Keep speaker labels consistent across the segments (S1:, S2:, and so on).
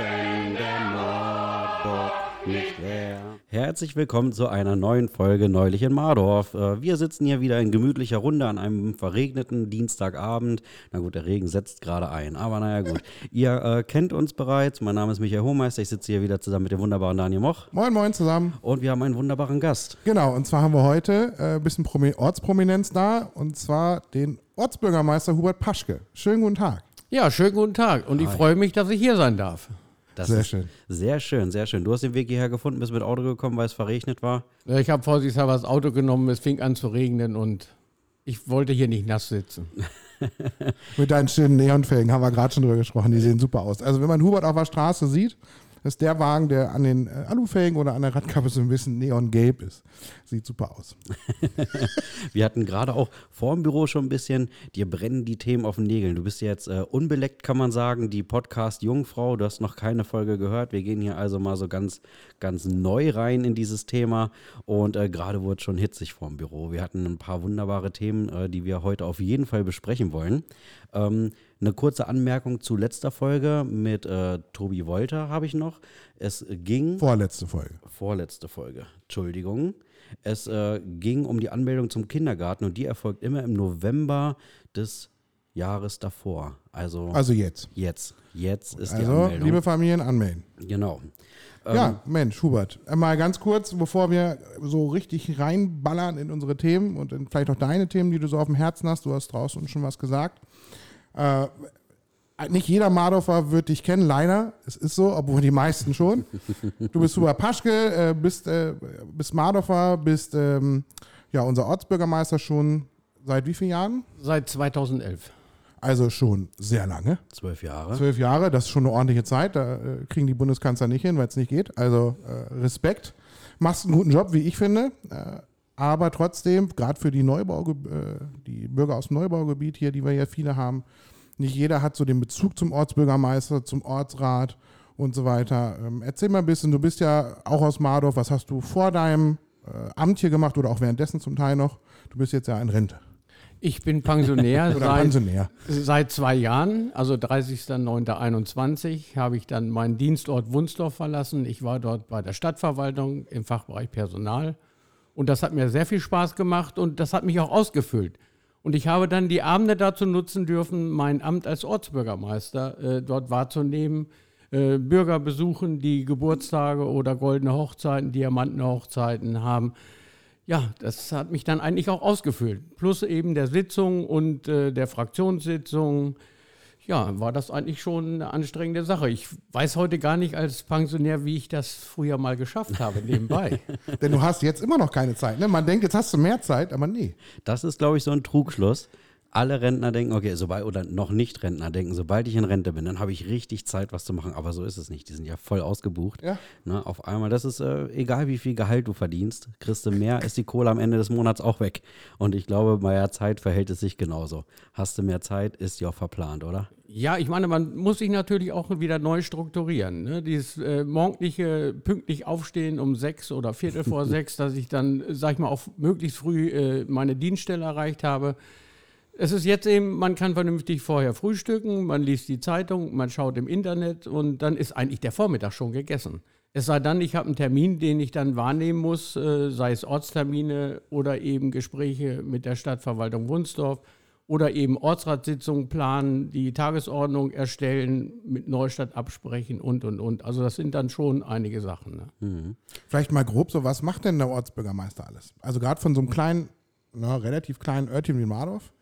S1: wenn der Mordbock nicht wär. Herzlich willkommen zu einer neuen Folge Neulich in Mardorf. Äh, Wir sitzen hier wieder in gemütlicher Runde an einem verregneten Dienstagabend. Na gut, der Regen setzt gerade ein, aber naja gut. Ihr äh, kennt uns bereits. Mein Name ist Michael Hohmeister. Ich sitze hier wieder zusammen mit dem wunderbaren Daniel Moch.
S2: Moin, moin zusammen.
S1: Und wir haben einen wunderbaren Gast.
S2: Genau, und zwar haben wir heute äh, ein bisschen Promi Ortsprominenz da, und zwar den Ortsbürgermeister Hubert Paschke. Schönen guten Tag.
S3: Ja, schönen guten Tag und ich freue mich, dass ich hier sein darf.
S1: Das
S2: Sehr schön.
S1: Sehr schön, sehr schön. Du hast den Weg hierher gefunden, bist mit Auto gekommen, weil es verregnet war.
S3: Ich habe vorsichtshalber das Auto genommen, es fing an zu regnen und ich wollte hier nicht nass sitzen.
S2: Mit deinen schönen Neonfelgen haben wir gerade schon drüber gesprochen, die sehen super aus. Also wenn man Hubert auf der Straße sieht, ist der Wagen, der an den äh, Alufelgen oder an der Radkappe so ein bisschen neongelb ist. Sieht super aus.
S1: Wir hatten gerade auch vor dem Büro schon ein bisschen, dir brennen die Themen auf den Nägeln. Du bist jetzt äh, unbeleckt, kann man sagen, die Podcast-Jungfrau. Du hast noch keine Folge gehört. Wir gehen hier also mal so ganz, ganz neu rein in dieses Thema. Und äh, gerade wurde es schon hitzig vor dem Büro. Wir hatten ein paar wunderbare Themen, äh, die wir heute auf jeden Fall besprechen wollen. Ähm, eine kurze Anmerkung zu letzter Folge mit äh, Tobi Wolter habe ich noch. Es ging.
S2: Vorletzte Folge.
S1: Vorletzte Folge, Entschuldigung. Es äh, ging um die Anmeldung zum Kindergarten und die erfolgt immer im November des Jahres davor. Also,
S2: Also jetzt.
S1: jetzt. Jetzt ist die
S2: Also,
S1: Anmeldung.
S2: liebe Familien, anmelden.
S1: genau. Ähm,
S2: Ja, Mensch, Hubert, äh, mal ganz kurz, bevor wir so richtig reinballern in unsere Themen und in vielleicht auch deine Themen, die du so auf dem Herzen hast. Du hast draußen schon was gesagt. Äh, nicht jeder Mardorfer wird dich kennen, leider. Es ist so, obwohl die meisten schon. Du bist Hubert Paschke, äh, bist, äh, bist Mardorfer, bist ähm, ja, unser Ortsbürgermeister schon seit wie vielen Jahren?
S3: Seit 2011.
S2: Also schon sehr lange.
S1: Zwölf Jahre.
S2: Zwölf Jahre, das ist schon eine ordentliche Zeit. Da äh, kriegen die Bundeskanzler nicht hin, weil es nicht geht. Also äh, Respekt. Machst einen guten Job, wie ich finde. Äh, aber trotzdem, gerade für die Neubau, äh, die Bürger aus dem Neubaugebiet hier, die wir ja viele haben, nicht jeder hat so den Bezug zum Ortsbürgermeister, zum Ortsrat und so weiter. Ähm, erzähl mal ein bisschen, du bist ja auch aus Mardorf. Was hast du vor deinem äh, Amt hier gemacht oder auch währenddessen zum Teil noch? Du bist jetzt ja in Rente
S3: Ich bin Pensionär seit,
S2: Pensionär.
S3: seit zwei Jahren, also 30.09.21 habe ich dann meinen Dienstort Wunsdorf verlassen. Ich war dort bei der Stadtverwaltung im Fachbereich Personal und das hat mir sehr viel Spaß gemacht und das hat mich auch ausgefüllt. Und ich habe dann die Abende dazu nutzen dürfen, mein Amt als Ortsbürgermeister äh, dort wahrzunehmen, äh, Bürger besuchen, die Geburtstage oder goldene Hochzeiten, Diamantenhochzeiten haben. Ja, das hat mich dann eigentlich auch ausgefüllt. Plus eben der Sitzung und äh, der Fraktionssitzung. Ja, war das eigentlich schon eine anstrengende Sache. Ich weiß heute gar nicht als Pensionär, wie ich das früher mal geschafft habe, nebenbei.
S2: Denn du hast jetzt immer noch keine Zeit. Ne? Man denkt, jetzt hast du mehr Zeit, aber nee.
S1: Das ist, glaube ich, so ein Trugschluss. Alle Rentner denken, okay, sobald, oder noch nicht Rentner denken, sobald ich in Rente bin, dann habe ich richtig Zeit, was zu machen. Aber so ist es nicht. Die sind ja voll ausgebucht.
S2: Ja.
S1: Ne, auf einmal, das ist äh, egal, wie viel Gehalt du verdienst, kriegst du mehr, ist die Kohle am Ende des Monats auch weg. Und ich glaube, bei der Zeit verhält es sich genauso. Hast du mehr Zeit, ist ja auch verplant, oder?
S3: Ja, ich meine, man muss sich natürlich auch wieder neu strukturieren. Ne? Dieses äh, morgendliche pünktlich aufstehen um sechs oder viertel vor sechs, dass ich dann, sag ich mal, auch möglichst früh äh, meine Dienststelle erreicht habe. Es ist jetzt eben, man kann vernünftig vorher frühstücken, man liest die Zeitung, man schaut im Internet und dann ist eigentlich der Vormittag schon gegessen. Es sei dann, ich habe einen Termin, den ich dann wahrnehmen muss, äh, sei es Ortstermine oder eben Gespräche mit der Stadtverwaltung Wunsdorf oder eben Ortsratssitzungen planen, die Tagesordnung erstellen, mit Neustadt absprechen und, und, und. Also das sind dann schon einige Sachen. Ne?
S2: Vielleicht mal grob so, was macht denn der Ortsbürgermeister alles? Also gerade von so einem kleinen, na, relativ kleinen Örtchen wie Mardorf.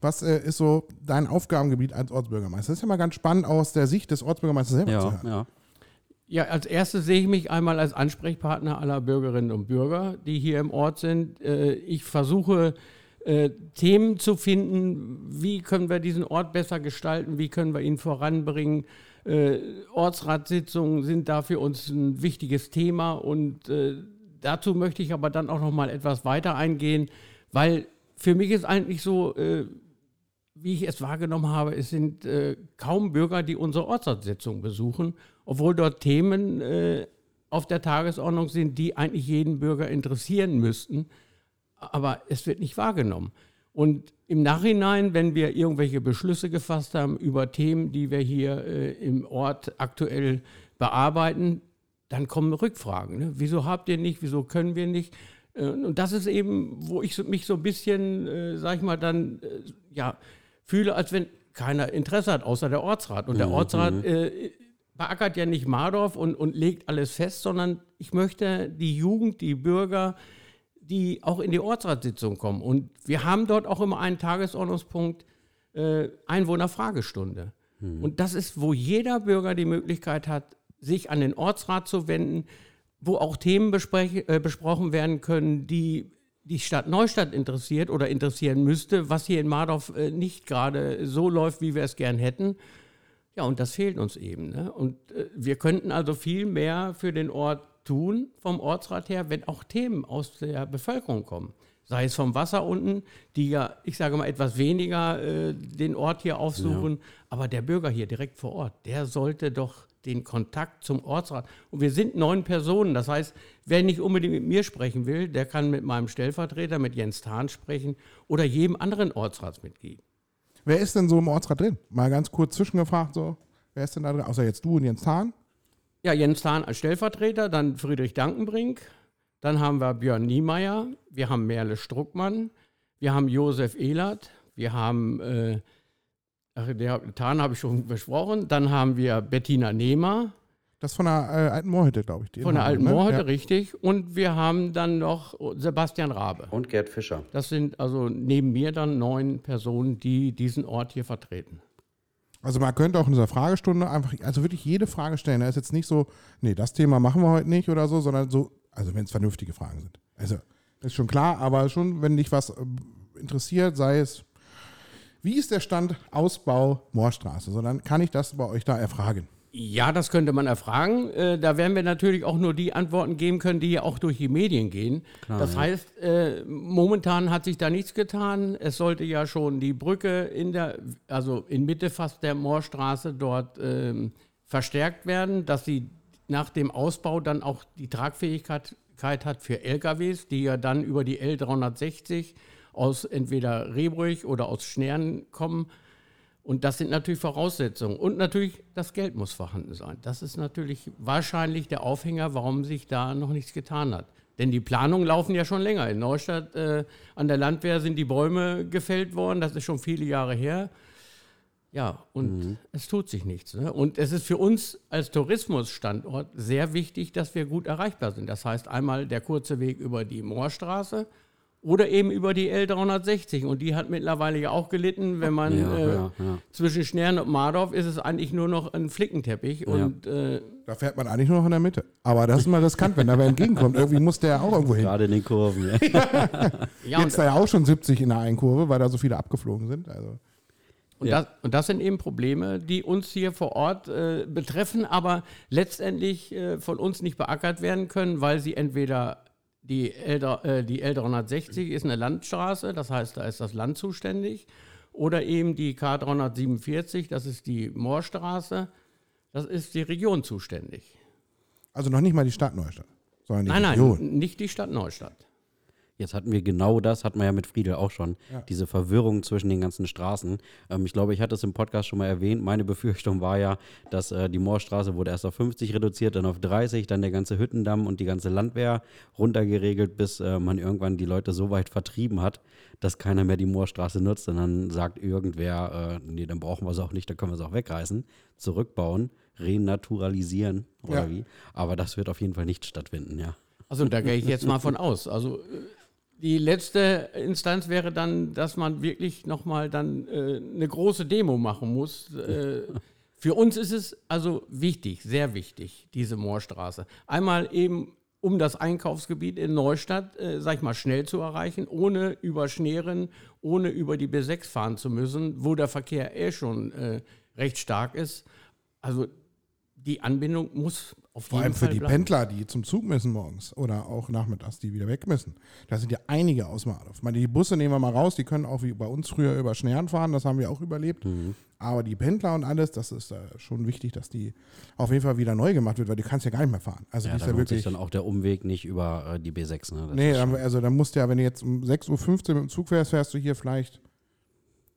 S2: Was äh, ist so dein Aufgabengebiet als Ortsbürgermeister? Das ist ja mal ganz spannend aus der Sicht des Ortsbürgermeisters selber zu
S1: Ja,
S2: hören.
S1: ja.
S3: Ja, als erstes sehe ich mich einmal als Ansprechpartner aller Bürgerinnen und Bürger, die hier im Ort sind. Äh, Ich versuche äh, Themen zu finden, wie können wir diesen Ort besser gestalten, wie können wir ihn voranbringen. Äh, Ortsratssitzungen sind da für uns ein wichtiges Thema und äh, dazu möchte ich aber dann auch noch mal etwas weiter eingehen, weil für mich ist eigentlich so, wie ich es wahrgenommen habe, es sind äh, kaum Bürger, die unsere Ortsratssitzung besuchen, obwohl dort Themen äh, auf der Tagesordnung sind, die eigentlich jeden Bürger interessieren müssten. Aber es wird nicht wahrgenommen. Und im Nachhinein, wenn wir irgendwelche Beschlüsse gefasst haben über Themen, die wir hier äh, im Ort aktuell bearbeiten, dann kommen Rückfragen. Ne? Wieso habt ihr nicht, wieso können wir nicht? Äh, und das ist eben, wo ich mich so ein bisschen, äh, sag ich mal, dann äh, ja, fühle, als wenn keiner Interesse hat, außer der Ortsrat. Und der mhm. Ortsrat mhm. äh, beackert ja nicht Mardorf und, und legt alles fest, sondern ich möchte die Jugend, die Bürger, die auch in die Ortsratssitzung kommen. Und wir haben dort auch immer einen Tagesordnungspunkt äh, Einwohnerfragestunde. Mhm. Und das ist, wo jeder Bürger die Möglichkeit hat, sich an den Ortsrat zu wenden, wo auch Themen äh, besprochen werden können, die die Stadt Neustadt interessiert oder interessieren müsste, was hier in Mardorf äh, nicht gerade so läuft, wie wir es gern hätten. Ja, und das fehlt uns eben. Ne? Und äh, wir könnten also viel mehr für den Ort tun, vom Ortsrat her, wenn auch Themen aus der Bevölkerung kommen. Sei es vom Wasser unten, die ja, ich sage mal, etwas weniger äh, den Ort hier aufsuchen, ja. aber der Bürger hier direkt vor Ort, der sollte doch den Kontakt zum Ortsrat. Und wir sind neun Personen. Das heißt, wer nicht unbedingt mit mir sprechen will, der kann mit meinem Stellvertreter, mit Jens Thahn sprechen oder jedem anderen Ortsratsmitglied.
S2: Wer ist denn so im Ortsrat drin? Mal ganz kurz zwischengefragt, so. Wer ist denn da drin? Außer jetzt du und Jens Thahn?
S3: Ja, Jens Thahn als Stellvertreter, dann Friedrich Dankenbrink, dann haben wir Björn Niemeyer, wir haben Merle Struckmann, wir haben Josef Ehlert, wir haben äh, Ach, der Tarn habe ich schon besprochen. Dann haben wir Bettina Nehmer.
S2: Das von der äh, alten Moorhütte, glaube ich.
S3: Von der alten ne? Moorhütte, ja. richtig. Und wir haben dann noch Sebastian Rabe.
S1: Und Gerd Fischer.
S3: Das sind also neben mir dann neun Personen, die diesen Ort hier vertreten.
S2: Also man könnte auch in dieser Fragestunde einfach, also wirklich jede Frage stellen. Da ist jetzt nicht so, nee, das Thema machen wir heute nicht oder so, sondern so, also wenn es vernünftige Fragen sind. Also ist schon klar, aber schon, wenn dich was äh, interessiert, sei es wie ist der Stand Ausbau Moorstraße? Sondern kann ich das bei euch da erfragen?
S3: Ja, das könnte man erfragen. Äh, da werden wir natürlich auch nur die Antworten geben können, die ja auch durch die Medien gehen. Klar, das ja. heißt, äh, momentan hat sich da nichts getan. Es sollte ja schon die Brücke in der, also in Mitte fast der Moorstraße dort ähm, verstärkt werden, dass sie nach dem Ausbau dann auch die Tragfähigkeit hat für LKWs, die ja dann über die L360 aus entweder Rehbrüch oder aus Schnären kommen. Und das sind natürlich Voraussetzungen. Und natürlich, das Geld muss vorhanden sein. Das ist natürlich wahrscheinlich der Aufhänger, warum sich da noch nichts getan hat. Denn die Planungen laufen ja schon länger. In Neustadt äh, an der Landwehr sind die Bäume gefällt worden. Das ist schon viele Jahre her. Ja, und mhm. es tut sich nichts. Ne? Und es ist für uns als Tourismusstandort sehr wichtig, dass wir gut erreichbar sind. Das heißt einmal der kurze Weg über die Moorstraße oder eben über die L360. Und die hat mittlerweile ja auch gelitten. Wenn man ja, äh, ja, ja. zwischen Schnern und Mardorf ist es eigentlich nur noch ein Flickenteppich. Und, äh,
S2: da fährt man eigentlich nur noch in der Mitte. Aber das ist mal riskant, wenn da wer entgegenkommt. Irgendwie muss der ja auch irgendwo hin.
S1: Gerade in den Kurven.
S2: Ja. Jetzt da ja auch schon 70 in der einen Kurve, weil da so viele abgeflogen sind. Also.
S3: Und, ja. das, und, das, sind eben Probleme, die uns hier vor Ort äh, betreffen, aber letztendlich äh, von uns nicht beackert werden können, weil sie entweder die, L, äh, die L360 ist eine Landstraße, das heißt, da ist das Land zuständig. Oder eben die K347, das ist die Moorstraße, das ist die Region zuständig.
S2: Also noch nicht mal die Stadt Neustadt,
S3: sondern die nein, Region. Nein, nein, nicht die Stadt Neustadt.
S1: Jetzt hatten wir genau das, hatten wir ja mit Friedel auch schon, ja. diese Verwirrung zwischen den ganzen Straßen. Ähm, ich glaube, ich hatte es im Podcast schon mal erwähnt. Meine Befürchtung war ja, dass äh, die Moorstraße wurde erst auf 50 reduziert, dann auf 30, dann der ganze Hüttendamm und die ganze Landwehr runtergeregelt, bis äh, man irgendwann die Leute so weit vertrieben hat, dass keiner mehr die Moorstraße nutzt. Und dann sagt irgendwer, äh, nee, dann brauchen wir es auch nicht, dann können wir es auch wegreißen, zurückbauen, renaturalisieren oder ja. wie. Aber das wird auf jeden Fall nicht stattfinden, ja.
S3: Also da gehe ich jetzt mal von aus. Also die letzte Instanz wäre dann, dass man wirklich nochmal dann äh, eine große Demo machen muss. Äh, für uns ist es also wichtig, sehr wichtig, diese Moorstraße. Einmal eben, um das Einkaufsgebiet in Neustadt, äh, sag ich mal, schnell zu erreichen, ohne über Schneeren, ohne über die B6 fahren zu müssen, wo der Verkehr eh schon äh, recht stark ist. Also die Anbindung muss auf
S2: Vor
S3: allem
S2: für die bleiben. Pendler, die zum Zug müssen morgens oder auch nachmittags, die wieder weg müssen. Da sind ja einige aus Mardorf. Ich meine, die Busse nehmen wir mal raus, die können auch wie bei uns früher über Schnern fahren, das haben wir auch überlebt. Mhm. Aber die Pendler und alles, das ist äh, schon wichtig, dass die auf jeden Fall wieder neu gemacht wird, weil die kannst ja gar nicht mehr fahren.
S1: Also ja,
S2: da
S1: ja wirklich sich dann auch der Umweg nicht über äh, die B6. Ne?
S2: nee, dann, also dann musst du ja, wenn du jetzt um 6.15 Uhr mit dem Zug fährst, fährst du hier vielleicht,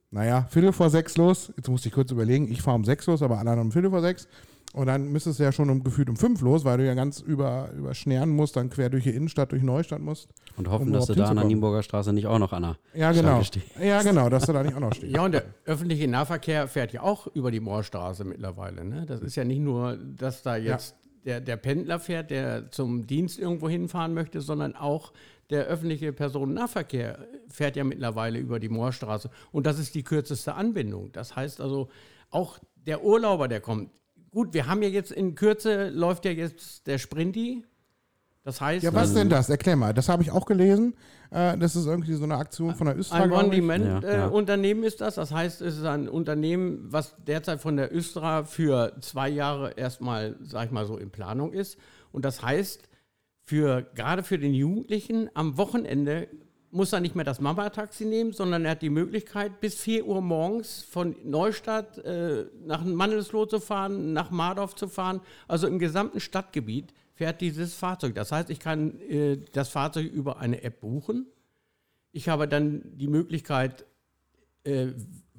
S2: naja, Viertel vor sechs los. Jetzt musste ich kurz überlegen, ich fahre um sechs los, aber alle anderen um Viertel vor sechs Und dann müsstest du ja schon um, gefühlt um fünf los, weil du ja ganz über, über Schnern musst, dann quer durch die Innenstadt, durch Neustadt musst.
S1: Und hoffen,
S2: Um
S1: dass du da an der. Nienburger Straße nicht auch noch an der
S2: Ja, genau.
S1: stehst.
S2: Ja, genau, dass du da nicht auch noch stehst.
S3: Ja, und der öffentliche Nahverkehr fährt ja auch über die Moorstraße mittlerweile. Ne? Das ist ja nicht nur, dass da jetzt der, der Pendler fährt, der zum Dienst irgendwo hinfahren möchte, sondern auch der öffentliche Personennahverkehr fährt ja mittlerweile über die Moorstraße. Und das ist die kürzeste Anbindung. Das heißt also, auch der Urlauber, der kommt. Gut, wir haben ja jetzt in Kürze, läuft ja jetzt der Sprinti. Das heißt,
S2: Ja, was denn das? Erklär mal. Das habe ich auch gelesen. Äh, das ist irgendwie so eine Aktion von der Östra,
S3: Ein.
S1: Ja, ja.
S3: On-Demand-Unternehmen ist das. Das heißt, es ist ein Unternehmen, was derzeit von der Östra für zwei Jahre erstmal, sag ich mal so, in Planung ist. Und das heißt, für, gerade für den Jugendlichen am Wochenende muss er nicht mehr das Mama-Taxi nehmen, sondern er hat die Möglichkeit, bis 4 Uhr morgens von Neustadt äh, nach Mandelsloh zu fahren, nach Mardorf zu fahren. Also im gesamten Stadtgebiet fährt dieses Fahrzeug. Das heißt, ich kann äh, das Fahrzeug über eine App buchen. Ich habe dann die Möglichkeit, äh,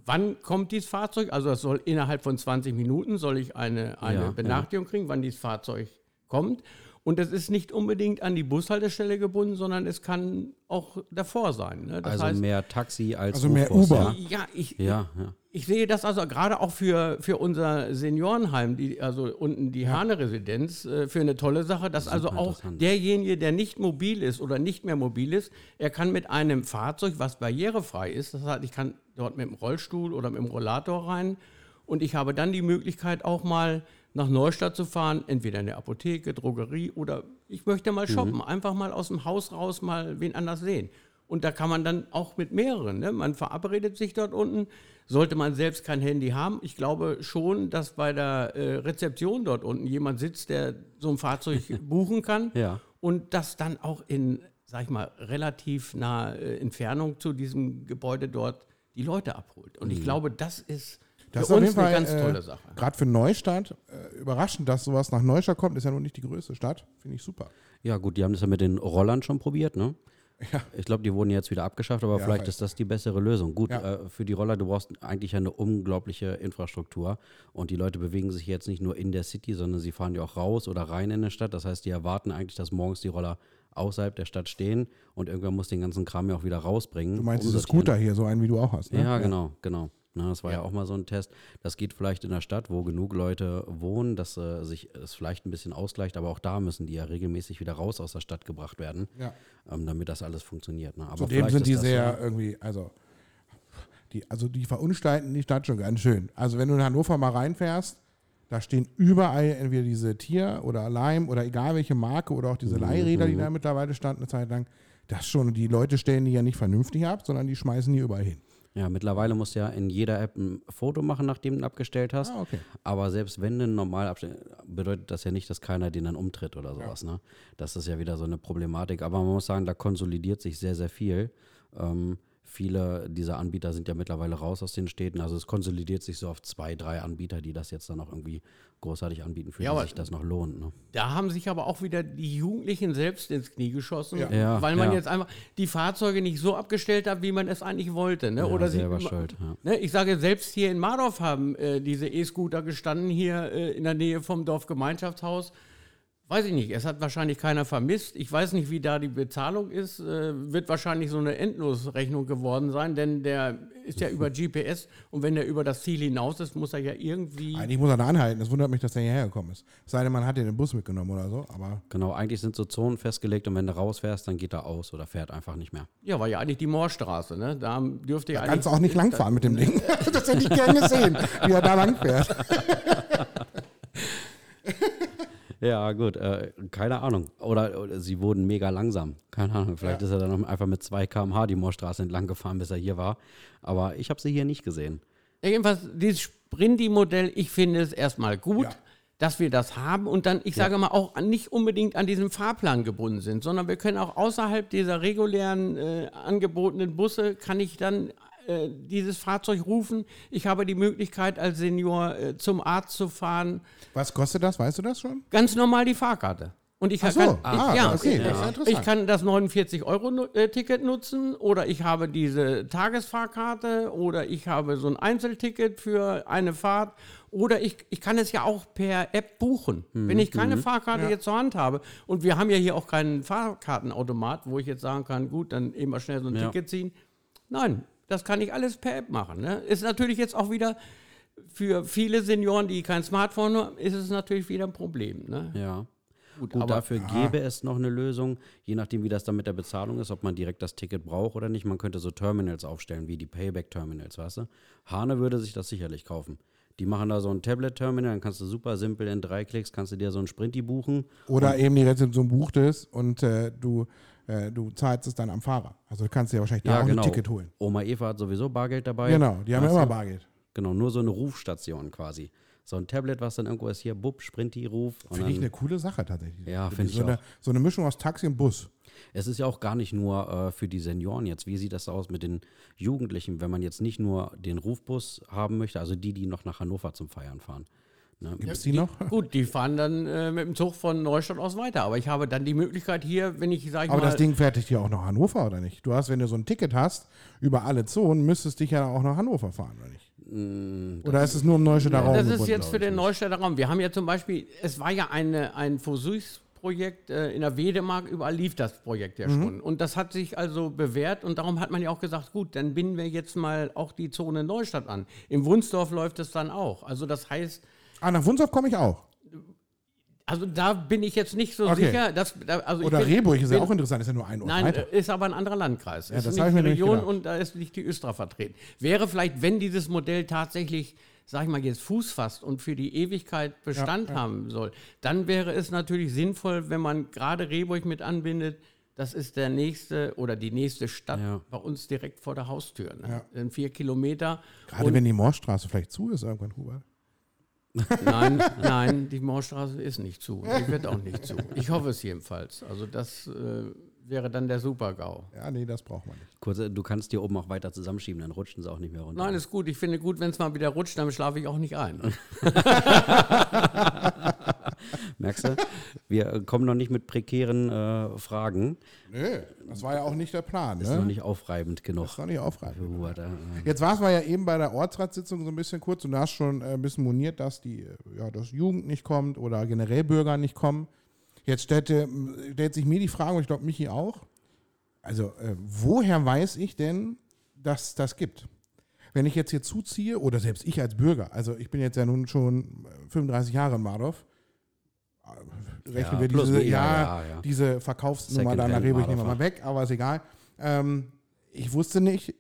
S3: wann kommt dieses Fahrzeug? Also das soll innerhalb von 20 Minuten soll ich eine, eine
S1: Ja,
S3: Benachrichtigung kriegen, wann dieses Fahrzeug kommt. Und das ist nicht unbedingt an die Bushaltestelle gebunden, sondern es kann auch davor sein. Ne? Das
S1: Also
S3: heißt,
S1: mehr Taxi als
S2: Also mehr Uber.
S3: ja, ich,
S1: Ja, ja.
S3: ich sehe das also gerade auch für, für unser Seniorenheim, die, also unten die Hane-Residenz, äh, für eine tolle Sache, dass also auch derjenige, der nicht mobil ist oder nicht mehr mobil ist, er kann mit einem Fahrzeug, was barrierefrei ist, das heißt, ich kann dort mit dem Rollstuhl oder mit dem Rollator rein und ich habe dann die Möglichkeit auch mal nach Neustadt zu fahren, entweder in der Apotheke, Drogerie oder ich möchte mal shoppen, einfach mal aus dem Haus raus mal wen anders sehen. Und da kann man dann auch mit mehreren, ne? man verabredet sich dort unten, sollte man selbst kein Handy haben. Ich glaube schon, dass bei der äh, Rezeption dort unten jemand sitzt, der so ein Fahrzeug buchen kann
S1: Ja.
S3: und das dann auch in, sag ich mal, relativ naher äh, Entfernung zu diesem Gebäude dort die Leute abholt. Und ich glaube, das ist
S2: Das
S3: für
S2: ist auf jeden Fall
S3: eine ganz
S2: äh,
S3: tolle Sache.
S2: Gerade für Neustadt äh, überraschend, dass sowas nach Neustadt kommt. Ist ja noch nicht die größte Stadt. Finde ich super.
S1: Ja, gut, die haben das ja mit den Rollern schon probiert, ne?
S2: Ja.
S1: Ich glaube, die wurden jetzt wieder abgeschafft, aber
S2: Ja,
S1: vielleicht ist das die bessere Lösung. Gut,
S2: Ja.
S1: äh, für die Roller, du brauchst eigentlich eine unglaubliche Infrastruktur und die Leute bewegen sich jetzt nicht nur in der City, sondern sie fahren ja auch raus oder rein in eine Stadt. Das heißt, die erwarten eigentlich, dass morgens die Roller außerhalb der Stadt stehen und irgendwer muss den ganzen Kram ja auch wieder rausbringen.
S2: Du meinst diese
S1: umsortieren.
S2: Scooter hier, so einen wie du auch hast. Ne?
S1: Ja, genau, genau. Na, das war ja. auch mal so ein Test. Das geht vielleicht in der Stadt, wo genug Leute wohnen, dass äh, sich es vielleicht ein bisschen ausgleicht, aber auch da müssen die ja regelmäßig wieder raus aus der Stadt gebracht werden,
S2: Ja.
S1: ähm, damit das alles funktioniert. Ne? Aber
S2: Zudem sind die sehr
S1: ja-
S2: irgendwie, also die, also die verunstalten die Stadt schon ganz schön. Also wenn du in Hannover mal reinfährst, da stehen überall entweder diese Tier oder Leim oder egal welche Marke oder auch diese
S1: Mhm,
S2: Leihräder, die da mittlerweile standen eine Zeit lang. Das schon, die Leute stellen die ja nicht vernünftig ab, sondern die schmeißen die überall hin.
S1: Ja, mittlerweile musst du ja in jeder App ein Foto machen, nachdem du ihn abgestellt hast.
S2: Ah, okay.
S1: Aber selbst wenn du ihn normal abstellst, bedeutet das ja nicht, dass keiner den dann umtritt oder sowas. Ne? Das ist ja wieder so eine Problematik. Aber man muss sagen, da konsolidiert sich sehr, sehr viel. Ähm, viele dieser Anbieter sind ja mittlerweile raus aus den Städten. Also es konsolidiert sich so auf zwei, drei Anbieter, die das jetzt dann auch irgendwie großartig anbieten, für
S3: Ja,
S1: die sich das noch lohnt. Ne?
S3: Da haben sich aber auch wieder die Jugendlichen selbst ins Knie geschossen,
S1: Ja,
S3: weil man
S1: ja.
S3: jetzt einfach die Fahrzeuge nicht so abgestellt hat, wie man es eigentlich wollte. Ne?
S1: Ja,
S3: Oder sie,
S1: selber schuld. Ja.
S3: Ne, ich sage, selbst hier in Mardorf haben äh, diese E-Scooter gestanden, hier äh, in der Nähe vom Dorfgemeinschaftshaus. Weiß ich nicht, es hat wahrscheinlich keiner vermisst. Ich weiß nicht, wie da die Bezahlung ist. Äh, wird wahrscheinlich so eine Endlosrechnung geworden sein, denn der ist ja über GPS und wenn der über das Ziel hinaus ist, muss er ja irgendwie.
S2: Eigentlich muss er da anhalten. Es wundert mich, dass der hierher gekommen ist. Es sei denn, man hat den Bus mitgenommen oder so. Aber
S1: Genau, eigentlich sind so Zonen festgelegt und wenn du rausfährst, dann geht er aus oder fährt einfach nicht mehr.
S3: Ja, war ja eigentlich die Moorstraße. Ne? Da dürfte ja
S2: da kannst du
S3: eigentlich.
S2: auch nicht langfahren mit dem Ding. das hätte ich gern gesehen, wie er da langfährt.
S1: Ja, gut, äh, keine Ahnung. Oder, oder sie wurden mega langsam. Keine Ahnung. Vielleicht ist er dann einfach mit 2 km/h die Moorstraße entlang gefahren, bis er hier war. Aber ich habe sie hier nicht gesehen.
S3: Ja, jedenfalls, dieses Sprinti-Modell, ich finde es erstmal gut,
S2: Ja.
S3: dass wir das haben und dann, ich sage mal, auch an- nicht unbedingt an diesem Fahrplan gebunden sind, sondern wir können auch außerhalb dieser regulären äh, angebotenen Busse, kann ich dann äh, dieses Fahrzeug rufen. Ich habe die Möglichkeit, als Senior äh, zum Arzt zu fahren.
S2: Was kostet das? Weißt du das schon?
S3: Ganz normal die Fahrkarte. Und ich
S2: so,
S3: kann,
S2: ah,
S3: ich, ja,
S2: okay, das
S3: ich kann das 49-Euro-Ticket nutzen oder ich habe diese Tagesfahrkarte oder ich habe so ein Einzelticket für eine Fahrt oder ich, ich kann es ja auch per App buchen. Wenn ich keine Fahrkarte jetzt zur Hand habe und wir haben ja hier auch keinen Fahrkartenautomat, wo ich jetzt sagen kann, gut, dann eben mal schnell so ein
S1: Ja.
S3: Ticket ziehen. Nein, das kann ich alles per App machen. Ne? Ist natürlich jetzt auch wieder für viele Senioren, die kein Smartphone haben, ist es natürlich wieder ein Problem. Ne?
S1: Ja.
S3: Gut,
S1: Gut,
S3: aber
S1: dafür gäbe es noch eine Lösung, je nachdem, wie das dann mit der Bezahlung ist, ob man direkt das Ticket braucht oder nicht. Man könnte so Terminals aufstellen, wie die Payback-Terminals, weißt du? Hane würde sich das sicherlich kaufen. Die machen da so ein Tablet-Terminal, dann kannst du super simpel in drei Klicks, kannst du dir so ein Sprinty buchen.
S2: Oder eben die Rezeption bucht es und äh, du, äh, du zahlst es dann am Fahrer. Also du kannst dir wahrscheinlich da auch ein Ticket holen.
S1: Oma Eva hat sowieso Bargeld dabei.
S2: Genau, die haben ja
S1: Weißt
S2: immer? Bargeld.
S1: Genau, nur so eine Rufstation quasi. So ein Tablet, was dann irgendwo ist, hier, Bub, Sprinty, Ruf.
S2: Finde ich eine coole Sache tatsächlich.
S1: Ja, finde ich
S2: so Eine,
S1: auch.
S2: so eine Mischung aus Taxi und Bus.
S1: Es ist ja auch gar nicht nur äh, für die Senioren jetzt. Wie sieht das aus mit den Jugendlichen, wenn man jetzt nicht nur den Rufbus haben möchte, also die, die noch nach Hannover zum Feiern fahren? Ne?
S2: Gibt es die noch?
S3: Gut, die fahren dann äh, mit dem Zug von Neustadt aus weiter. Aber ich habe dann die Möglichkeit hier, wenn ich, sage
S2: Aber
S3: mal,
S2: das Ding fertigt ja auch nach Hannover, oder nicht? Du hast, wenn du so ein Ticket hast, über alle Zonen, müsstest dich ja auch nach Hannover fahren, oder nicht? oder ist es nur im Neustädter Raum?
S3: das ist jetzt für den? Neustädter Raum. Wir haben ja zum Beispiel, es war ja eine, ein Versuchsprojekt äh, in der Wedemark, überall lief das Projekt ja
S2: Mhm.
S3: schon. Und das hat sich also bewährt und darum hat man ja auch gesagt, gut, dann binden wir jetzt mal auch die Zone Neustadt an. Im Wunsdorf läuft es dann auch. Also das heißt,
S2: Ah, nach Wunsdorf komme ich auch.
S3: also da bin ich jetzt nicht so
S2: Okay.
S3: sicher. Dass, da, also ich
S2: Oder
S3: bin-
S2: Rehburg ist ja
S3: bin-
S2: auch interessant, ist ja nur ein Ort
S3: Nein,
S2: weiter.
S3: ist aber ein anderer Landkreis.
S2: Ja,
S3: ist
S2: das
S3: nicht
S2: hab ich mir
S3: die Region
S2: gedacht.
S3: und da ist nicht die Östra vertreten. Wäre vielleicht, wenn dieses Modell tatsächlich, sag ich mal, jetzt Fuß fasst und für die Ewigkeit Bestand haben soll, dann wäre es natürlich sinnvoll, wenn man gerade Rehburg mit anbindet. Das ist der nächste oder die nächste Stadt
S1: Ja.
S3: bei uns direkt vor der Haustür. Ne?
S2: Ja.
S3: Sind vier Kilometer.
S2: Gerade
S3: Und-
S2: wenn die Moorstraße vielleicht zu ist irgendwann, Hubert.
S3: Nein, nein, die Moorstraße ist nicht zu. Die wird auch nicht zu. Ich hoffe es jedenfalls. Also das äh, wäre dann der Super-GAU.
S2: Ja, nee, das braucht man nicht.
S1: Kurz, äh, du kannst die oben auch weiter zusammenschieben, dann rutschen sie auch nicht mehr runter.
S3: Nein, ist gut. Ich finde gut, wenn es mal wieder rutscht, dann schlafe ich auch nicht ein.
S1: Merkst du? Wir äh, kommen noch nicht mit prekären äh, Fragen.
S2: Nö, das war ja auch nicht der Plan.
S1: Ist noch
S2: Ne?
S1: nicht aufreibend genug.
S2: Das war nicht aufreibend.
S1: für Hubert, äh,
S2: Jetzt war es mal ja eben bei der Ortsratssitzung so ein bisschen kurz und du hast schon äh, ein bisschen moniert, dass die äh, ja, dass Jugend nicht kommt oder generell Bürger nicht kommen. Jetzt stellte, stellt sich mir die Frage, und ich glaube Michi auch, also äh, woher weiß ich denn, dass das gibt? Wenn ich jetzt hier zuziehe, oder selbst ich als Bürger, also ich bin jetzt ja nun schon äh, 35 Jahre in Mardorf, äh, rechnen
S1: Ja,
S2: wir
S1: plus
S2: diese, ja,
S1: ja, ja.
S2: diese Verkaufsnummer da nach Rehburg nehmen wir mal weg, aber ist egal. Ähm, ich wusste nicht,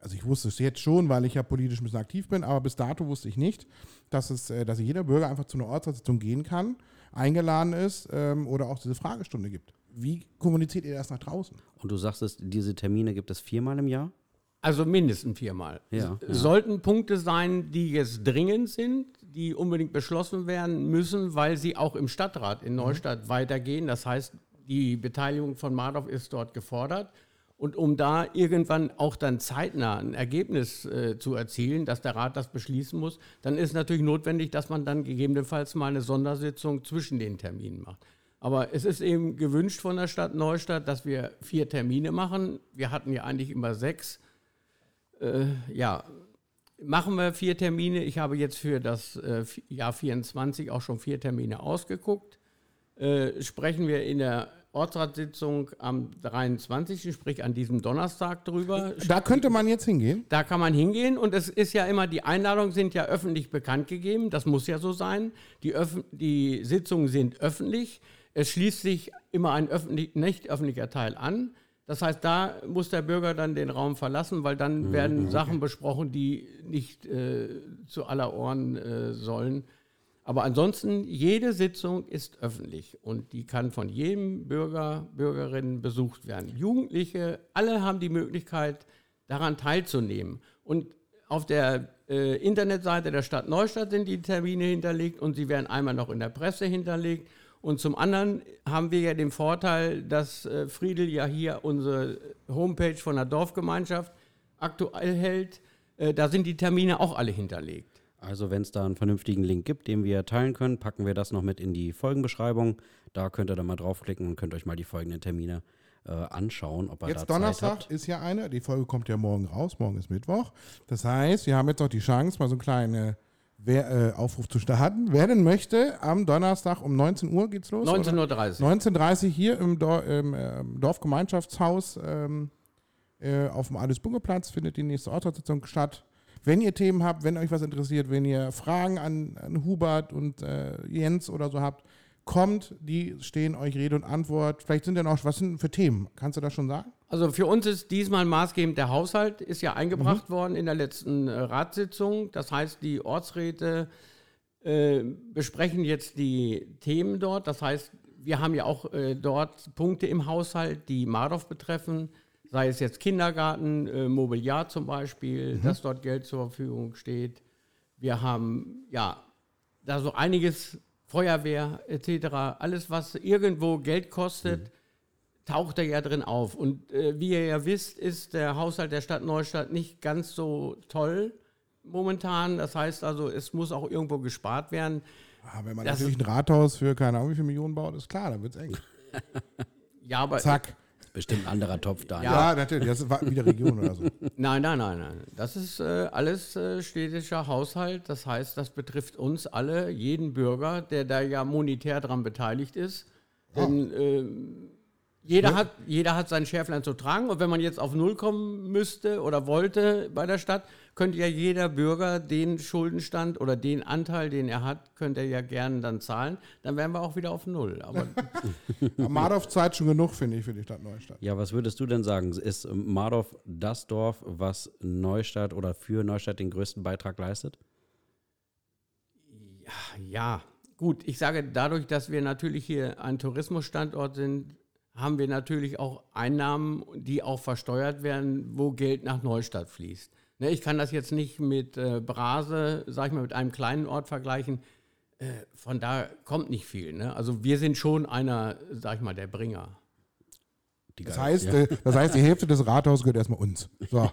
S2: also ich wusste es jetzt schon, weil ich ja politisch ein bisschen aktiv bin, aber bis dato wusste ich nicht, dass es, äh, dass jeder Bürger einfach zu einer Ortssitzung gehen kann, eingeladen ist ähm, oder auch diese Fragestunde gibt. Wie kommuniziert ihr das nach draußen?
S1: Und du sagst es, diese Termine gibt es viermal im Jahr?
S3: Also mindestens viermal.
S1: Ja,
S3: Es
S1: ja.
S3: Sollten Punkte sein, die jetzt dringend sind, die unbedingt beschlossen werden müssen, weil sie auch im Stadtrat in Neustadt weitergehen. Das heißt, die Beteiligung von Mardorf ist dort gefordert. Und um da irgendwann auch dann zeitnah ein Ergebnis äh, zu erzielen, dass der Rat das beschließen muss, dann ist natürlich notwendig, dass man dann gegebenenfalls mal eine Sondersitzung zwischen den Terminen macht. Aber es ist eben gewünscht von der Stadt Neustadt, dass wir vier Termine machen. Wir hatten ja eigentlich immer sechs. Äh, ja, machen wir vier Termine. Ich habe jetzt für das äh, Jahr 24 auch schon vier Termine ausgeguckt. Äh, sprechen wir in der Ortsratssitzung am 23., sprich an diesem Donnerstag drüber.
S2: Da könnte man jetzt hingehen.
S3: Da kann man hingehen und es ist ja immer, die Einladungen sind ja öffentlich bekannt gegeben, das muss ja so sein. Die, Öff die Sitzungen sind öffentlich. Es schließt sich immer ein öffentlich, nicht öffentlicher Teil an. Das heißt, da muss der Bürger dann den Raum verlassen, weil dann werden Sachen besprochen, die nicht äh, zu aller Ohren äh, sollen. Aber ansonsten, jede Sitzung ist öffentlich und die kann von jedem Bürger, Bürgerin besucht werden. Jugendliche, alle haben die Möglichkeit, daran teilzunehmen. Und auf der äh, Internetseite der Stadt Neustadt sind die Termine hinterlegt und sie werden einmal noch in der Presse hinterlegt. Und zum anderen haben wir ja den Vorteil, dass äh, Friedel ja hier unsere Homepage von der Dorfgemeinschaft aktuell hält. Äh, da sind die Termine auch alle hinterlegt.
S1: Also wenn es da einen vernünftigen Link gibt, den wir teilen können, packen wir das noch mit in die Folgenbeschreibung. Da könnt ihr dann mal draufklicken und könnt euch mal die folgenden Termine äh, anschauen, ob ihr
S2: Jetzt
S1: da
S2: Donnerstag
S1: Zeit habt.
S2: ist ja eine, die Folge kommt ja morgen raus, morgen ist Mittwoch. Das heißt, wir haben jetzt noch die Chance, mal so einen kleinen wer, äh, Aufruf zu starten. Wer denn möchte, am Donnerstag um 19 Uhr geht's los? oder?
S3: 19.30 Uhr.
S2: 19.30 Uhr hier im, Dor im ähm, Dorfgemeinschaftshaus ähm, äh, auf dem Alles-Bunge-Platz findet die nächste Ortssitzung statt. Wenn ihr Themen habt, wenn euch was interessiert, wenn ihr Fragen an, an Hubert und äh, Jens oder so habt, kommt, die stehen euch Rede und Antwort. Vielleicht sind denn auch, was sind für Themen? Kannst du das schon sagen?
S3: Also für uns ist diesmal maßgebend der Haushalt, ist ja
S2: Mhm.
S3: eingebracht worden in der letzten äh, Ratssitzung. Das heißt, die Ortsräte äh, besprechen jetzt die Themen dort. Das heißt, wir haben ja auch äh, dort Punkte im Haushalt, die Mardorf betreffen, sei es jetzt Kindergarten, äh, Mobiliar zum Beispiel, dass dort Geld zur Verfügung steht. Wir haben ja da so einiges, Feuerwehr etc., alles, was irgendwo Geld kostet, taucht da ja drin auf. Und äh, wie ihr ja wisst, ist der Haushalt der Stadt Neustadt nicht ganz so toll momentan. Das heißt also, es muss auch irgendwo gespart werden.
S2: Ah, wenn man
S3: Das-
S2: natürlich ein Rathaus für keine Ahnung wie viele Millionen baut, ist klar, dann wird es eng.
S3: Ja, aber
S2: Zack.
S1: Bestimmt ein anderer Topf da.
S2: Ja, natürlich, das ist wieder Region oder so.
S3: nein, nein, nein, nein. Das ist äh, alles äh, städtischer Haushalt. Das heißt, das betrifft uns alle, jeden Bürger, der da ja monetär dran beteiligt ist. Denn ähm, jeder, hat, jeder hat sein Schärflein zu tragen. Und wenn man jetzt auf Null kommen müsste oder wollte bei der Stadt, könnte ja jeder Bürger den Schuldenstand oder den Anteil, den er hat, könnte er ja gerne dann zahlen. Dann wären wir auch wieder auf Null. Aber
S2: Mardorf Zeit schon genug, finde ich, für die Stadt Neustadt.
S1: Ja, was würdest du denn sagen? Ist ähm, Mardorf das Dorf, was Neustadt oder für Neustadt den größten Beitrag leistet?
S3: Ja, gut, ich sage, dadurch, dass wir natürlich hier ein Tourismusstandort sind, haben wir natürlich auch Einnahmen, die auch versteuert werden, wo Geld nach Neustadt fließt. Ne, ich kann das jetzt nicht mit äh, Brase, sag ich mal, mit einem kleinen Ort vergleichen. Äh, von da kommt nicht viel. Ne? Also wir sind schon einer, sag ich mal, der Bringer.
S1: Die
S2: Das heißt,
S1: ja.
S2: äh, das heißt, die Hälfte des Rathauses gehört erstmal uns. So,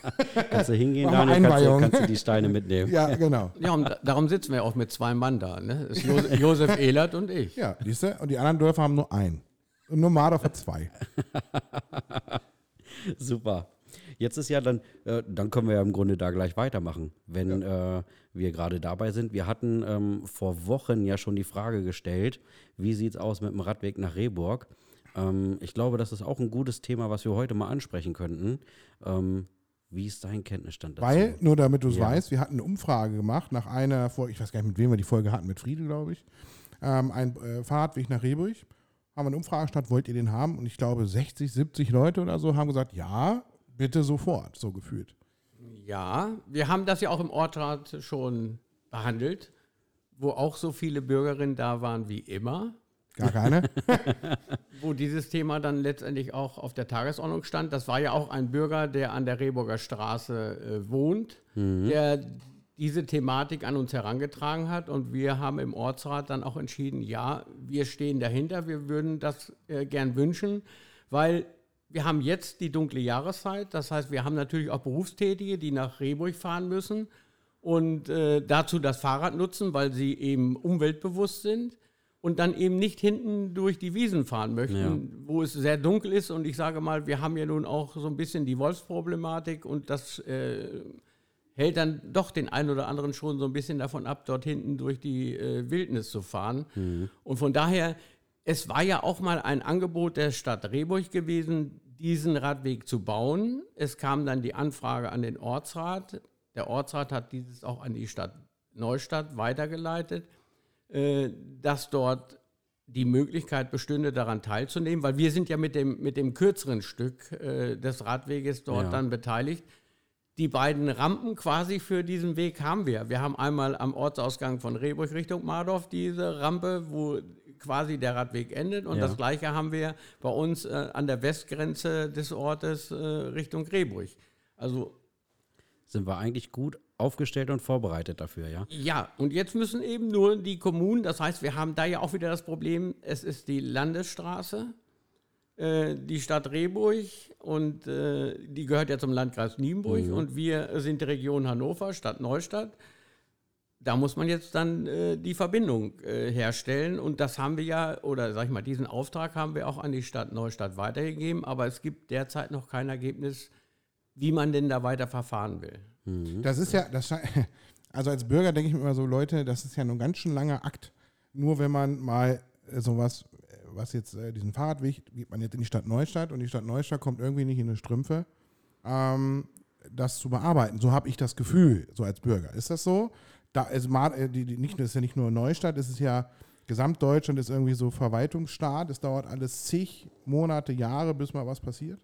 S1: kannst du hingehen, Daniel, kannst du,
S2: Einweihung.
S1: kannst du die Steine mitnehmen.
S2: ja, genau.
S3: Ja, und da, darum sitzen wir auch mit zwei Mann da. Ne? Das ist Josef, Josef Ehlert und ich.
S2: Ja, siehst du? Und die anderen Dörfer haben nur einen. Und nur Mardorf hat zwei.
S1: Super. Jetzt ist ja dann, äh, dann können wir ja im Grunde da gleich weitermachen, wenn äh, wir gerade dabei sind. Wir hatten ähm, vor Wochen ja schon die Frage gestellt, wie sieht es aus mit dem Radweg nach Rehburg? Ähm, ich glaube, das ist auch ein gutes Thema, was wir heute mal ansprechen könnten. Ähm, wie ist dein Kenntnisstand dazu?
S2: Weil, nur damit du es
S1: Ja.
S2: weißt, wir hatten eine Umfrage gemacht nach einer Folge, ich weiß gar nicht, mit wem wir die Folge hatten, mit Friedel, glaube ich. Ähm, ein äh, Fahrradweg nach Rehburg. Haben wir eine Umfrage statt, wollt ihr den haben? Und ich glaube, 60, 70 Leute oder so haben gesagt, ja, bitte sofort, so gefühlt.
S3: Ja, wir haben das ja auch im Ortrat schon behandelt, wo auch so viele Bürgerinnen da waren wie immer,
S2: Gar keine?
S3: wo dieses Thema dann letztendlich auch auf der Tagesordnung stand. Das war ja auch ein Bürger, der an der Rehburger Straße äh, wohnt, der diese Thematik an uns herangetragen hat und wir haben im Ortsrat dann auch entschieden, ja, wir stehen dahinter, wir würden das äh, gern wünschen, weil wir haben jetzt die dunkle Jahreszeit, das heißt, wir haben natürlich auch Berufstätige, die nach Rehburg fahren müssen und äh, dazu das Fahrrad nutzen, weil sie eben umweltbewusst sind und dann eben nicht hinten durch die Wiesen fahren möchten,
S1: Ja.
S3: wo es sehr dunkel ist. Und ich sage mal, wir haben ja nun auch so ein bisschen die Wolfsproblematik und das äh, hält dann doch den einen oder anderen schon so ein bisschen davon ab, dort hinten durch die äh, Wildnis zu fahren. Und von daher, es war ja auch mal ein Angebot der Stadt Rehburg gewesen, diesen Radweg zu bauen. Es kam dann die Anfrage an den Ortsrat. Der Ortsrat hat dieses auch an die Stadt Neustadt weitergeleitet, äh, dass dort die Möglichkeit bestünde, daran teilzunehmen, weil wir sind ja mit dem, mit dem kürzeren Stück äh, des Radweges dort
S1: Ja.
S3: dann beteiligt. Die beiden Rampen quasi für diesen Weg haben wir. Wir haben einmal am Ortsausgang von Rehburg Richtung Mardorf diese Rampe, wo quasi der Radweg endet. Und
S1: Ja.
S3: das gleiche haben wir bei uns äh, an der Westgrenze des Ortes äh, Richtung Rehburg. Also
S1: Sind wir eigentlich gut aufgestellt und vorbereitet dafür, ja?
S3: ja, und jetzt müssen eben nur die Kommunen, das heißt, wir haben da ja auch wieder das Problem, es ist die Landesstraße, die Stadt Rehburg und äh, die gehört ja zum Landkreis Nienburg und wir sind die Region Hannover, Stadt Neustadt. da muss man jetzt dann äh, die Verbindung äh, herstellen. Und das haben wir ja, oder sag ich mal, diesen Auftrag haben wir auch an die Stadt Neustadt weitergegeben. Aber es gibt derzeit noch kein Ergebnis, wie man denn da weiter verfahren will.
S2: Mhm. Das ist ja, das, also als Bürger denke ich mir immer so, Leute, das ist ja ein ganz schön langer Akt. Nur wenn man mal äh, sowas, äh, was jetzt äh, diesen Fahrradweg, geht man jetzt in die Stadt Neustadt und die Stadt Neustadt kommt irgendwie nicht in eine Strümpfe, ähm, das zu bearbeiten. So habe ich das Gefühl, so als Bürger. Ist das so? Da ist, äh, die, die, nicht, das ist ja nicht nur Neustadt, es ist ja Gesamtdeutschland ist irgendwie so Verwaltungsstaat. Es dauert alles zig Monate, Jahre, bis mal was passiert.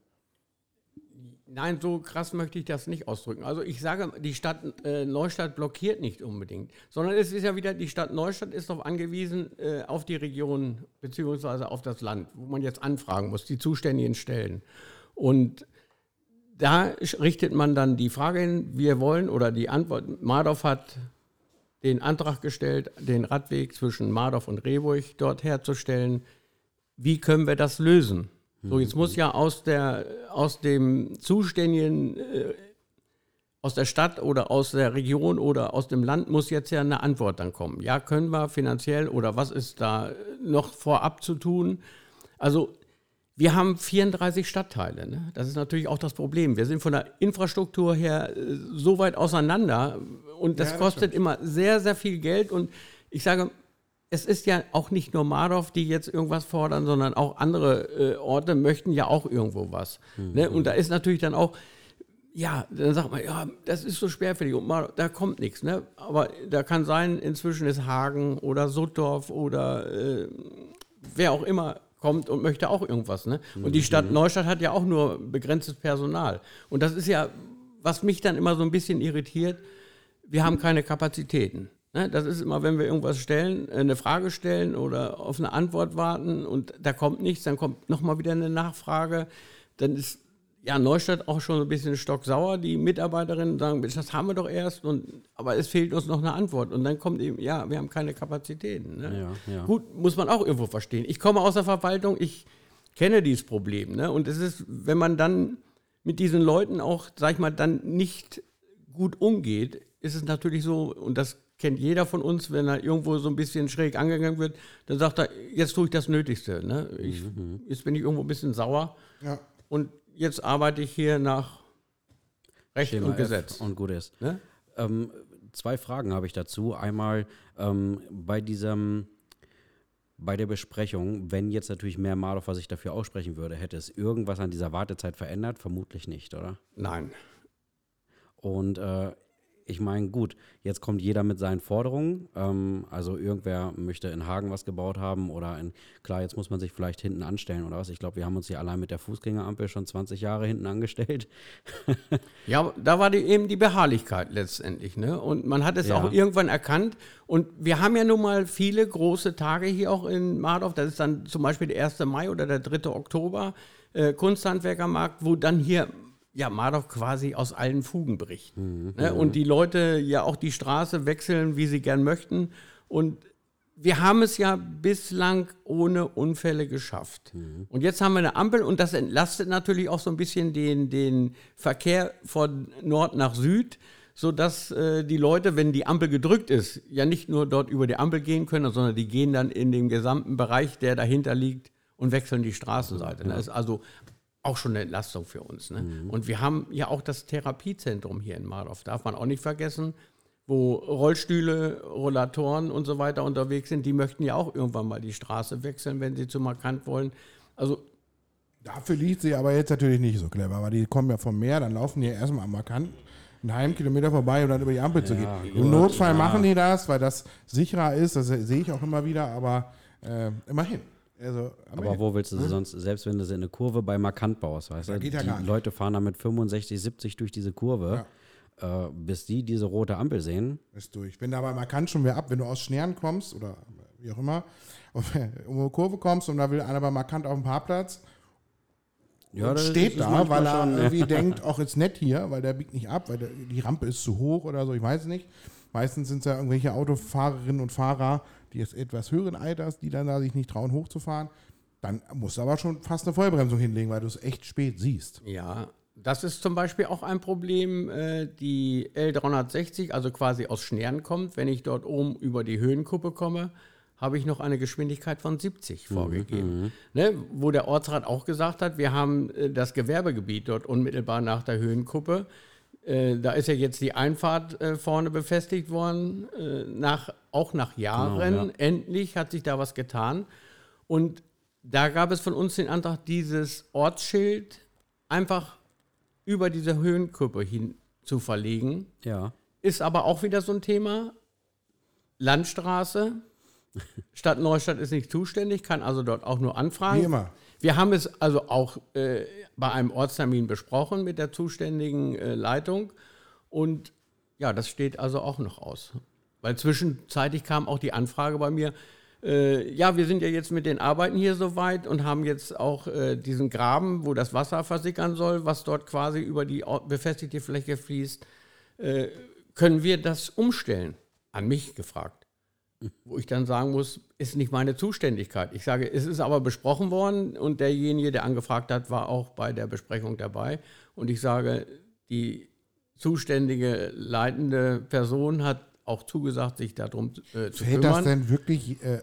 S3: Nein, so krass möchte ich das nicht ausdrücken. Also ich sage, die Stadt äh, Neustadt blockiert nicht unbedingt, sondern es ist ja wieder, die Stadt Neustadt ist darauf angewiesen, äh, auf die Region bzw. auf das Land, wo man jetzt anfragen muss, die zuständigen Stellen. Und da richtet man dann die Frage hin, wir wollen oder die Antwort, Mardorf hat den Antrag gestellt, den Radweg zwischen Mardorf und Rehburg dort herzustellen. Wie können wir das lösen? So, jetzt muss ja aus, der, aus dem zuständigen, äh, aus der Stadt oder aus der Region oder aus dem Land muss jetzt ja eine Antwort dann kommen. Ja, können wir finanziell oder was ist da noch vorab zu tun? Also wir haben 34 Stadtteile. Ne? Das ist natürlich auch das Problem. Wir sind von der Infrastruktur her äh, so weit auseinander und das, ja, das kostet stimmt. immer sehr, sehr viel Geld. Und ich sage, es ist ja auch nicht nur Mardorf, die jetzt irgendwas fordern, sondern auch andere äh, Orte möchten ja auch irgendwo was. Mhm. Ne? Und da ist natürlich dann auch, ja, dann sagt man, ja, das ist so schwerfällig und Mardorf, da kommt nichts. Ne? Aber da kann sein, inzwischen ist Hagen oder Suttorf oder äh, wer auch immer kommt und möchte auch irgendwas. Ne? Und die Stadt mhm. Neustadt hat ja auch nur begrenztes Personal. Und das ist ja, was mich dann immer so ein bisschen irritiert, wir haben keine Kapazitäten. Ne, das ist immer, wenn wir irgendwas stellen, äh, eine Frage stellen oder auf eine Antwort warten und da kommt nichts, dann kommt nochmal wieder eine Nachfrage. Dann ist ja Neustadt auch schon ein bisschen stocksauer. Die Mitarbeiterinnen sagen, das haben wir doch erst, und, aber es fehlt uns noch eine Antwort. Und dann kommt eben, ja, wir haben keine Kapazitäten. Ne? Ja, ja. Gut, muss man auch irgendwo verstehen. Ich komme aus der Verwaltung, ich kenne dieses Problem. Ne? Und es ist, wenn man dann mit diesen Leuten auch, sag ich mal, dann nicht gut umgeht, ist es natürlich so, und das kennt jeder von uns, wenn er irgendwo so ein bisschen schräg angegangen wird, dann sagt er, jetzt tue ich das Nötigste. Ne? Ich, mhm. Jetzt bin ich irgendwo ein bisschen sauer ja. und jetzt arbeite ich hier nach Recht Schema und Gesetz.
S1: F und gut ist. Ne? Ähm, zwei Fragen habe ich dazu. Einmal ähm, bei diesem bei der Besprechung, wenn jetzt natürlich mehr Mardorfer sich dafür aussprechen würde, hätte es irgendwas an dieser Wartezeit verändert? Vermutlich nicht, oder?
S3: Nein.
S1: Und äh, ich meine, gut, jetzt kommt jeder mit seinen Forderungen. Ähm, also irgendwer möchte in Hagen was gebaut haben oder in, klar, jetzt muss man sich vielleicht hinten anstellen oder was. Ich glaube, wir haben uns hier allein mit der Fußgängerampel schon 20 Jahre hinten angestellt.
S3: ja, da war die, eben die Beharrlichkeit letztendlich. Ne? Und man hat es ja. auch irgendwann erkannt. Und wir haben ja nun mal viele große Tage hier auch in Mardorf. Das ist dann zum Beispiel der 1. Mai oder der 3. Oktober, äh, Kunsthandwerkermarkt, wo dann hier ja, Marduk quasi aus allen Fugen bricht. Mhm. Ne? Und die Leute ja auch die Straße wechseln, wie sie gern möchten. Und wir haben es ja bislang ohne Unfälle geschafft. Mhm. Und jetzt haben wir eine Ampel und das entlastet natürlich auch so ein bisschen den, den Verkehr von Nord nach Süd, sodass äh, die Leute, wenn die Ampel gedrückt ist, ja nicht nur dort über die Ampel gehen können, sondern die gehen dann in den gesamten Bereich, der dahinter liegt und wechseln die Straßenseite. Das ist also auch schon eine Entlastung für uns. Ne? Mhm. Und wir haben ja auch das Therapiezentrum hier in Mardorf, darf man auch nicht vergessen, wo Rollstühle, Rollatoren und so weiter unterwegs sind. Die möchten ja auch irgendwann mal die Straße wechseln, wenn sie zu markant wollen. Also
S2: Dafür liegt sie aber jetzt natürlich nicht so clever, aber die kommen ja vom Meer, dann laufen die ja erstmal am Markant einen halben Kilometer vorbei, um dann über die Ampel ja, zu gehen. Im Notfall ja. machen die das, weil das sicherer ist, das sehe ich auch immer wieder, aber äh, immerhin.
S1: Also, aber, aber wo willst du sie hm? sonst, selbst wenn du sie in eine Kurve bei Markant baust, weißt du? Geht ja die Leute fahren da mit 65, 70 durch diese Kurve, ja. äh, bis die diese rote Ampel sehen.
S2: Ist durch. Wenn da bei Markant schon wieder ab, wenn du aus Schnern kommst oder wie auch immer, um eine Kurve kommst und da will einer bei Markant auf dem Parkplatz ja, steht da, weil er schon, irgendwie denkt, auch ist nett hier, weil der biegt nicht ab, weil der, die Rampe ist zu hoch oder so, ich weiß es nicht. Meistens sind es ja irgendwelche Autofahrerinnen und Fahrer, die jetzt etwas höheren Alters, die dann da sich nicht trauen, hochzufahren, dann musst du aber schon fast eine Vollbremsung hinlegen, weil du es echt spät siehst.
S3: Ja, Das ist zum Beispiel auch ein Problem, äh, die L360, also quasi aus Schnern kommt. Wenn ich dort oben über die Höhenkuppe komme, habe ich noch eine Geschwindigkeit von 70 vorgegeben. Ne, wo der Ortsrat auch gesagt hat, wir haben äh, das Gewerbegebiet dort unmittelbar nach der Höhenkuppe. Äh, da ist ja jetzt die Einfahrt äh, vorne befestigt worden, äh, nach, auch nach Jahren.
S1: Genau, ja.
S3: Endlich hat sich da was getan. Und da gab es von uns den Antrag, dieses Ortsschild einfach über diese Höhenkuppe hin zu verlegen.
S1: Ja.
S3: Ist aber auch wieder so ein Thema. Landstraße. Stadt Neustadt ist nicht zuständig, kann also dort auch nur anfragen.
S2: Wie immer.
S3: Wir haben es also auch äh, bei einem Ortstermin besprochen mit der zuständigen äh, Leitung. Und ja, das steht also auch noch aus. Weil zwischenzeitlich kam auch die Anfrage bei mir, äh, ja, wir sind ja jetzt mit den Arbeiten hier soweit und haben jetzt auch äh, diesen Graben, wo das Wasser versickern soll, was dort quasi über die befestigte Fläche fließt. Äh, können wir das umstellen? An mich gefragt. Wo ich dann sagen muss, ist nicht meine Zuständigkeit. Ich sage, es ist aber besprochen worden und derjenige, der angefragt hat, war auch bei der Besprechung dabei. Und ich sage, die zuständige leitende Person hat auch zugesagt, sich darum äh, zu
S2: Fällt das
S3: kümmern.
S2: denn wirklich äh,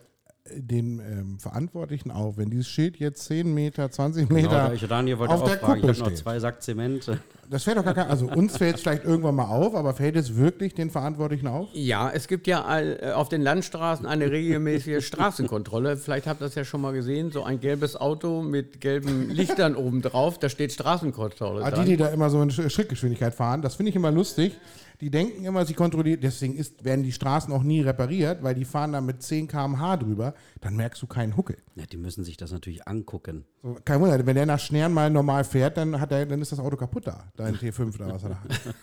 S2: den ähm, Verantwortlichen auf, wenn dieses Schild jetzt 10 Meter, 20
S1: Genau,
S2: Meter
S1: da ich, Daniel wollte
S2: auf der
S1: fragen. Ich
S2: Kuppe
S1: habe noch
S2: steht?
S1: zwei Sack Zement.
S2: Das fällt doch gar kein, also uns fällt es vielleicht irgendwann mal auf, aber fällt es wirklich den Verantwortlichen auf?
S3: Ja, es gibt ja äh, auf den Landstraßen eine regelmäßige Straßenkontrolle. Vielleicht habt ihr das ja schon mal gesehen. So ein gelbes Auto mit gelben Lichtern oben drauf, da steht Straßenkontrolle.
S2: Ah, die, die da immer so in Sch- Schrittgeschwindigkeit fahren, das finde ich immer lustig. Die denken immer, sie kontrollieren, deswegen ist, werden die Straßen auch nie repariert, weil die fahren da mit 10 km/h drüber, dann merkst du keinen Huckel.
S1: Ja, die müssen sich das natürlich angucken.
S2: So, kein Wunder, wenn der nach Schnern mal normal fährt, dann, hat er, dann ist das Auto kaputt da, dein T5 da, was er da hat.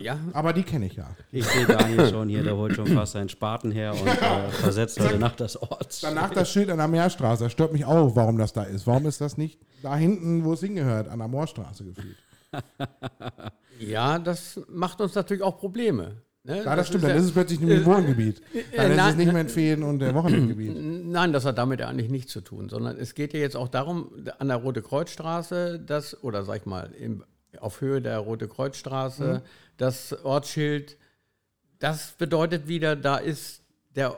S3: ja,
S2: Aber die kenne ich ja.
S1: Ich sehe Daniel schon hier, der holt schon fast seinen Spaten her und äh, versetzt heute Nacht das Ort.
S2: Danach das Schild an der Meerstraße, das stört mich auch, warum das da ist. Warum ist das nicht da hinten, wo es hingehört, an der Moorstraße gefühlt?
S3: Ja, das macht uns natürlich auch Probleme. Ne?
S2: Ja, das, stimmt,
S3: ist
S2: dann ist es plötzlich ein Wohngebiet. Dann ist es nicht mehr ein Ferien- und äh, Wochenendgebiet.
S3: Nein, das hat damit ja eigentlich nichts zu tun, sondern es geht ja jetzt auch darum, an der Rote Kreuzstraße, das, oder sag ich mal, im, auf Höhe der Rote Kreuzstraße, das Ortsschild, das bedeutet wieder, da ist der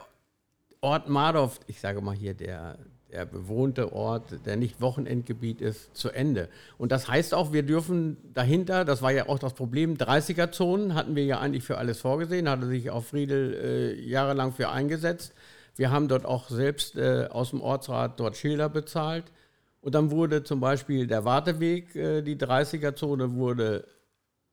S3: Ort Mardorf, ich sage mal hier, der, der bewohnte Ort, der nicht Wochenendgebiet ist, zu Ende. Und das heißt auch, wir dürfen dahinter, das war ja auch das Problem, 30er-Zonen hatten wir ja eigentlich für alles vorgesehen, hatte sich auch Friedel äh, jahrelang für eingesetzt. Wir haben dort auch selbst äh, aus dem Ortsrat dort Schilder bezahlt. Und dann wurde zum Beispiel der Warteweg, äh, die 30er-Zone wurde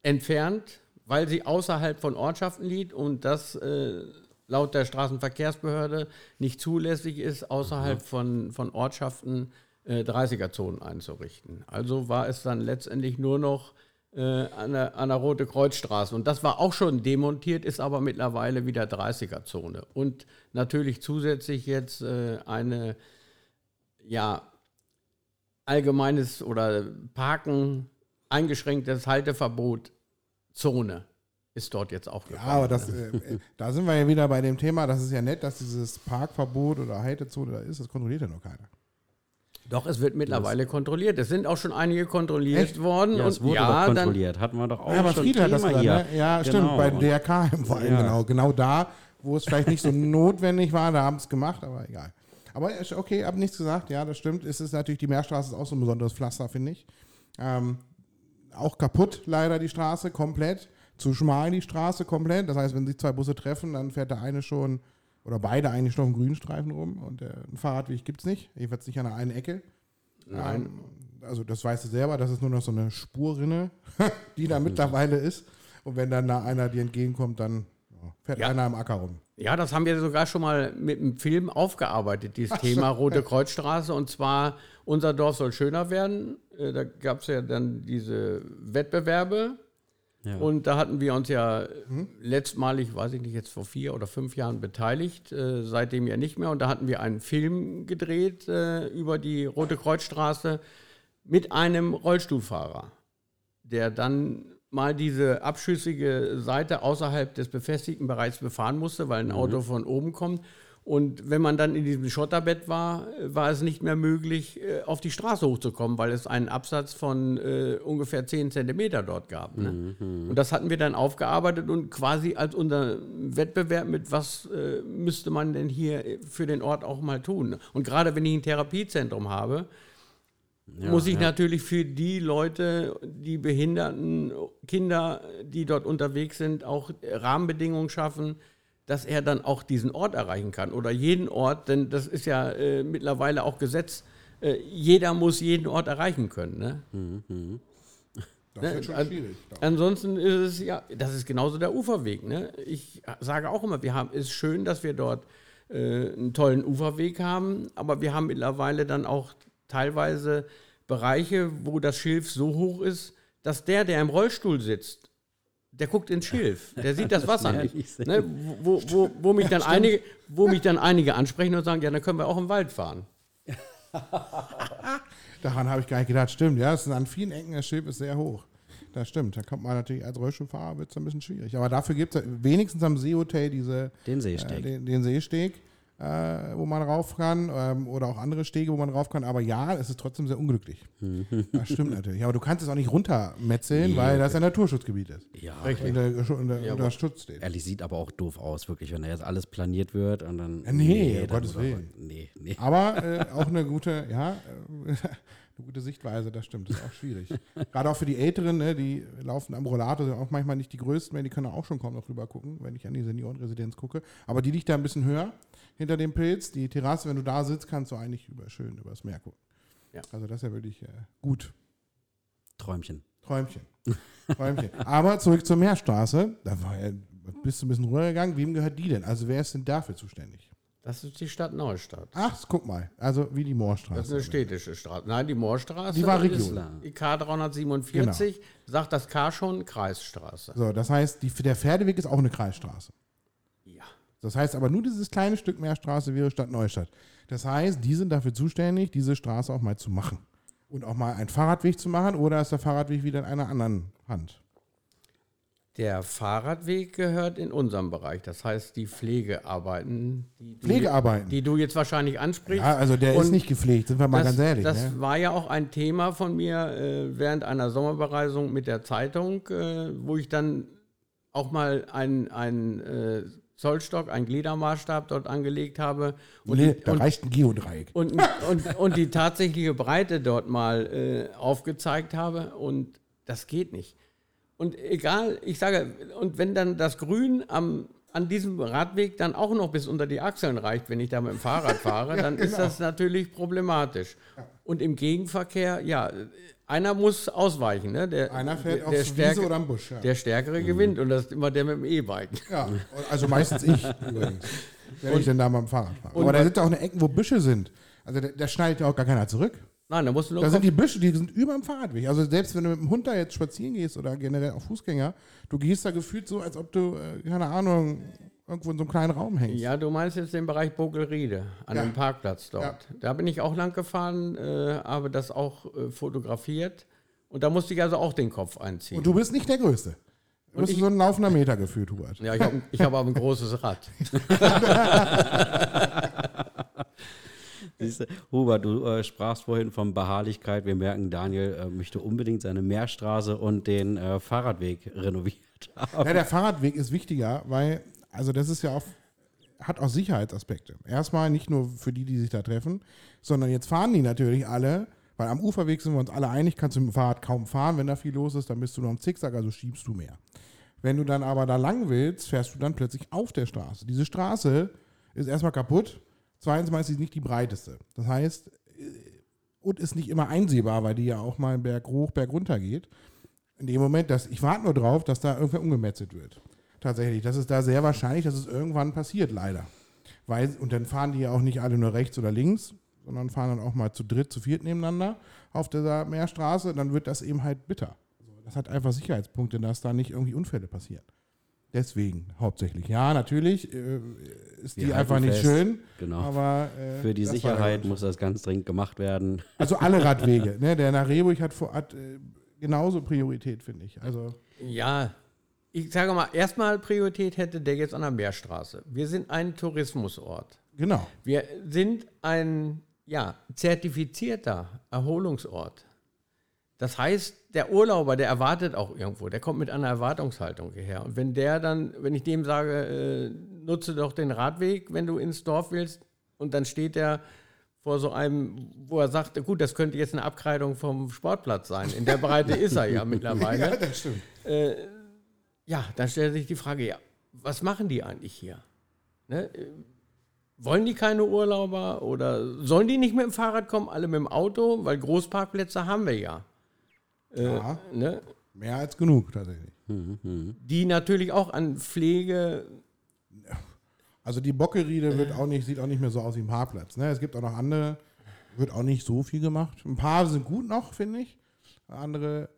S3: entfernt, weil sie außerhalb von Ortschaften liegt und das äh, laut der Straßenverkehrsbehörde nicht zulässig ist, außerhalb von, von Ortschaften äh, 30er-Zonen einzurichten. Also war es dann letztendlich nur noch äh, an, der, an der Rote Kreuzstraße. Und das war auch schon demontiert, ist aber mittlerweile wieder 30er-Zone. Und natürlich zusätzlich jetzt äh, eine, ja, allgemeines oder Parken eingeschränktes Halteverbot Zone ist dort jetzt auch
S2: Ja,
S3: gekommen.
S2: aber das, äh, äh, da sind wir ja wieder bei dem Thema, das ist ja nett, dass dieses Parkverbot oder Haltezone da ist, das kontrolliert ja noch keiner.
S3: Doch, es wird mittlerweile kontrolliert. Es sind auch schon einige kontrolliert
S2: Echt?
S3: worden.
S1: Ja, es wurde
S3: ja,
S1: doch
S3: dann,
S1: kontrolliert. Hatten wir doch auch
S2: ja, aber
S1: schon
S2: Friedel hat das
S1: Thema
S2: gesagt,
S1: hier.
S2: ne? Ja,
S1: Genau.
S2: stimmt, bei DRK im Verein,
S1: Ja.
S2: genau. Genau da, wo es vielleicht nicht so notwendig war, da haben es gemacht, aber egal. Aber okay, hab nichts gesagt, ja, das stimmt. Es ist natürlich, die Meerstraße ist auch so ein besonderes Pflaster, finde ich. Ähm, auch kaputt leider die Straße komplett. Zu schmal die Straße komplett. Das heißt, wenn sich zwei Busse treffen, dann fährt der eine schon oder beide eigentlich schon auf dem Grünstreifen rum und äh, ein Fahrradweg gibt es nicht. Jedenfalls nicht an der einen Ecke.
S3: Nein.
S2: Ähm, also das weißt du selber, das ist nur noch so eine Spurrinne, die da mittlerweile ist. Und wenn dann da einer dir entgegenkommt, dann fährt
S3: Ja.
S2: einer am Acker rum.
S3: Ja, das haben wir sogar schon mal mit einem Film aufgearbeitet, dieses Thema Rote Kreuzstraße. Und zwar, unser Dorf soll schöner werden. Äh, Da gab es ja dann diese Wettbewerbe.
S1: Ja.
S3: Und da hatten wir uns ja letztmalig, weiß ich nicht, jetzt vor vier oder fünf Jahren beteiligt, äh, seitdem ja nicht mehr. Und da hatten wir einen Film gedreht äh, über die Rote Kreuzstraße mit einem Rollstuhlfahrer, der dann mal diese abschüssige Seite außerhalb des befestigten Bereichs befahren musste, weil ein Auto von oben kommt. Und wenn man dann in diesem Schotterbett war, äh, war es nicht mehr möglich, äh, auf die Straße hochzukommen, weil es einen Absatz von äh, ungefähr 10 Zentimeter dort gab. Ne? Mhm. Und das hatten wir dann aufgearbeitet und quasi als unser Wettbewerb mit, was äh, müsste man denn hier für den Ort auch mal tun. Und gerade wenn ich ein Therapiezentrum habe, ja, muss ich ja. natürlich für die Leute, die behinderten Kinder, die dort unterwegs sind, auch Rahmenbedingungen schaffen, dass er dann auch diesen Ort erreichen kann oder jeden Ort, denn das ist ja äh, mittlerweile auch Gesetz, äh, jeder muss jeden Ort erreichen können. Ne? Mhm. Das ne? wird schon schwierig. Ansonsten ist es ja, das ist genauso der Uferweg. Ne? Ich sage auch immer, wir haben, es ist schön, dass wir dort äh, einen tollen Uferweg haben, aber wir haben mittlerweile dann auch teilweise Bereiche, wo das Schilf so hoch ist, dass der, der im Rollstuhl sitzt, der guckt ins Schilf, der sieht das Wasser nicht. Ne? Wo, wo, wo, mich dann einige, wo mich dann einige ansprechen und sagen, ja, dann können wir auch im Wald fahren.
S2: Daran habe ich gar nicht gedacht. Stimmt, ja, es ist an vielen Ecken, das Schilf ist sehr hoch. Das stimmt. Da kommt man natürlich als Rollstuhlfahrer, wird es ein bisschen schwierig. Aber dafür gibt es wenigstens am Seehotel diese,
S1: den Seesteg. Äh,
S2: den, den Seesteg äh, wo man rauf kann ähm, oder auch andere Stege, wo man rauf kann. Aber ja, es ist trotzdem sehr unglücklich. das stimmt natürlich. Aber du kannst es auch nicht runtermetzeln, nee, weil das ein Naturschutzgebiet ist.
S1: Ja, richtig.
S2: Unter, unter, ja, unter Schutz steht.
S1: Ehrlich, sieht aber auch doof aus, wirklich, wenn da jetzt alles planiert wird und dann.
S2: Ja, nee, nee um Gottes Willen. Nee, nee. Aber äh, auch eine gute, ja, äh, eine gute Sichtweise, das stimmt, das ist auch schwierig. Gerade auch für die Älteren, ne, die laufen am Rollator, sind auch manchmal nicht die größten, weil die können auch schon kaum noch rüber gucken, wenn ich an die Seniorenresidenz gucke. Aber die liegt da ein bisschen höher hinter dem Pilz. Die Terrasse, wenn du da sitzt, kannst du eigentlich über, schön übers Meer gucken. Ja. Also das ist ja wirklich äh, gut.
S1: Träumchen.
S2: Träumchen. Träumchen. Aber zurück zur Meerstraße. Da war ja, bist du ein bisschen rübergegangen. Wem gehört die denn? Also wer ist denn dafür zuständig?
S3: Das ist die Stadt Neustadt.
S2: Ach, guck mal. Also wie die Moorstraße.
S3: Das ist eine städtische Straße. Nein, die Moorstraße
S2: die war Region.
S3: ist K 347, genau. sagt das K schon, Kreisstraße.
S2: So, das heißt, die, der Pferdeweg ist auch eine Kreisstraße. Das heißt aber nur dieses kleine Stück Meerstraße wäre Stadt Neustadt. Das heißt, die sind dafür zuständig, diese Straße auch mal zu machen. Und auch mal einen Fahrradweg zu machen oder ist der Fahrradweg wieder in einer anderen Hand?
S3: Der Fahrradweg gehört in unserem Bereich, das heißt die Pflegearbeiten. Die
S2: du, Pflegearbeiten?
S3: Die du jetzt wahrscheinlich ansprichst.
S2: Ja, also der Und ist nicht gepflegt, sind wir mal das, ganz ehrlich.
S3: Das ne? war ja auch ein Thema von mir äh, während einer Sommerbereisung mit der Zeitung, äh, wo ich dann auch mal einen äh, Zollstock, einen Gliedermaßstab dort angelegt habe.
S2: Und nee, da reicht ein Geodreieck.
S3: Und, und, und, die tatsächliche Breite dort mal äh, aufgezeigt habe und das geht nicht. Und egal, ich sage, und wenn dann das Grün am, an diesem Radweg dann auch noch bis unter die Achseln reicht, wenn ich da mit dem Fahrrad fahre, dann genau. ist das natürlich problematisch. Und im Gegenverkehr, ja, einer muss ausweichen. Ne? Der,
S2: einer fährt
S3: der,
S2: auf der
S3: Stärke,
S2: Wiese oder am Busch. Ja.
S3: Der Stärkere mhm. gewinnt und das ist immer der mit dem E-Bike.
S2: Ja, also meistens ich übrigens, wenn und, ich denn da mal mit dem Fahrrad fahre. Aber da sind auch eine Ecken, wo Büsche sind. Also da, schneidet ja auch gar keiner zurück.
S3: Nein, da musst du
S2: Da sind die Büsche, die sind über dem Fahrradweg. Also selbst wenn du mit dem Hund da jetzt spazieren gehst oder generell auf Fußgänger, du gehst da gefühlt so, als ob du, äh, keine Ahnung, irgendwo in so einem kleinen Raum hängst.
S3: Ja, du meinst jetzt den Bereich Bogelriede, an ja. dem Parkplatz dort. Ja. Da bin ich auch lang gefahren, äh, habe das auch äh, fotografiert. Und da musste ich also auch den Kopf einziehen.
S2: Und du bist nicht der Größte. Du bist ich, so ein laufender Meter gefühlt, Hubert.
S3: Ja, ich habe hab aber ein großes Rad.
S1: Siehste, Hubert, du äh, sprachst vorhin von Beharrlichkeit. Wir merken, Daniel äh, möchte unbedingt seine Meerstraße und den äh, Fahrradweg renoviert
S2: haben. Ja, der Fahrradweg ist wichtiger, weil, also das ist ja auch, hat auch Sicherheitsaspekte. Erstmal nicht nur für die, die sich da treffen, sondern jetzt fahren die natürlich alle, weil am Uferweg sind wir uns alle einig, kannst du mit dem Fahrrad kaum fahren, wenn da viel los ist, dann bist du noch im Zickzack, also schiebst du mehr. Wenn du dann aber da lang willst, fährst du dann plötzlich auf der Straße. Diese Straße ist erstmal kaputt Zweitens ist sie nicht die breiteste. Das heißt, äh, und ist nicht immer einsehbar, weil die ja auch mal Berg hoch, Berg runter geht. In dem Moment, dass ich warte nur drauf, dass da irgendwer umgemetzelt wird. Tatsächlich, das ist da sehr wahrscheinlich, dass es irgendwann passiert, leider. Weil, und dann fahren die ja auch nicht alle nur rechts oder links, sondern fahren dann auch mal zu dritt, zu viert nebeneinander auf dieser Meerstraße. Dann wird das eben halt bitter. Das hat einfach Sicherheitspunkte, dass da nicht irgendwie Unfälle passieren. Deswegen hauptsächlich. Ja, natürlich äh, ist Wir die einfach nicht fest. schön.
S1: Genau.
S2: Aber
S1: äh, für die Sicherheit muss das ganz dringend gemacht werden.
S2: Also alle Radwege. ne? Der nach Rehburg hat, hat äh, genauso Priorität, finde ich. Also
S3: ja, ich sage mal, erstmal Priorität hätte der jetzt an der Meerstraße. Wir sind ein Tourismusort.
S2: Genau.
S3: Wir sind ein ja, zertifizierter Erholungsort. Das heißt, der Urlauber, der erwartet auch irgendwo, der kommt mit einer Erwartungshaltung hierher. Und wenn der dann, wenn ich dem sage, äh, nutze doch den Radweg, wenn du ins Dorf willst, und dann steht er vor so einem, wo er sagt, gut, das könnte jetzt eine Abkreidung vom Sportplatz sein. In der Breite ist er ja mittlerweile.
S2: Ja, das stimmt.
S3: Äh, ja, dann stellt sich die Frage, ja, was machen die eigentlich hier? Ne? Wollen die keine Urlauber oder sollen die nicht mit dem Fahrrad kommen, alle mit dem Auto? Weil Großparkplätze haben wir ja. Äh,
S2: Ja.
S3: ne?
S2: Mehr als genug tatsächlich.
S3: Die natürlich auch an Pflege,
S2: Also die Bockeriede wird auch nicht, sieht auch nicht mehr so aus wie ein Parkplatz. Ne? Es gibt auch noch andere, wird auch nicht so viel gemacht. Ein paar sind gut noch, finde ich. Andere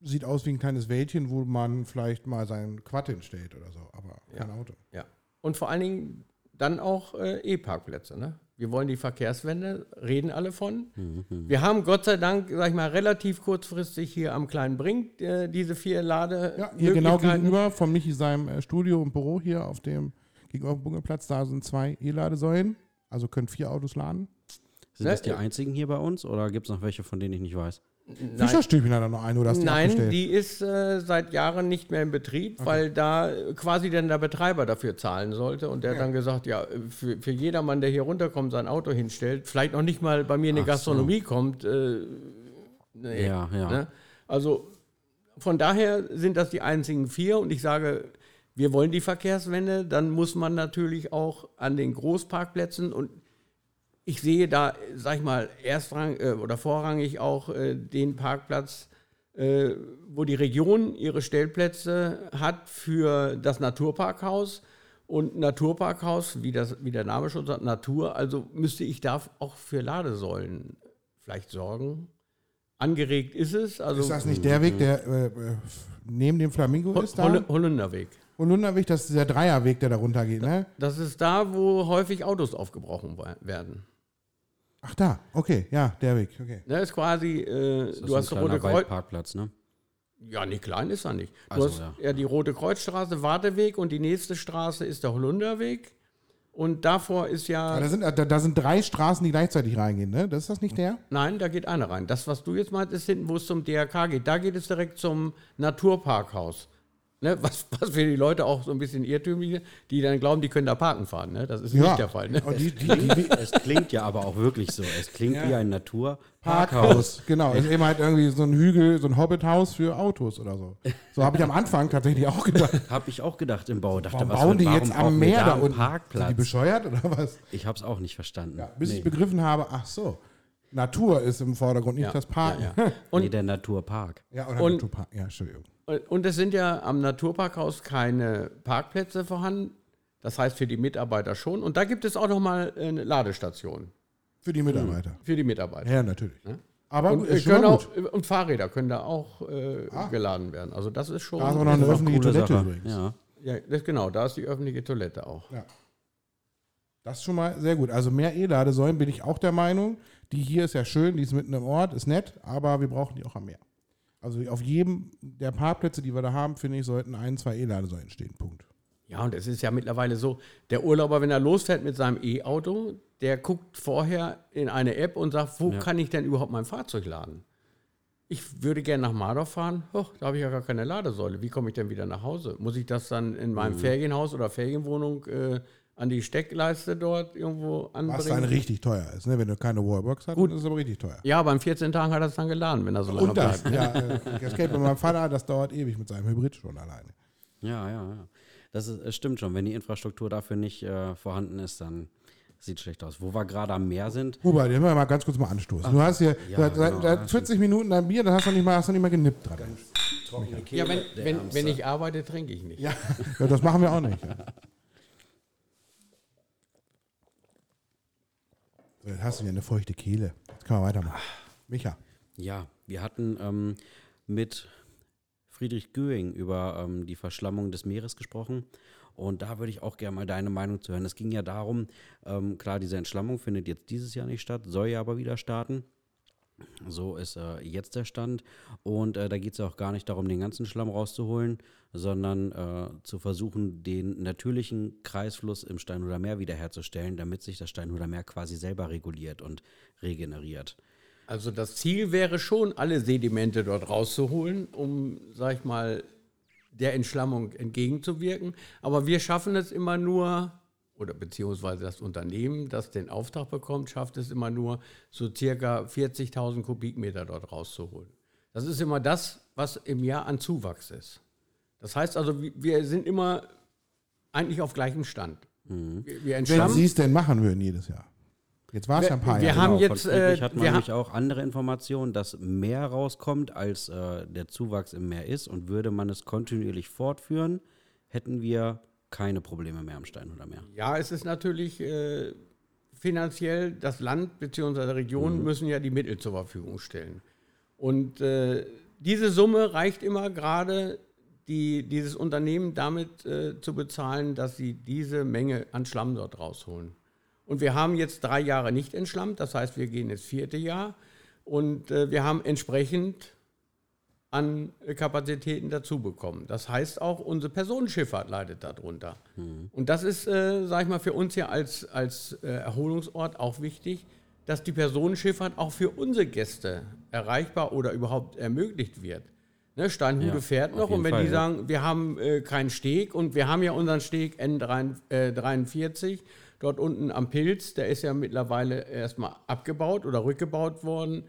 S2: sieht aus wie ein kleines Wäldchen, wo man vielleicht mal seinen Quad hinstellt oder so, aber kein Auto.
S3: ja. Und vor allen Dingen dann auch äh, E-Parkplätze. Ne? Wir wollen die Verkehrswende, reden alle von. Wir haben Gott sei Dank, sag ich mal, relativ kurzfristig hier am Kleinen Brink äh, diese vier Lade.
S2: Ja, hier genau gegenüber von Michi seinem äh, Studio und Büro hier auf dem gegenüber dem da sind zwei E-Ladesäulen. Also können vier Autos laden.
S1: Sind das die
S3: äh,
S1: einzigen hier bei uns oder gibt es noch welche, von denen ich nicht weiß?
S3: Nein,
S2: Fischerstübchen hat er noch eine oder hast du
S3: Nein,
S2: abgestellt?
S3: die ist äh, seit Jahren nicht mehr in Betrieb, weil da quasi dann der Betreiber dafür zahlen sollte. Und der hat dann gesagt, ja, für, für jedermann, der hier runterkommt, sein Auto hinstellt, vielleicht noch nicht mal bei mir in die
S1: Ach so.
S3: Gastronomie kommt. Äh, nee,
S1: Ja, ja.
S3: Ne? Also von daher sind das die einzigen vier. Und ich sage, wir wollen die Verkehrswende, dann muss man natürlich auch an den Großparkplätzen und ich sehe da, sag ich mal, erstrang äh, oder vorrangig auch äh, den Parkplatz, äh, wo die Region ihre Stellplätze hat für das Naturparkhaus. Und Naturparkhaus, wie, das, wie der Name schon sagt, Natur, also müsste ich da auch für Ladesäulen vielleicht sorgen. Angeregt ist es. Also
S2: ist das nicht der Weg, der äh, äh, neben dem Flamingo
S3: Hol-
S2: ist da?
S3: Holl- Holländerweg.
S2: Holunderweg, das ist der Dreierweg, der da runter geht, ne?
S3: Das ist da, wo häufig Autos aufgebrochen werden.
S2: Ach da, okay, ja, der Weg, okay.
S3: Das ist quasi, äh,
S1: Das ist
S3: du
S1: ein
S3: hast
S1: kleiner
S3: Rote Kreuz.
S1: Waldparkplatz, ne?
S3: Ja, nee, klein ist er nicht. Du
S1: Also,
S3: hast
S1: ja.
S3: ja. die Rote Kreuzstraße, Warteweg und die nächste Straße ist der Holunderweg. Und davor ist ja.
S2: Aber da sind, da, da sind drei Straßen, die gleichzeitig reingehen, ne? Das ist das nicht der?
S3: Nein, da geht eine rein. Das, was du jetzt meinst, ist hinten, wo es zum DRK geht. Da geht es direkt zum Naturparkhaus. Ne, was, was für die Leute auch so ein bisschen irrtümlich, die dann glauben, die können da parken fahren. Ne? Das ist nicht der Fall. Ne?
S2: Die, die, die,
S1: Es klingt ja aber auch wirklich so. Es klingt wie ein Naturparkhaus.
S2: Parkhaus, genau. Ist eben halt irgendwie so ein Hügel, so ein Hobbithaus für Autos oder so. So habe ich am Anfang tatsächlich auch gedacht.
S1: Habe ich auch gedacht im Bau. Dachte,
S2: Warum
S1: was
S2: bauen die
S1: warum
S2: jetzt am Meer da
S1: einen
S2: unten? Sind die
S1: Parkplatz?
S2: bescheuert oder was?
S1: Ich habe es auch nicht verstanden.
S2: Ja, bis
S1: nee.
S2: ich begriffen habe, ach so, Natur ist im Vordergrund, nicht
S3: Ja,
S2: das Parken.
S3: ja,
S2: Ja,
S3: ja. Und-
S1: nee, der Naturpark.
S2: oder
S3: Und-
S2: Naturpark. Ja, Entschuldigung.
S3: Und- es sind ja am Naturparkhaus keine Parkplätze vorhanden. Das heißt für die Mitarbeiter schon. Und da gibt es auch nochmal eine Ladestation
S2: Für die Mitarbeiter.
S3: für die Mitarbeiter.
S2: Ja, natürlich. Aber
S3: Und,
S2: gut,
S3: äh,
S2: ist schon
S3: auch,
S2: gut.
S3: und Fahrräder können da auch äh, geladen werden. Also das ist schon.
S2: Da ist auch noch eine
S1: ist
S2: öffentliche
S1: coole
S2: Toilette
S1: Sache.
S2: übrigens.
S1: Ja.
S3: ja, das, genau, da ist die öffentliche Toilette auch.
S2: Ja. Das ist schon mal sehr gut. Also mehr E-Ladesäulen bin ich auch der Meinung. Die hier ist ja schön, die ist mitten im Ort, ist nett, aber wir brauchen die auch am Meer. Also auf jedem der Parkplätze, die wir da haben, finde ich, sollten ein, zwei E-Ladesäulen stehen. Punkt.
S3: Ja, und es ist ja mittlerweile so, der Urlauber, wenn er losfährt mit seinem E-Auto, der guckt vorher in eine App und sagt, wo kann ich denn überhaupt mein Fahrzeug laden? Ich würde gerne nach Mardorf fahren, Hoch, da habe ich ja gar keine Ladesäule. Wie komme ich denn wieder nach Hause? Muss ich das dann in meinem Ferienhaus oder Ferienwohnung äh, an die Steckleiste dort irgendwo
S2: Was dann
S3: anbringen?
S2: richtig teuer ist. Ne? Wenn du keine Wallbox hast,
S3: Gut.
S2: ist es aber richtig teuer.
S3: Ja, beim 14 Tagen hat er es dann geladen, wenn er so lange
S2: Und das,
S3: bleibt.
S2: ja, äh, das kennt bei meinem Vater, das dauert ewig mit seinem Hybrid schon alleine.
S1: Ja, ja, ja. Das ist, es stimmt schon. Wenn die Infrastruktur dafür nicht äh, vorhanden ist, dann sieht es schlecht aus. Wo wir gerade am Meer sind,
S2: Hubert, den müssen wir mal ganz kurz mal anstoßen. Du hast hier
S1: ja,
S2: seit, seit,
S1: genau.
S2: seit 40 Minuten dein Bier, dann hast du nicht mal, hast du nicht mal genippt dran.
S3: Ja, wenn, wenn, wenn ich arbeite, trinke ich nicht.
S2: Ja, ja, das machen wir auch nicht. Jetzt hast du hier eine feuchte Kehle. Jetzt können wir weitermachen. Micha.
S1: Ja, wir hatten ähm, mit Friedrich Göing über ähm, die Verschlammung des Meeres gesprochen. Und da würde ich auch gerne mal deine Meinung zu hören. Es ging ja darum, ähm, klar, diese Entschlammung findet jetzt dieses Jahr nicht statt, soll ja aber wieder starten. So ist äh, jetzt der Stand. Und äh, da geht es ja auch gar nicht darum, den ganzen Schlamm rauszuholen, sondern äh, zu versuchen, den natürlichen Kreisfluss im Steinhuder Meer wiederherzustellen, damit sich das Steinhuder Meer quasi selber reguliert und regeneriert.
S3: Also das Ziel wäre schon, alle Sedimente dort rauszuholen, um, sag ich mal, der Entschlammung entgegenzuwirken. Aber wir schaffen es immer nur, oder beziehungsweise das Unternehmen, das den Auftrag bekommt, schafft es immer nur, so circa 40.000 Kubikmeter dort rauszuholen. Das ist immer das, was im Jahr an Zuwachs ist. Das heißt also, wir sind immer eigentlich auf gleichem Stand.
S2: Mhm. Wir, Wenn Sie es denn machen würden jedes Jahr. Jetzt war es ja ein paar
S3: wir
S2: Jahre.
S3: Haben genau, jetzt,
S1: äh, hat man nämlich auch andere Informationen, dass mehr rauskommt, als äh, der Zuwachs im Meer ist. Und würde man es kontinuierlich fortführen, hätten wir keine Probleme mehr am Steinhuder Meer.
S3: Ja, es ist natürlich äh, finanziell, das Land bzw. die Region mhm. müssen ja die Mittel zur Verfügung stellen. Und äh, diese Summe reicht immer gerade, die, dieses Unternehmen damit äh, zu bezahlen, dass sie diese Menge an Schlamm dort rausholen. Und wir haben jetzt drei Jahre nicht entschlammt, das heißt, wir gehen ins vierte Jahr und äh, wir haben entsprechend an Kapazitäten dazu bekommen. Das heißt auch, unsere Personenschifffahrt leidet darunter. Mhm. Und das ist, äh, sage ich mal, für uns hier als, als äh, Erholungsort auch wichtig, dass die Personenschifffahrt auch für unsere Gäste erreichbar oder überhaupt ermöglicht wird. Ne, Steinhude ja, fährt noch und wenn Fall, die ja. sagen, wir haben äh, keinen Steg und wir haben ja unseren Steg N43 dort unten am Pilz, der ist ja mittlerweile erstmal abgebaut oder rückgebaut worden,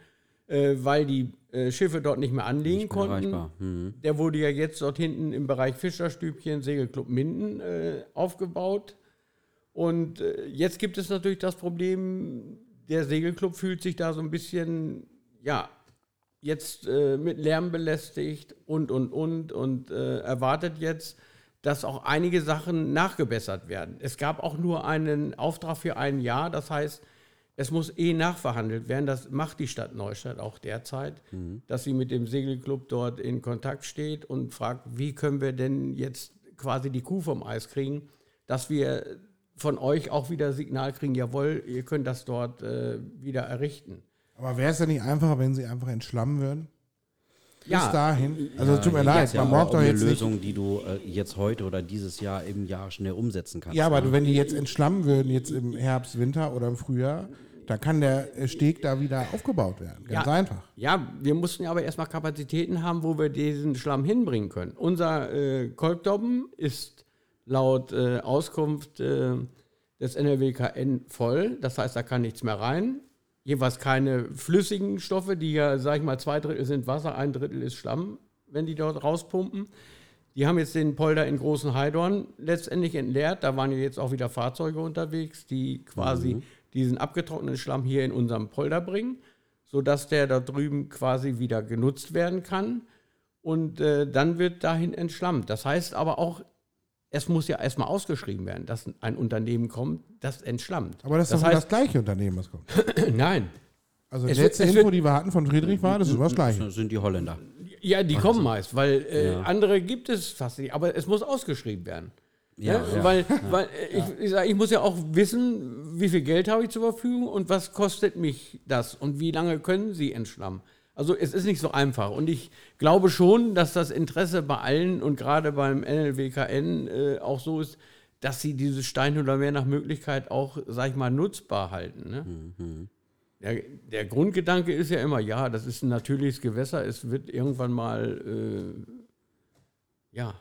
S3: äh, weil die äh, Schiffe dort nicht mehr anlegen nicht mehr konnten. Mhm. Der wurde ja jetzt dort hinten im Bereich Fischerstübchen, Segelclub Minden äh, aufgebaut. Und äh, jetzt gibt es natürlich das Problem, der Segelclub fühlt sich da so ein bisschen, ja, jetzt äh, mit Lärm belästigt und, und, und und äh, erwartet jetzt, dass auch einige Sachen nachgebessert werden. Es gab auch nur einen Auftrag für ein Jahr, das heißt, es muss eh nachverhandelt werden. Das macht die Stadt Neustadt auch derzeit, mhm. dass sie mit dem Segelclub dort in Kontakt steht und fragt, wie können wir denn jetzt quasi die Kuh vom Eis kriegen, dass wir von euch auch wieder Signal kriegen, jawohl, ihr könnt das dort äh, wieder errichten.
S2: Aber wäre es denn nicht einfacher, wenn sie einfach entschlammen würden?
S3: ja.
S2: bis dahin. Also
S1: ja,
S2: tut mir leid,
S1: man braucht doch jetzt eine Lösung, nicht. die du äh, jetzt heute oder dieses Jahr im Jahr schnell umsetzen kannst.
S2: Ja, aber ne? wenn die jetzt entschlammen würden, jetzt im Herbst, Winter oder im Frühjahr, dann kann der Steg da wieder aufgebaut werden. Ganz
S3: ja,
S2: einfach.
S3: Ja, wir mussten aber erstmal Kapazitäten haben, wo wir diesen Schlamm hinbringen können. Unser äh, Kolbdobben ist laut äh, Auskunft äh, des NRWKN voll. Das heißt, da kann nichts mehr rein jeweils keine flüssigen Stoffe, die ja, sag ich mal, zwei Drittel sind Wasser, ein Drittel ist Schlamm, wenn die dort rauspumpen. Die haben jetzt den Polder in Großen Heidorn letztendlich entleert. Da waren ja jetzt auch wieder Fahrzeuge unterwegs, die quasi mhm. diesen abgetrockneten Schlamm hier in unserem Polder bringen, sodass der da drüben quasi wieder genutzt werden kann. Und äh, dann wird dahin entschlammt. Das heißt aber auch, es muss ja erstmal ausgeschrieben werden, dass ein Unternehmen kommt, das entschlammt.
S2: Aber das ist das doch heißt, das gleiche Unternehmen, was kommt.
S3: Nein.
S2: Also die letzte Info, die wir hatten von Friedrich war, das ist immer das gleiche.
S1: Das sind die Holländer.
S3: Ja, die Ach, kommen so. meist, weil äh, ja. andere gibt es fast nicht. Aber es muss ausgeschrieben werden. Ja, ja, ja. Weil, weil ich, ich, sag, ich, muss ja auch wissen, wie viel Geld habe ich zur Verfügung und was kostet mich das und wie lange können sie entschlammen. Also es ist nicht so einfach. Und ich glaube schon, dass das Interesse bei allen und gerade beim NLWKN äh, auch so ist, dass sie dieses Steinhuder Meer nach Möglichkeit auch, sag ich mal, nutzbar halten. Ne? Mhm. Der, der, Grundgedanke ist ja immer, ja, das ist ein natürliches Gewässer, es wird irgendwann mal, äh, ja,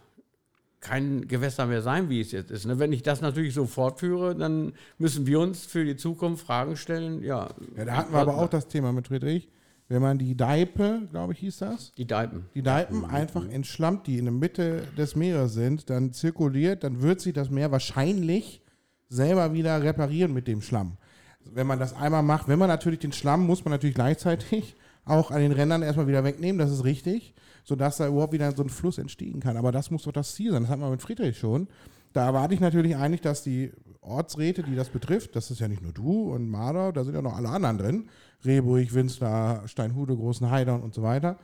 S3: kein Gewässer mehr sein, wie es jetzt ist. Ne? Wenn ich das natürlich so fortführe, dann müssen wir uns für die Zukunft Fragen stellen. Ja,
S2: ja da hatten wir aber auch das Thema mit Friedrich wenn man die Deipe, glaube ich, hieß das?
S3: Die Deipen.
S2: Die Deipen einfach entschlammt, die in der Mitte des Meeres sind, dann zirkuliert, dann wird sich das Meer wahrscheinlich selber wieder reparieren mit dem Schlamm. Wenn man das einmal macht, wenn man natürlich den Schlamm, muss man natürlich gleichzeitig auch an den Rändern erstmal wieder wegnehmen, das ist richtig, sodass da überhaupt wieder so ein Fluss entstehen kann. Aber das muss doch das Ziel sein, das hat man mit Friedrich schon. Da erwarte ich natürlich eigentlich, dass die Ortsräte, die das betrifft, das ist ja nicht nur du und Marder, da sind ja noch alle anderen drin, Rehburg, Winster, Steinhude, Großen Heidern und so weiter,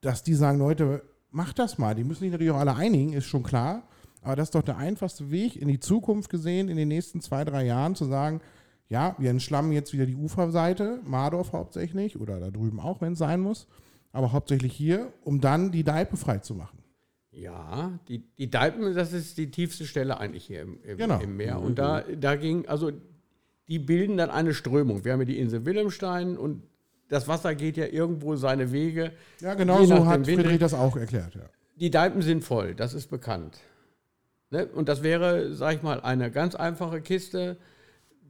S2: dass die sagen, Leute, macht das mal. Die müssen sich natürlich auch alle einigen, ist schon klar. Aber das ist doch der einfachste Weg in die Zukunft gesehen, in den nächsten zwei, drei Jahren zu sagen, ja, wir entschlammen jetzt wieder die Uferseite, Mardorf hauptsächlich oder da drüben auch, wenn es sein muss, aber hauptsächlich hier, um dann die Deipe freizumachen.
S3: Ja, die, die Deipen, das ist die tiefste Stelle eigentlich hier im, im,
S2: Genau.
S3: im Meer. Und da, da ging, also die bilden dann eine Strömung. Wir haben ja die Insel Wilhelmstein und das Wasser geht ja irgendwo seine Wege.
S2: Ja, genau so hat
S3: Wind-
S2: Friedrich das auch erklärt. Ja.
S3: Die Deipen sind voll, das ist bekannt. Ne? Und das wäre, sag ich mal, eine ganz einfache Kiste.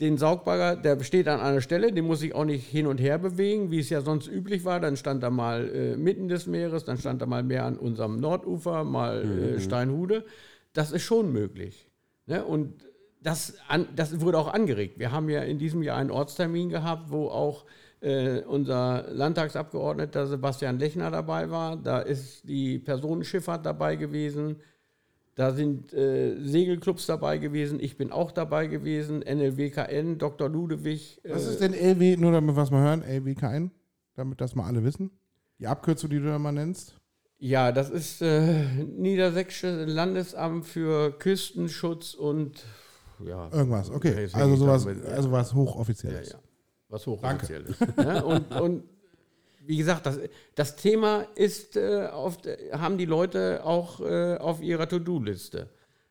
S3: Den Saugbagger, der steht an einer Stelle, den muss ich auch nicht hin und her bewegen, wie es ja sonst üblich war. Dann stand er mal äh, mitten des Meeres, dann stand er mal mehr an unserem Nordufer, mal äh, Steinhude. Das ist schon möglich. Ne? Und das, an, das wurde auch angeregt. Wir haben ja in diesem Jahr einen Ortstermin gehabt, wo auch äh, unser Landtagsabgeordneter Sebastian Lechner dabei war. Da ist die Personenschifffahrt dabei gewesen. Da sind äh, Segelclubs dabei gewesen. Ich bin auch dabei gewesen. NLWKN, Dr. Ludewig.
S2: Was
S3: äh,
S2: ist denn LW, nur damit wir es mal hören, LWKN, damit das mal alle wissen? Die Abkürzung, die du da mal nennst?
S3: Ja, das ist äh, Niedersächsisches Landesamt für Küstenschutz und ja,
S2: Irgendwas, okay. Also sowas,
S3: ja.
S2: also was
S3: Ja,
S2: hochoffizielles.
S3: ja. Was hochoffiziell ist. Ja, und, und wie gesagt, das, das Thema ist, äh, auf, haben die Leute auch äh, auf ihrer To-Do-Liste.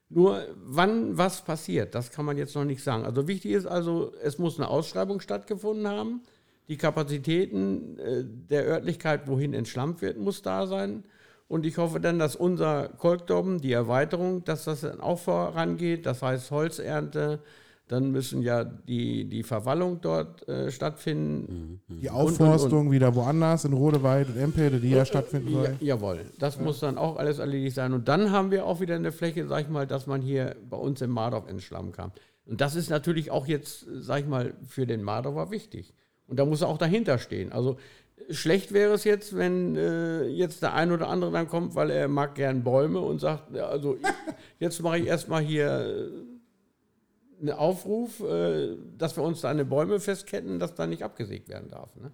S3: Nur wann was passiert, das kann man jetzt noch nicht sagen. Also wichtig ist also, es muss eine Ausschreibung stattgefunden haben. Die Kapazitäten äh, der Örtlichkeit, wohin entschlammt wird, muss da sein. Und ich hoffe dann, dass unser Kolkdom, die Erweiterung, dass das dann auch vorangeht. Das heißt Holzernte, dann müssen ja die, die Verwallung dort äh, stattfinden.
S2: Die Aufforstung wieder woanders, in Rodewald und Empede, die ja stattfinden
S3: Ja,
S2: soll.
S3: jawohl, das muss dann auch alles erledigt sein. Und dann haben wir auch wieder eine Fläche, sag ich mal, dass man hier bei uns im Mardorf entschlammen kann. Und das ist natürlich auch jetzt, sag ich mal, für den Mardorfer wichtig. Und da muss er auch dahinter stehen. Also schlecht wäre es jetzt, wenn äh, jetzt der ein oder andere dann kommt, weil er mag gern Bäume und sagt, ja, also jetzt mache ich erstmal hier einen Aufruf, äh, dass wir uns da an den Bäume festketten, dass da nicht abgesägt werden darf. Ne?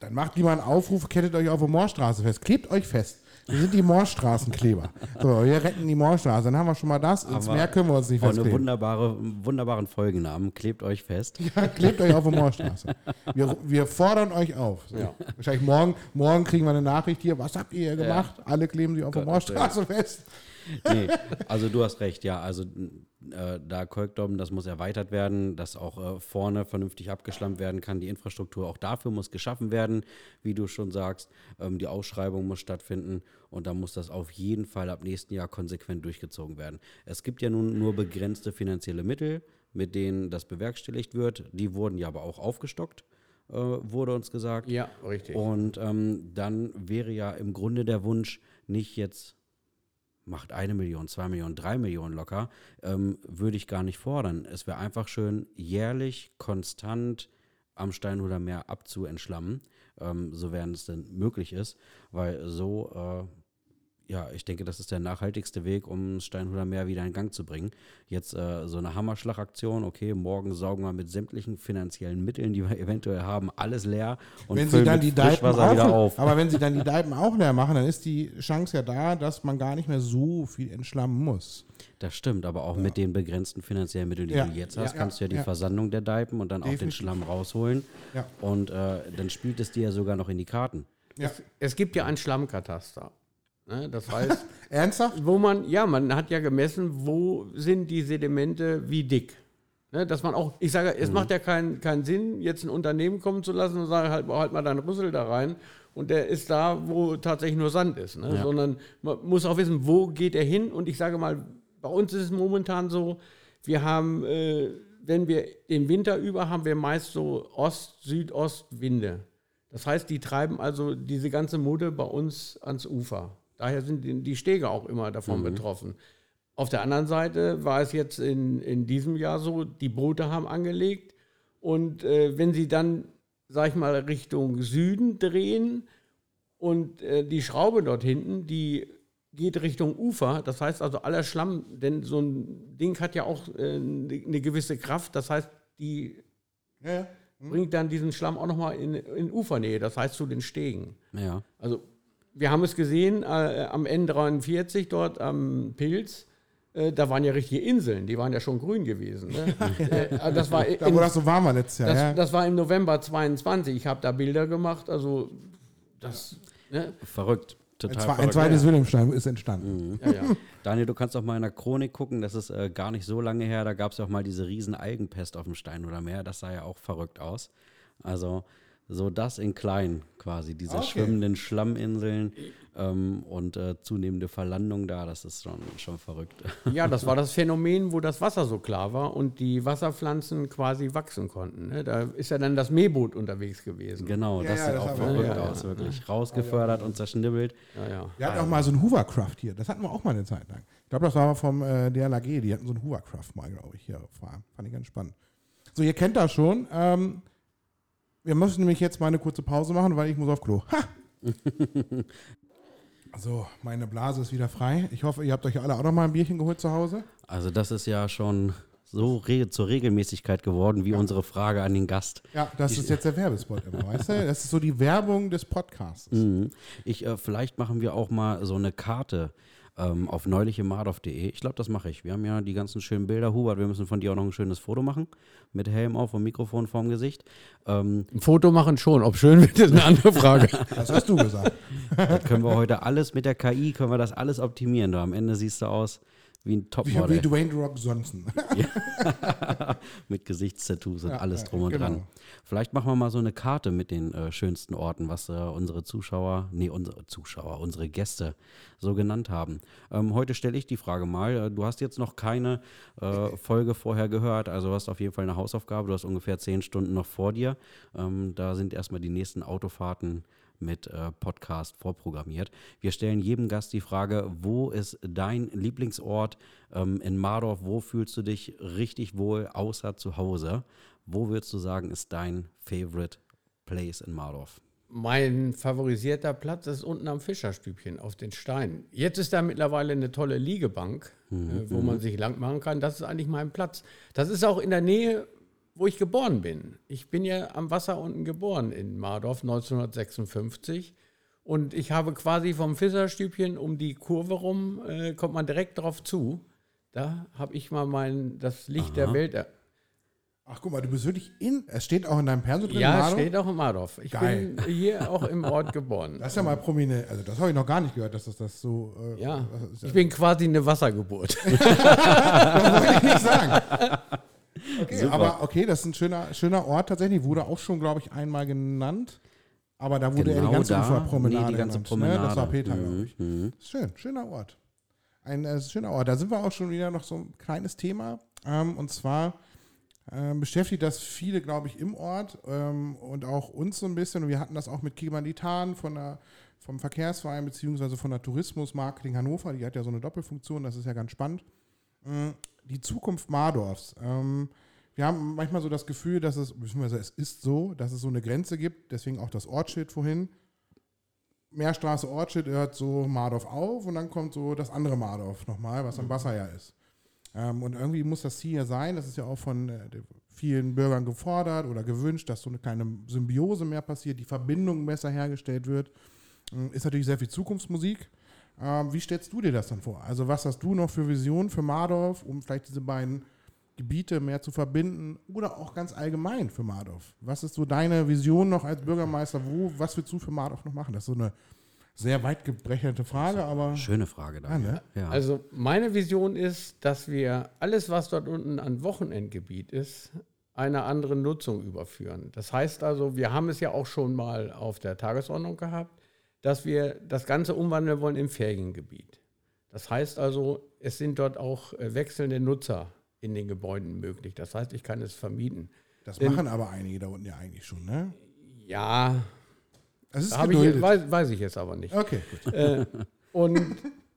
S2: Dann macht lieber einen Aufruf, kettet euch auf der Moorstraße fest. Klebt euch fest. Wir sind die Moorstraßenkleber. So, wir retten die Moorstraße. Dann haben wir schon mal das. Ins
S1: Aber
S2: Meer können wir uns nicht
S1: Auch eine
S2: festkleben.
S1: wunderbare, wunderbaren Folgennamen. Klebt euch fest.
S2: Ja, klebt euch auf der Moorstraße. Wir, wir fordern euch auf. So.
S3: Ja.
S2: Wahrscheinlich morgen, morgen kriegen wir eine Nachricht hier. Was habt ihr hier gemacht? Alle kleben sich auf der Moorstraße fest.
S1: Nee, also du hast recht, ja. Also äh, da Kolkdom, das muss erweitert werden, dass auch äh, vorne vernünftig abgeschlammt werden kann. Die Infrastruktur auch dafür muss geschaffen werden, wie du schon sagst. Ähm, die Ausschreibung muss stattfinden und da muss das auf jeden Fall ab nächsten Jahr konsequent durchgezogen werden. Es gibt ja nun nur begrenzte finanzielle Mittel, mit denen das bewerkstelligt wird. Die wurden ja aber auch aufgestockt, äh, wurde uns gesagt.
S3: Ja, richtig.
S1: Und ähm, dann wäre ja im Grunde der Wunsch nicht jetzt macht eine Million, zwei Millionen, drei Millionen locker, ähm, würde ich gar nicht fordern. Es wäre einfach schön, jährlich, konstant am Steinhuder Meer abzuentschlammen, ähm, sofern es denn möglich ist, weil so, äh, ja, ich denke, das ist der nachhaltigste Weg, um das Steinhuder Meer wieder in Gang zu bringen. Jetzt äh, so eine Hammerschlagaktion, okay, morgen saugen wir mit sämtlichen finanziellen Mitteln, die wir eventuell haben, alles leer und
S2: wenn sie
S1: füllen
S2: dann
S1: mit
S2: die Deipen
S1: wieder auf.
S2: aber wenn sie dann die Deipen auch leer machen, dann ist die Chance ja da, dass man gar nicht mehr so viel entschlammen muss.
S1: Das stimmt, aber auch mit den begrenzten finanziellen Mitteln, die
S2: Ja.
S1: du jetzt hast,
S2: Ja.
S1: kannst du ja die
S2: Ja.
S1: Versandung der Deipen und dann auch den
S2: Definitiv.
S1: Schlamm rausholen.
S2: Ja.
S1: Und äh, dann spielt es dir ja sogar noch in die Karten.
S2: Ja.
S3: Es gibt ja ein Schlammkataster. Ne? Das heißt,
S2: Ernsthaft?
S3: wo man, ja, man hat ja gemessen, wo sind die Sedimente wie dick. Ne? Dass man auch, ich sage, es macht ja keinen keinen Sinn, jetzt ein Unternehmen kommen zu lassen und sagen, halt, halt mal deinen Rüssel da rein. Und der ist da, wo tatsächlich nur Sand ist. Ne?
S1: Ja.
S3: Sondern man muss auch wissen, wo geht er hin. Und ich sage mal, bei uns ist es momentan so, wir haben, äh, wenn wir den Winter über, haben wir meist so Ost-Südost-Winde. Das heißt, die treiben also diese ganze Mudde bei uns ans Ufer. Daher sind die- Stege auch immer davon betroffen. Auf der anderen Seite war es jetzt in, in diesem Jahr so, die Boote haben angelegt und äh, wenn sie dann, sag ich mal, Richtung Süden drehen und äh, die Schraube dort hinten, die geht Richtung Ufer, das heißt also aller Schlamm, denn so ein Ding hat ja auch äh, eine gewisse Kraft, das heißt, die
S2: Ja, ja.
S3: bringt dann diesen Schlamm auch nochmal in, in Ufernähe, das heißt zu den Stegen.
S1: Ja.
S3: Also wir haben es gesehen äh, am N43 dort am Pilz. äh, da waren ja richtige Inseln, die waren ja schon grün gewesen. Ne? Äh, das war
S2: Da,
S3: im,
S2: wo das so warm war letztes Jahr.
S3: das,
S2: ja.
S3: das war im November 22. Ich habe da Bilder gemacht, also das, ne?
S1: Verrückt.
S2: ein,
S1: Total
S2: ein
S1: verrückt.
S2: zweites Wilhelmstein ist entstanden.
S3: ja, ja.
S1: Daniel, du kannst auch mal in der Chronik gucken, das ist äh, gar nicht so lange her, da gab es ja auch mal diese riesen Algenpest auf dem Stein oder Meer, das sah ja auch verrückt aus. Also so das in klein quasi, diese
S2: Okay.
S1: schwimmenden Schlamminseln ähm, und äh, zunehmende Verlandung da, das ist schon, schon verrückt.
S3: Ja, das war das Phänomen, wo das Wasser so klar war und die Wasserpflanzen quasi wachsen konnten. Ne? Da ist ja dann das Meerboot unterwegs gewesen.
S1: Genau,
S2: Ja,
S1: das
S2: ja,
S1: sieht
S2: das
S1: auch verrückt
S3: ja, ja.
S1: aus, wirklich. Rausgefördert und zerschnibbelt.
S3: Ja, ja.
S2: Wir hatten auch mal so ein Hoovercraft hier. Das hatten wir auch mal eine Zeit lang. Ich glaube, das war vom äh, DLAG. Die hatten so ein Hoovercraft mal, glaube ich, hier. Fand ich ganz spannend. So, ihr kennt das schon. Ähm, wir müssen nämlich jetzt mal eine kurze Pause machen, weil ich muss auf Klo. Ha! so, meine Blase ist wieder frei. Ich hoffe, ihr habt euch alle auch noch mal ein Bierchen geholt zu Hause.
S1: Also das ist ja schon so re zur Regelmäßigkeit geworden, wie unsere Frage an den Gast.
S2: Ja, das ist jetzt der Werbespot immer, weißt du? Das ist so die Werbung des Podcasts.
S1: Mhm. Ich, äh, vielleicht machen wir auch mal so eine Karte ähm, auf neulichemadorf.de. Ich glaube, das mache ich. Wir haben ja die ganzen schönen Bilder. Hubert, wir müssen von dir auch noch ein schönes Foto machen. Mit Helm auf und Mikrofon vorm Gesicht. Ähm,
S3: Ein Foto machen schon, ob schön wird, ist eine andere Frage.
S2: Das hast du gesagt.
S1: das können wir heute alles mit der KI, können wir das alles optimieren. Da am Ende siehst du aus wie ein Topmodel.
S2: wie Dwayne Rock Johnson.
S1: mit Gesichtstattoos und
S2: Ja,
S1: alles
S2: ja,
S1: drum und
S2: genau.
S1: dran. Vielleicht machen wir mal so eine Karte mit den äh, schönsten Orten, was äh, unsere Zuschauer, nee, unsere Zuschauer, unsere Gäste so genannt haben. Ähm, heute stelle ich die Frage mal. Äh, du hast jetzt noch keine äh, Folge vorher gehört, also du hast auf jeden Fall eine Hausaufgabe. Du hast ungefähr zehn Stunden noch vor dir. Ähm, da sind erstmal die nächsten Autofahrten mit äh, Podcast vorprogrammiert. Wir stellen jedem Gast die Frage, wo ist dein Lieblingsort ähm, in Mardorf? Wo fühlst du dich richtig wohl außer zu Hause? Wo würdest du sagen, ist dein Favorite Place in Mardorf?
S3: Mein favorisierter Platz ist unten am Fischerstübchen auf den Steinen. Jetzt ist da mittlerweile eine tolle Liegebank, äh, wo man sich lang machen kann. Das ist eigentlich mein Platz. Das ist auch in der Nähe, wo ich geboren bin. Ich bin ja am Wasser unten geboren in Mardorf 1956. Und ich habe quasi vom Fischerstübchen um die Kurve rum, äh, kommt man direkt drauf zu. Da habe ich mal mein, das Licht der Welt. er-
S2: Ach, guck mal, du bist wirklich in. Es steht auch in deinem Perso drin.
S3: Ja,
S2: Maro.
S3: steht auch in Mardorf. Ich
S2: Geil.
S3: bin hier auch im Ort geboren.
S2: Das ist ja mal prominent. Also, das habe ich noch gar nicht gehört, dass das, das so. Äh,
S3: Ja,
S2: ist
S3: ich bin quasi eine Wassergeburt.
S2: das wollte ich nicht sagen. Okay,
S1: Super.
S2: aber okay, das ist ein schöner, schöner Ort tatsächlich. Wurde auch schon, glaube ich, einmal genannt. Aber da wurde ja
S1: Genau
S2: die ganze
S1: da?
S2: Uferpromenade
S1: Nee, die ganze
S2: genannt, Ne? Das war
S1: Promenade.
S2: Peter,
S1: Mhm,
S2: glaube ich. Schön, schöner Ort. Ein äh, schöner Ort. Da sind wir auch schon wieder noch so ein kleines Thema. Ähm, und zwar ähm, beschäftigt das viele, glaube ich, im Ort ähm, und auch uns so ein bisschen. Und wir hatten das auch mit Kibanitan von der, vom Verkehrsverein beziehungsweise von der Tourismus Marketing Hannover. Die hat ja so eine Doppelfunktion, das ist ja ganz spannend. Mm, Die Zukunft Mardorfs. Ähm, wir haben manchmal so das Gefühl, dass es, beziehungsweise es ist so, dass es so eine Grenze gibt, deswegen auch das Ortsschild vorhin. Meerstraße Ortsschild hört so Mardorf auf und dann kommt so das andere Mardorf nochmal, was am Wasser ja ist. Ähm, und irgendwie muss das Ziel ja sein, das ist ja auch von äh, vielen Bürgern gefordert oder gewünscht, dass so eine kleine Symbiose mehr passiert, die Verbindung besser hergestellt wird. Ähm, ist natürlich sehr viel Zukunftsmusik. Ähm, wie stellst du dir das dann vor? Also was hast du noch für Visionen für Mardorf, um vielleicht diese beiden Gebiete mehr zu verbinden oder auch ganz allgemein für Mardorf? Was ist so deine Vision noch als Bürgermeister? Wo, was willst du für Mardorf noch machen? Das ist so eine sehr weit gebrechnete Frage, aber
S1: Schöne Frage,
S2: ja,
S1: Daniel.
S2: ne?
S1: Ja.
S3: Also meine Vision ist, dass wir alles, was dort unten an Wochenendgebiet ist, einer anderen Nutzung überführen. Das heißt also, wir haben es ja auch schon mal auf der Tagesordnung gehabt, dass wir das Ganze umwandeln wollen im Feriengebiet. Das heißt also, es sind dort auch äh, wechselnde Nutzer in den Gebäuden möglich. Das heißt, ich kann es vermieten.
S2: das
S3: Denn-
S2: machen aber einige da unten ja eigentlich schon, ne?
S3: Ja,
S2: Das ist
S3: habe ich, weiß, weiß ich jetzt aber nicht.
S2: Okay, gut.
S3: Äh, und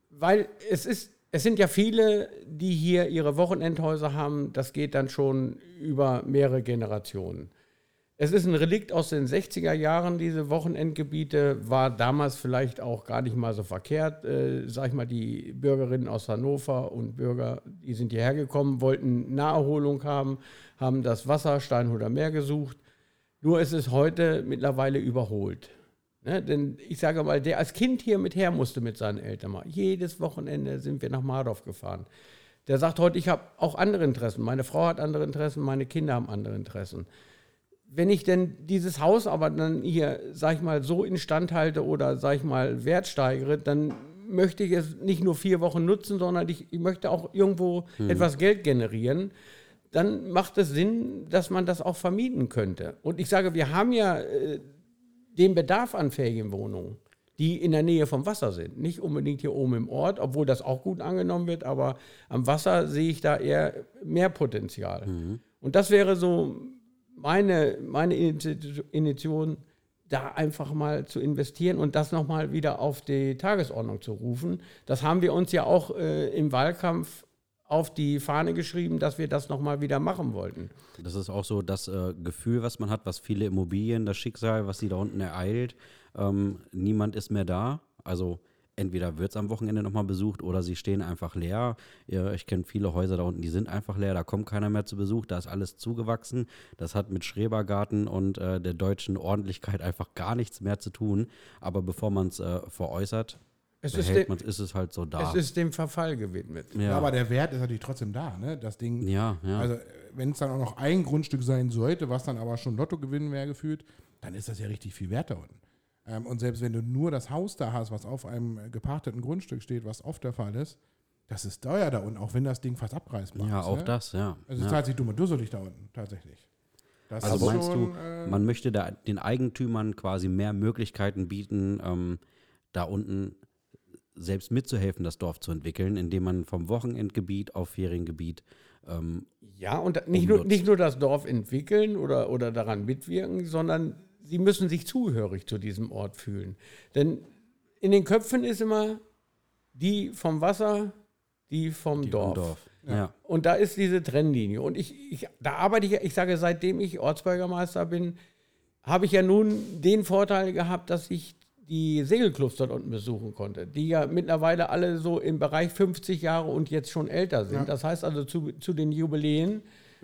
S3: weil es ist, es sind ja viele, die hier ihre Wochenendhäuser haben, das geht dann schon über mehrere Generationen. Es ist ein Relikt aus den 60er Jahren, diese Wochenendgebiete, war damals vielleicht auch gar nicht mal so verkehrt. Äh, sag ich mal, die Bürgerinnen aus Hannover und Bürger, die sind hierher gekommen, wollten Naherholung haben, haben das Wasser Steinhuder Meer gesucht. Nur ist es heute mittlerweile überholt. Ne, denn ich sage mal, der als Kind hier mit her musste mit seinen Eltern mal. Jedes Wochenende sind wir nach Mardorf gefahren. Der sagt heute, ich habe auch andere Interessen. Meine Frau hat andere Interessen, meine Kinder haben andere Interessen. Wenn ich denn dieses Haus aber dann hier, sag ich mal, so instand halte oder, sag ich mal, Wert steigere, dann möchte ich es nicht nur vier Wochen nutzen, sondern ich, ich möchte auch irgendwo hm. etwas Geld generieren. Dann macht es Sinn, dass man das auch vermieten könnte. Und ich sage, wir haben ja äh, den Bedarf an Ferienwohnungen die in der Nähe vom Wasser sind. Nicht unbedingt hier oben im Ort, obwohl das auch gut angenommen wird, aber am Wasser sehe ich da eher mehr Potenzial. Mhm. Und das wäre so meine, meine Initiation, da einfach mal zu investieren und das nochmal wieder auf die Tagesordnung zu rufen. Das haben wir uns ja auch äh, im Wahlkampf auf die Fahne geschrieben, dass wir das nochmal wieder machen wollten.
S1: Das ist auch so das äh, Gefühl, was man hat, was viele Immobilien, das Schicksal, was sie da unten ereilt. Ähm, niemand ist mehr da. Also entweder wird es am Wochenende nochmal besucht oder sie stehen einfach leer. Ich kenne viele Häuser da unten, die sind einfach leer, da kommt keiner mehr zu Besuch, da ist alles zugewachsen. Das hat mit Schrebergarten und äh, der deutschen Ordentlichkeit einfach gar nichts mehr zu tun. Aber bevor man es äh, veräußert,
S3: es ist, dem, ist, es halt so da. Es ist dem Verfall gewidmet.
S2: Ja. ja. aber der Wert ist natürlich trotzdem da, ne? Das Ding.
S1: Ja, ja.
S2: Also, wenn es dann auch noch ein Grundstück sein sollte, was dann aber schon Lotto gewinnen wäre gefühlt, dann ist das ja richtig viel wert da unten. Ähm, und selbst wenn du nur das Haus da hast, was auf einem gepachteten Grundstück steht, was oft der Fall ist, das ist teuer da unten, auch wenn das Ding fast abreißbar
S1: ja,
S2: ist.
S1: Ja, auch ne? das, ja.
S2: Also
S1: es
S2: ja. zahlt sich dumm und dusselig da unten, tatsächlich.
S1: Das also meinst schon, du, äh, man möchte da den Eigentümern quasi mehr Möglichkeiten bieten, ähm, da unten selbst mitzuhelfen, das Dorf zu entwickeln, indem man vom Wochenendgebiet auf Feriengebiet ähm,
S3: ja, und nicht nur, nicht nur das Dorf entwickeln oder, oder daran mitwirken, sondern sie müssen sich zugehörig zu diesem Ort fühlen. Denn in den Köpfen ist immer die vom Wasser, die vom die Dorf. Dorf. Ja. Und da ist diese Trennlinie. Und ich, ich, da arbeite ich, ich sage, seitdem ich Ortsbürgermeister bin, habe ich ja nun den Vorteil gehabt, dass ich die Segelclubs dort unten besuchen konnte, die ja mittlerweile alle so im Bereich 50 Jahre und jetzt schon älter sind. Ja. Das heißt also, zu, zu den Jubiläen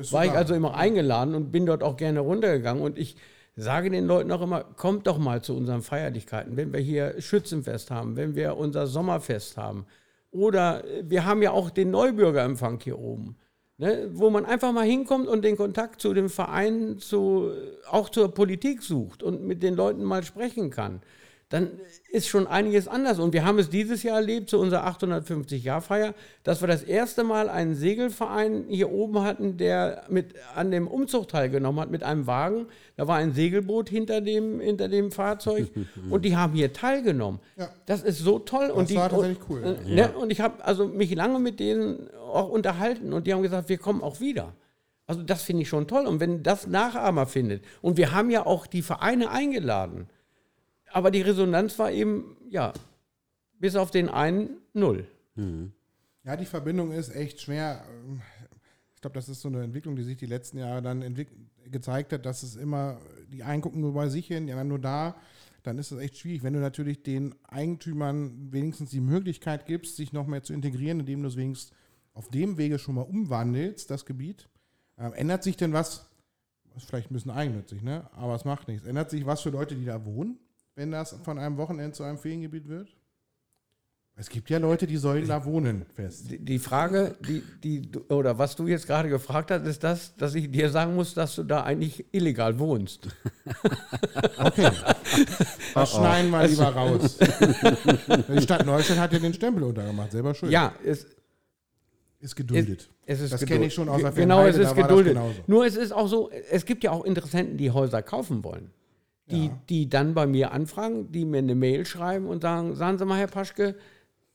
S3: war ich also immer eingeladen und bin dort auch gerne runtergegangen. Und ich sage den Leuten auch immer, kommt doch mal zu unseren Feierlichkeiten, wenn wir hier Schützenfest haben, wenn wir unser Sommerfest haben. Oder wir haben ja auch den Neubürgerempfang hier oben, ne, wo man einfach mal hinkommt und den Kontakt zu dem Verein, zu, auch zur Politik sucht und mit den Leuten mal sprechen kann dann ist schon einiges anders. Und wir haben es dieses Jahr erlebt, zu unserer 850-Jahr-Feier, dass wir das erste Mal einen Segelverein hier oben hatten, der mit an dem Umzug teilgenommen hat mit einem Wagen. Da war ein Segelboot hinter dem, hinter dem Fahrzeug und die haben hier teilgenommen. Ja. Das ist so toll. Das und die,
S2: war tatsächlich cool.
S3: Und, ja. ne, und ich habe also mich lange mit denen auch unterhalten und die haben gesagt, wir kommen auch wieder. Also das finde ich schon toll. Und wenn das Nachahmer findet, und wir haben ja auch die Vereine eingeladen, aber die Resonanz war eben, ja, bis auf den einen null. Mhm.
S2: Ja, die Verbindung ist echt schwer. Ich glaube, das ist so eine Entwicklung, die sich die letzten Jahre dann gezeigt hat, dass es immer, die einen gucken nur bei sich hin, die anderen nur da. Dann ist es echt schwierig, wenn du natürlich den Eigentümern wenigstens die Möglichkeit gibst, sich noch mehr zu integrieren, indem du es wenigstens auf dem Wege schon mal umwandelst, das Gebiet. Ähm, ändert sich denn was? Ist vielleicht ein bisschen eigennützig, ne? Aber es macht nichts. Ändert sich was für Leute, die da wohnen? Wenn das von einem Wochenende zu einem Feriengebiet wird? Es gibt ja Leute, die sollen da wohnen fest.
S3: Die, Frage, die, die, oder was du jetzt gerade gefragt hast, ist das, dass ich dir sagen muss, dass du da eigentlich illegal wohnst.
S2: Okay. Das schneiden wir lieber raus. Die Stadt Neustadt hat ja den Stempel untergemacht, selber schuld.
S3: Ja, es
S2: ist geduldet.
S3: Es, es ist
S2: das kenne ich schon aus der
S3: Genau, es ist geduldet. Nur es ist auch so, es gibt ja auch Interessenten, die Häuser kaufen wollen die, ja. die dann bei mir anfragen, die mir eine Mail schreiben und sagen, sagen Sie mal, Herr Paschke,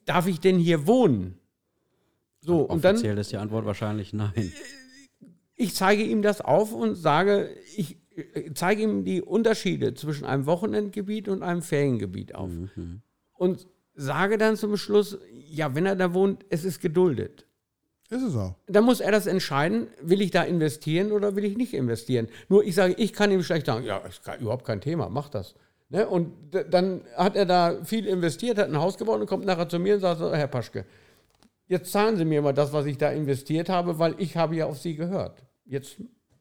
S3: darf ich denn hier wohnen?
S1: So, und Offiziell dann, ist die Antwort wahrscheinlich nein.
S3: Ich zeige ihm das auf und sage, ich äh, zeige ihm die Unterschiede zwischen einem Wochenendgebiet und einem Feriengebiet auf. Mhm. Und sage dann zum Schluss, ja, wenn er da wohnt, es ist geduldet.
S2: Ist es auch.
S3: Dann muss er das entscheiden, will ich da investieren oder will ich nicht investieren. Nur ich sage, ich kann ihm schlecht sagen, ja, ist überhaupt kein Thema, mach das. Ne? Und dann hat er da viel investiert, hat ein Haus gebaut und kommt nachher zu mir und sagt, Herr Paschke, jetzt zahlen Sie mir mal das, was ich da investiert habe, weil ich habe ja auf Sie gehört. Jetzt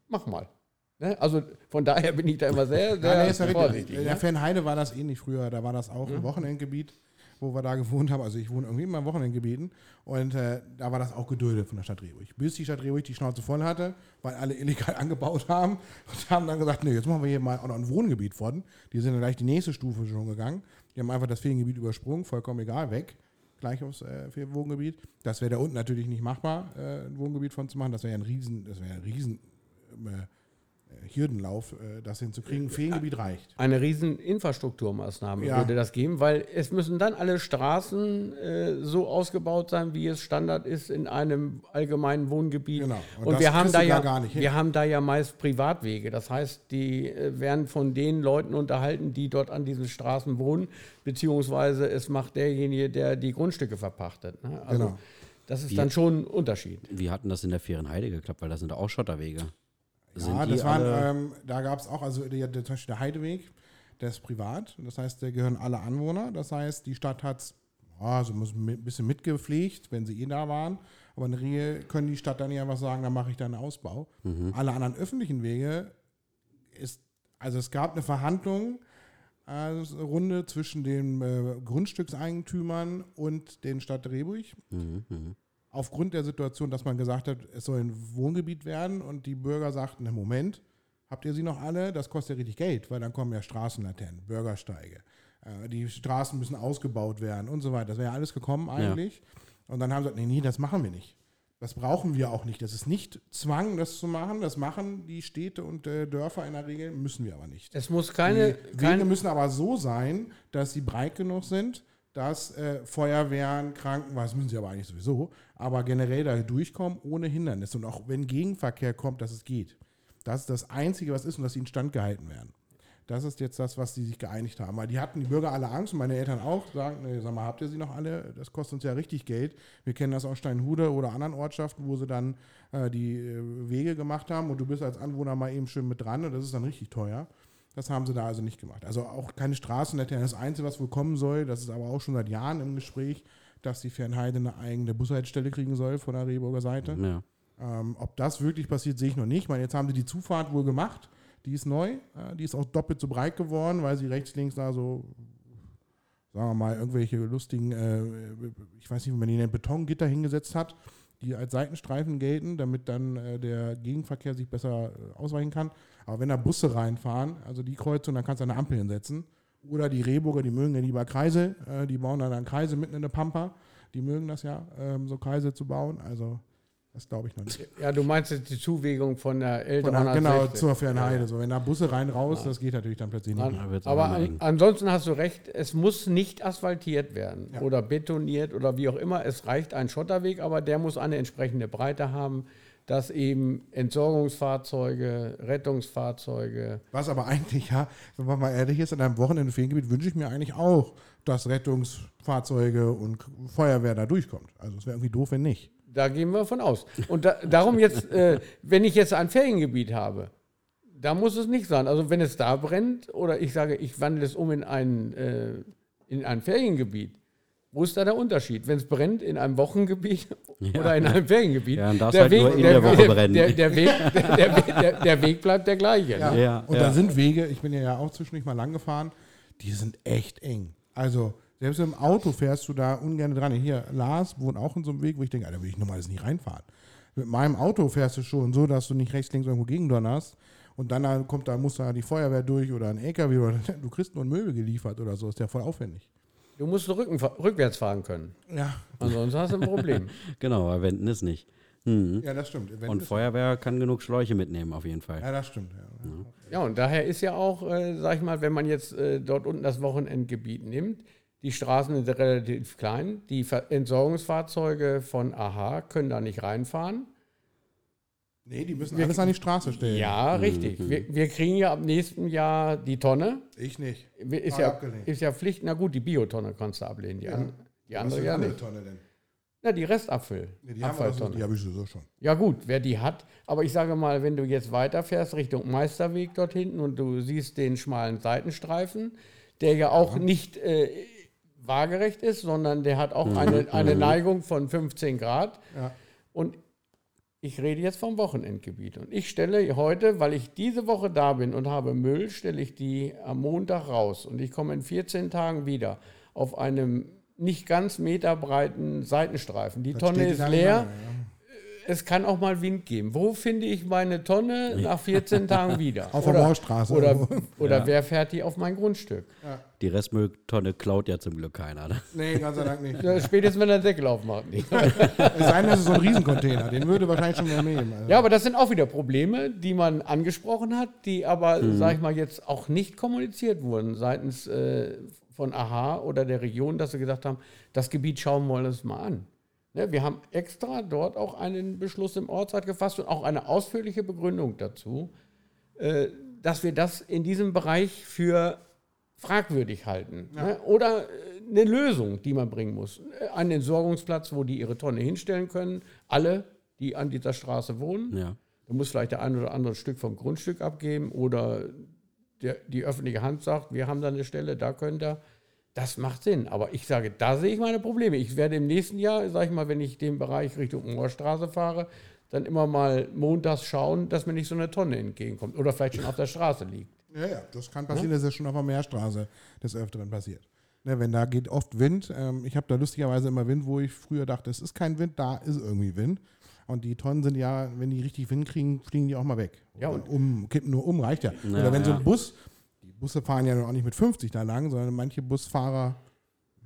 S3: mach mal. Ne? Also von daher bin ich da immer sehr, sehr
S2: ja, nee, vorsichtig. In der ne? Fanheide war das ähnlich früher, da war das auch ja. ein Wochenendgebiet. Wo wir da gewohnt haben. Also ich wohne irgendwie immer in Wochenendgebieten. Und äh, da war das auch geduldet von der Stadt Rehburg. Bis die Stadt Rehburg die Schnauze voll hatte, weil alle illegal angebaut haben. Und haben dann gesagt, nee, jetzt machen wir hier mal auch noch ein Wohngebiet von. Die sind dann gleich die nächste Stufe schon gegangen. Die haben einfach das Feriengebiet übersprungen, vollkommen egal, weg. Gleich aufs äh, Wohngebiet. Das wäre da unten natürlich nicht machbar, äh, ein Wohngebiet von zu machen. Das wäre ja ein riesen, das wäre ein riesen äh, Hürdenlauf, äh, das hinzukriegen. Feengebiet reicht.
S3: Eine riesen Infrastrukturmaßnahme
S2: Ja.
S3: würde das geben, weil es müssen dann alle Straßen äh, so ausgebaut sein, wie es Standard ist in einem allgemeinen Wohngebiet.
S2: Genau. Und
S3: Und,
S2: das
S3: wir haben da ja
S2: gar nicht hin.
S3: wir haben da ja meist Privatwege. Das heißt, die äh, werden von den Leuten unterhalten, die dort an diesen Straßen wohnen, beziehungsweise es macht derjenige, der die Grundstücke verpachtet. Ne? Also
S2: Genau.
S3: das ist
S1: Wie-
S3: dann schon ein Unterschied.
S1: Wie hatten das in der Ferienheide geklappt? Weil das sind auch Schotterwege. Sind
S2: Ja, das waren, ähm, da gab es auch, also der, der, zum Beispiel der Heideweg, der ist privat. Das heißt, da gehören alle Anwohner. Das heißt, die Stadt hat es also muss ein bisschen mitgepflegt, wenn sie eh da waren. Aber in der Regel können die Stadt dann ja einfach sagen, dann mache ich da einen Ausbau. Alle anderen öffentlichen Wege ist, also es gab eine Verhandlung, also eine Runde zwischen den äh, Grundstückseigentümern und den Stadt Rehburg aufgrund der Situation, dass man gesagt hat, es soll ein Wohngebiet werden und die Bürger sagten, im Moment, habt ihr sie noch alle? Das kostet ja richtig Geld, weil dann kommen ja Straßenlaternen, Bürgersteige, äh, die Straßen müssen ausgebaut werden und so weiter. Das wäre ja alles gekommen eigentlich. Und dann haben sie gesagt, nee, nee, das machen wir nicht. Das brauchen wir auch nicht. Das ist nicht Zwang, das zu machen. Das machen die Städte und äh, Dörfer in der Regel, müssen wir aber nicht.
S3: Es muss
S2: Die
S3: keine,
S2: Wege
S3: keine
S2: müssen aber so sein, dass sie breit genug sind, dass äh, Feuerwehren, Krankenwagen, müssen sie aber eigentlich sowieso, aber generell da durchkommen ohne Hindernis. Und auch wenn Gegenverkehr kommt, dass es geht. Das ist das Einzige, was ist und dass sie instand gehalten werden. Das ist jetzt das, was die sich geeinigt haben. Weil die hatten die Bürger alle Angst meine Eltern auch, sagen, nee, sag mal, habt ihr sie noch alle? Das kostet uns ja richtig Geld. Wir kennen das aus Steinhude oder anderen Ortschaften, wo sie dann äh, die äh, Wege gemacht haben und du bist als Anwohner mal eben schön mit dran und das ist dann richtig teuer. Das haben sie da also nicht gemacht. Also auch keine Straßenlaternen. Das Einzige, was wohl kommen soll, das ist aber auch schon seit Jahren im Gespräch, dass die Fernheide eine eigene Bushaltestelle kriegen soll von der Rehburger Seite.
S1: ja.
S2: Ähm, ob das wirklich passiert, sehe ich noch nicht. Ich meine, jetzt haben sie die Zufahrt wohl gemacht. Die ist neu. Äh, die ist auch doppelt so breit geworden, weil sie rechts, links da so, sagen wir mal, irgendwelche lustigen, äh, ich weiß nicht, wie man die nennt, Betongitter hingesetzt hat, die als Seitenstreifen gelten, damit dann äh, der Gegenverkehr sich besser äh, ausweichen kann. Aber wenn da Busse reinfahren, also die Kreuzung, dann kannst du eine Ampel hinsetzen. Oder die Rehburger, die mögen ja lieber Kreise, äh, die bauen dann, dann Kreise mitten in der Pampa. Die mögen das ja, ähm, so Kreise zu bauen. Also, das glaube ich noch nicht.
S3: Ja, du meinst jetzt die Zuwegung von der
S2: der, genau,
S3: 160.
S2: zur Fernheide. So, wenn da Busse rein, raus, das geht natürlich dann plötzlich nicht mehr.
S3: Aber an, ansonsten hast du recht, es muss nicht asphaltiert werden
S2: Ja.
S3: oder betoniert oder wie auch immer. Es reicht ein Schotterweg, aber der muss eine entsprechende Breite haben, dass eben Entsorgungsfahrzeuge, Rettungsfahrzeuge,
S2: Was aber eigentlich, ja, wenn man mal ehrlich ist, an einem Wochenende Feriengebiet wünsche ich mir eigentlich auch, dass Rettungsfahrzeuge und Feuerwehr da durchkommt. Also es wäre irgendwie doof, wenn nicht.
S3: Da gehen wir von aus. Und da, darum jetzt, äh, wenn ich jetzt ein Feriengebiet habe, da muss es nicht sein. Also wenn es da brennt oder ich sage, ich wandle es um in ein, äh, in ein Feriengebiet, wo ist da der Unterschied? Wenn es brennt in einem Wochengebiet oder in einem Feriengebiet?
S1: Ja, halt der Woche
S3: Weg-
S1: brennen.
S3: Der, der, Weg, der, Weg- der, Weg bleibt der gleiche.
S2: Ja.
S3: Ne?
S1: Ja,
S2: und
S1: ja.
S2: da sind Wege, ich bin ja ja auch zwischendurch mal lang gefahren, die sind echt eng. Also selbst im Auto fährst du da ungern dran. Hier, Lars wohnt auch in so einem Weg, wo ich denke, Alter, will ich normalerweise nicht reinfahren. Mit meinem Auto fährst du schon so, dass du nicht rechts, links irgendwo gegendonnerst. Und dann da kommt da, muss da die Feuerwehr durch oder ein LKW oder du kriegst nur ein Möbel geliefert oder so. Ist ja voll aufwendig.
S3: Du musst rücken, rückwärts fahren können.
S2: Ja,
S3: Ansonsten hast du ein Problem.
S1: Genau, aber wenden ist nicht. Mhm.
S2: ja das stimmt. Wenn
S1: Und Feuerwehr kann genug Schläuche mitnehmen, auf jeden Fall.
S2: ja, das stimmt. Ja.
S3: Ja, und daher ist ja auch, äh, sag ich mal, wenn man jetzt äh, dort unten das Wochenendgebiet nimmt, die Straßen sind relativ klein, die Entsorgungsfahrzeuge von AHA können da nicht reinfahren.
S2: Nee, die müssen alles an die Straße stellen.
S3: Ja, richtig. Wir, wir kriegen ja ab nächstem Jahr die Tonne.
S2: Ich nicht.
S3: Ist ja,
S2: abgelehnt.
S3: ist ja Pflicht. Na gut, die Biotonne kannst du ablehnen, die, an, die
S2: Was
S3: andere ja nicht.
S2: Tonne denn?
S3: Na, die Restabfüll.
S2: Nee, die haben wir doch so,
S3: Abfalltonne.
S2: die habe ich sowieso schon.
S3: Ja gut, wer die hat. Aber ich sage mal, wenn du jetzt weiterfährst Richtung Meisterweg dort hinten und du siehst den schmalen Seitenstreifen, der ja auch nicht äh, waagerecht ist, sondern der hat auch eine, eine Neigung von 15 Grad.
S2: Ja.
S3: Und ich rede jetzt vom Wochenendgebiet. Und ich stelle heute, weil ich diese Woche da bin und habe Müll, stelle ich die am Montag raus. Und ich komme in 14 Tagen wieder auf einem nicht ganz meterbreiten Seitenstreifen. Die
S2: Das
S3: Tonne ist leer.
S2: einem Mangel,
S3: Es kann auch mal Wind geben. Wo finde ich meine Tonne nach 14 Tagen wieder?
S2: Auf der Moorstraße
S3: Oder, oder
S1: Ja.
S3: wer fährt die auf mein Grundstück?
S1: Die Restmülltonne klaut ja zum Glück keiner. Ne?
S2: Nee, Gott sei Dank nicht.
S3: Ja, spätestens, wenn der Deckel aufmacht. Nicht.
S2: Es sei denn, das ist so ein Riesencontainer. Den würde wahrscheinlich schon mehr nehmen. Also.
S3: Ja, aber das sind auch wieder Probleme, die man angesprochen hat, die aber,
S2: Mhm.
S3: sag ich mal, jetzt auch nicht kommuniziert wurden seitens äh, von AHA oder der Region, dass sie gesagt haben, das Gebiet schauen wir uns mal an. Ne, wir haben extra dort auch einen Beschluss im Ortsrat gefasst und auch eine ausführliche Begründung dazu, äh, dass wir das in diesem Bereich für fragwürdig halten. Ne? Oder äh, eine Lösung, die man bringen muss. Einen Entsorgungsplatz, wo die ihre Tonne hinstellen können. Alle, die an dieser Straße wohnen.
S1: Ja.
S3: Da muss vielleicht der ein oder andere ein Stück vom Grundstück abgeben oder der, die öffentliche Hand sagt, wir haben da eine Stelle, da könnt ihr. Das macht Sinn. Aber ich sage, da sehe ich meine Probleme. Ich werde im nächsten Jahr, sage ich mal, wenn ich den Bereich Richtung Moorstraße fahre, dann immer mal montags schauen, dass mir nicht so eine Tonne entgegenkommt oder vielleicht schon auf der Straße liegt.
S2: Ja, ja, das kann passieren, das ist ja schon auf der Meerstraße des Öfteren passiert. Ne, wenn da geht oft Wind, ähm, ich habe da lustigerweise immer Wind, wo ich früher dachte, es ist kein Wind, da ist irgendwie Wind. Und die Tonnen sind ja, wenn die richtig Wind kriegen, fliegen die auch mal weg.
S3: Ja, und-
S2: um, kippen nur um, reicht ja.
S1: Ja,
S2: Oder wenn so
S1: ja.
S2: ein Bus, Busse fahren ja auch nicht mit 50 da lang, sondern manche Busfahrer,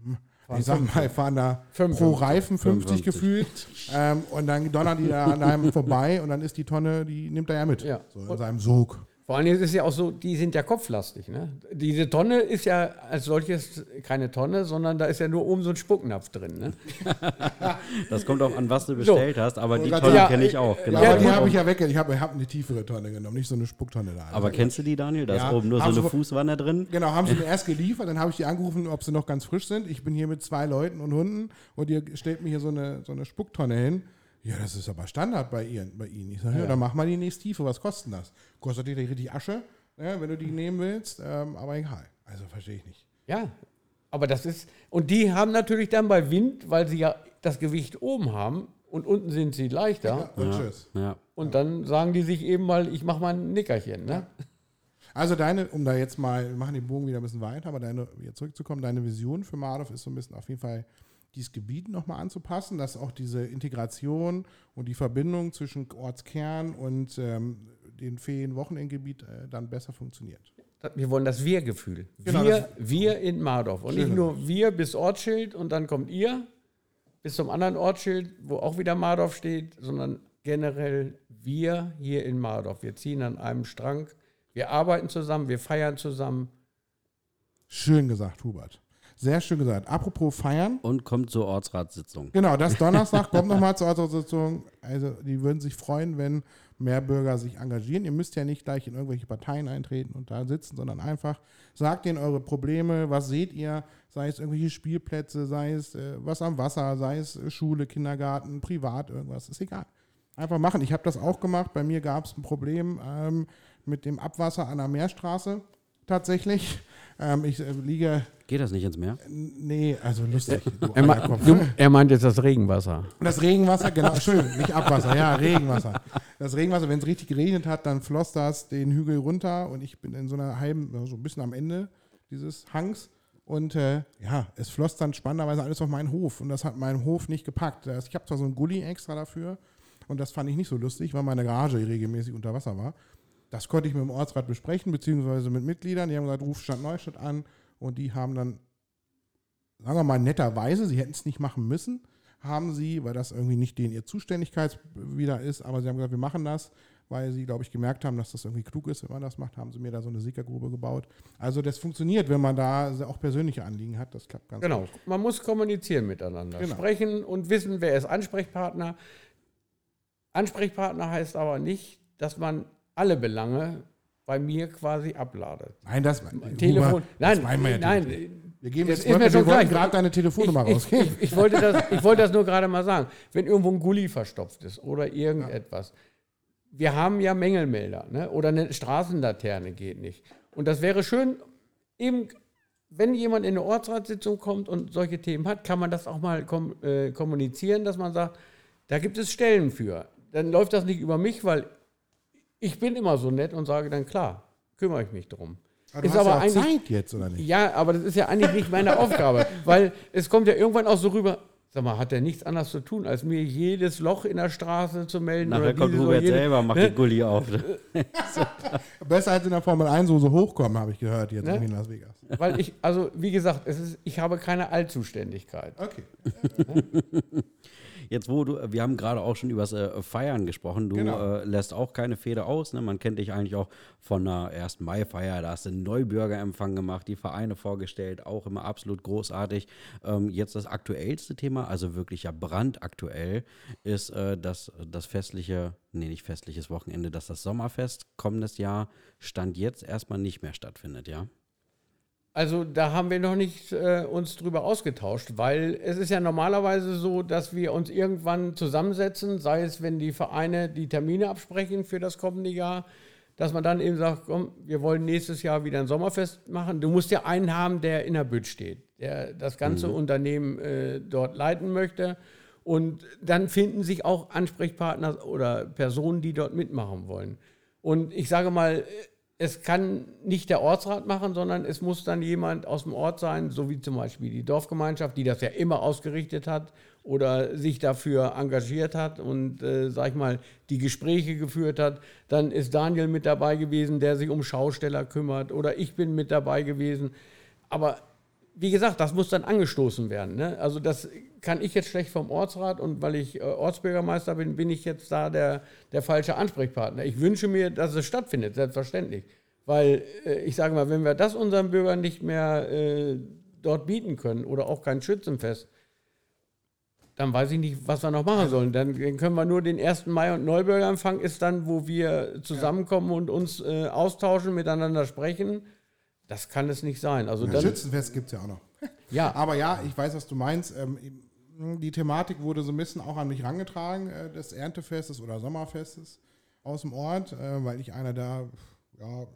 S2: hm, ich sag mal, fahren da
S3: 55.
S2: pro Reifen 50
S1: 55.
S2: gefühlt. Ähm, und dann donnern die da an einem vorbei und dann ist die Tonne, die nimmt er ja mit.
S3: Ja.
S2: So in seinem Sog.
S3: Vor allem ist es ja auch so, die sind ja kopflastig. Ne? Diese Tonne ist ja als solches keine Tonne, sondern da ist ja nur oben so ein Spucknapf drin. Ne?
S1: Das kommt auch an, was du bestellt hast, aber die Tonne
S3: ja,
S1: kenne ich auch. Genau.
S2: Ja, die habe ich ja weg. Ich habe hab eine tiefere Tonne genommen, nicht so eine Spucktonne da.
S1: aber kennst du die, Daniel? Da
S2: Ja,
S1: ist oben nur so eine Fußwanne drin.
S2: Genau, haben sie mir erst geliefert, dann habe ich die angerufen, ob sie noch ganz frisch sind. Ich bin hier mit zwei Leuten und Hunden und ihr stellt mir hier so eine, so eine Spucktonne hin. Ja, das ist aber Standard bei, ihr, bei Ihnen. Ich sage, ja, dann mach mal die nächste Tiefe. Was kostet das? Kostet die richtig Asche, ja, wenn du die nehmen willst, ähm, aber egal. Also verstehe ich nicht.
S3: Ja, aber das ist, und die haben natürlich dann bei Wind, weil sie ja das Gewicht oben haben und unten sind sie leichter.
S2: Und tschüss.
S1: Ja.
S3: Und dann sagen die sich eben mal, ich mache mal ein Nickerchen. Ne?
S2: Also deine, um da jetzt mal, wir machen den Bogen wieder ein bisschen weiter, aber deine, wieder zurückzukommen, deine Vision für Mardov ist so ein bisschen auf jeden Fall dieses Gebiet nochmal anzupassen, dass auch diese Integration und die Verbindung zwischen Ortskern und ähm, den Ferien-Wochenendgebiet äh, dann besser funktioniert.
S3: Wir wollen das Wir-Gefühl.
S2: Genau,
S3: wir, wir in Mardorf. Und
S2: Schön
S3: nicht nur wir bis Ortsschild und dann kommt ihr bis zum anderen Ortsschild, wo auch wieder Mardorf steht, sondern generell wir hier in Mardorf. Wir ziehen an einem Strang. Wir arbeiten zusammen, wir feiern zusammen.
S2: Schön gesagt, Hubert. Sehr schön gesagt. Apropos feiern.
S1: Und kommt zur Ortsratssitzung.
S2: Genau, das Donnerstag kommt nochmal zur Ortssitzung. Also die würden sich freuen, wenn mehr Bürger sich engagieren. Ihr müsst ja nicht gleich in irgendwelche Parteien eintreten und da sitzen, sondern einfach sagt ihnen eure Probleme, was seht ihr, sei es irgendwelche Spielplätze, sei es äh, was am Wasser, sei es äh, Schule, Kindergarten, privat, irgendwas, ist egal. Einfach machen. Ich habe das auch gemacht. Bei mir gab es ein Problem ähm, mit dem Abwasser an der Meerstraße tatsächlich. Ähm, ich äh, liege,
S1: Geht das nicht ins Meer?
S2: nee, also lustig.
S3: Er, du, er meint jetzt das Regenwasser.
S2: Und das Regenwasser, genau, Entschuldigung, nicht Abwasser, ja, Regenwasser. Das Regenwasser, wenn es richtig geregnet hat, dann floss das den Hügel runter und ich bin in so einer halben, so ein bisschen am Ende dieses Hangs. Und äh, ja, es floss dann spannenderweise alles auf meinen Hof und das hat meinen Hof nicht gepackt. Das- Ich habe zwar so einen Gully extra dafür und das fand ich nicht so lustig, weil meine Garage regelmäßig unter Wasser war. Das konnte ich mit dem Ortsrat besprechen, beziehungsweise mit Mitgliedern. Die haben gesagt, ruf Stadt Neustadt an und die haben dann sagen wir mal netterweise, sie hätten es nicht machen müssen, haben sie, weil das irgendwie nicht denen ihr Zuständigkeitswider ist, aber sie haben gesagt, wir machen das, weil sie, glaube ich, gemerkt haben, dass das irgendwie klug ist, wenn man das macht, haben sie mir da so eine Sickergrube gebaut. Also das funktioniert, wenn man da auch persönliche Anliegen hat, das klappt ganz
S3: Genau.
S2: gut.
S3: Man muss kommunizieren miteinander,
S2: Genau.
S3: sprechen und wissen, wer ist Ansprechpartner. Ansprechpartner heißt aber nicht, dass man alle Belange bei mir quasi abladet.
S2: Nein, das
S3: Telefon. Nein,
S2: das meinen wir ja
S3: nein.
S2: Wir geben jetzt
S3: ist mir schon
S2: gerade deine Telefonnummer
S3: ich,
S2: rausgeben.
S3: Ich, ich, wollte das, ich wollte das nur gerade mal sagen. Wenn irgendwo ein Gully verstopft ist oder irgendetwas. Wir haben ja Mängelmelder ne? oder eine Straßenlaterne geht nicht. Und das wäre schön, eben, wenn jemand in eine Ortsratssitzung kommt und solche Themen hat, kann man das auch mal kom äh, kommunizieren, dass man sagt, da gibt es Stellen für. Dann läuft das nicht über mich, weil ich bin immer so nett und sage dann, klar, kümmere ich mich drum.
S2: Aber du
S3: ist
S2: hast
S3: aber
S2: ja auch
S3: eigentlich,
S2: Zeit jetzt, oder nicht?
S3: Ja, aber das ist ja eigentlich nicht meine Aufgabe, weil es kommt ja irgendwann auch so rüber, sag mal, hat er nichts anderes zu tun, als mir jedes Loch in der Straße zu melden?
S1: Nachher kommt Hubert selber, macht
S3: Ne?
S1: die Gulli auf.
S2: Besser als in der Formel 1 so, so hochkommen, habe ich gehört, jetzt
S3: Ne?
S2: in Las Vegas.
S3: Weil ich, also wie gesagt, es ist, ich habe keine Allzuständigkeit.
S2: Okay.
S1: Jetzt, wo du, wir haben gerade auch schon über das äh, Feiern gesprochen. Du
S2: Genau.
S1: äh, lässt auch keine Feder aus. Ne? Man kennt dich eigentlich auch von einer 1. Mai-Feier. Da hast du einen Neubürgerempfang gemacht, die Vereine vorgestellt, auch immer absolut großartig. Ähm, jetzt das aktuellste Thema, also wirklich ja brandaktuell, ist äh, das, das festliche, nee, nicht festliches Wochenende, dass das Sommerfest kommendes Jahr Stand jetzt erstmal nicht mehr stattfindet, ja?
S3: Also da haben wir noch nicht äh, uns drüber ausgetauscht, weil es ist ja normalerweise so, dass wir uns irgendwann zusammensetzen, sei es, wenn die Vereine die Termine absprechen für das kommende Jahr, dass man dann eben sagt, komm, wir wollen nächstes Jahr wieder ein Sommerfest machen. Du musst ja einen haben, der in der Bütt steht, der das ganze Unternehmen äh, dort leiten möchte. Und dann finden sich auch Ansprechpartner oder Personen, die dort mitmachen wollen. Und ich sage mal, es kann nicht der Ortsrat machen, sondern es muss dann jemand aus dem Ort sein, so wie zum Beispiel die Dorfgemeinschaft, die das ja immer ausgerichtet hat oder sich dafür engagiert hat und, äh, sag ich mal, die Gespräche geführt hat. Dann ist Daniel mit dabei gewesen, der sich um Schausteller kümmert oder ich bin mit dabei gewesen. Aber wie gesagt, das muss dann angestoßen werden. Ne? Also das kann ich jetzt schlecht vom Ortsrat und weil ich äh, Ortsbürgermeister bin, bin ich jetzt da der, der falsche Ansprechpartner. Ich wünsche mir, dass es stattfindet, selbstverständlich. Weil äh, ich sage mal, wenn wir das unseren Bürgern nicht mehr äh, dort bieten können oder auch kein Schützenfest, dann weiß ich nicht, was wir noch machen sollen. Dann, können wir nur den 1. Mai und Neubürgerempfang ist dann, wo wir zusammenkommen und uns äh, austauschen, miteinander sprechen. Das kann es nicht sein. Also dann,
S2: Schützenfest gibt es ja auch noch.
S3: ja,
S2: Aber ja, ich weiß, was du meinst. Ähm, die Thematik wurde so ein bisschen auch an mich rangetragen, äh, des Erntefestes oder Sommerfestes aus dem Ort, äh, weil ich einer der ja,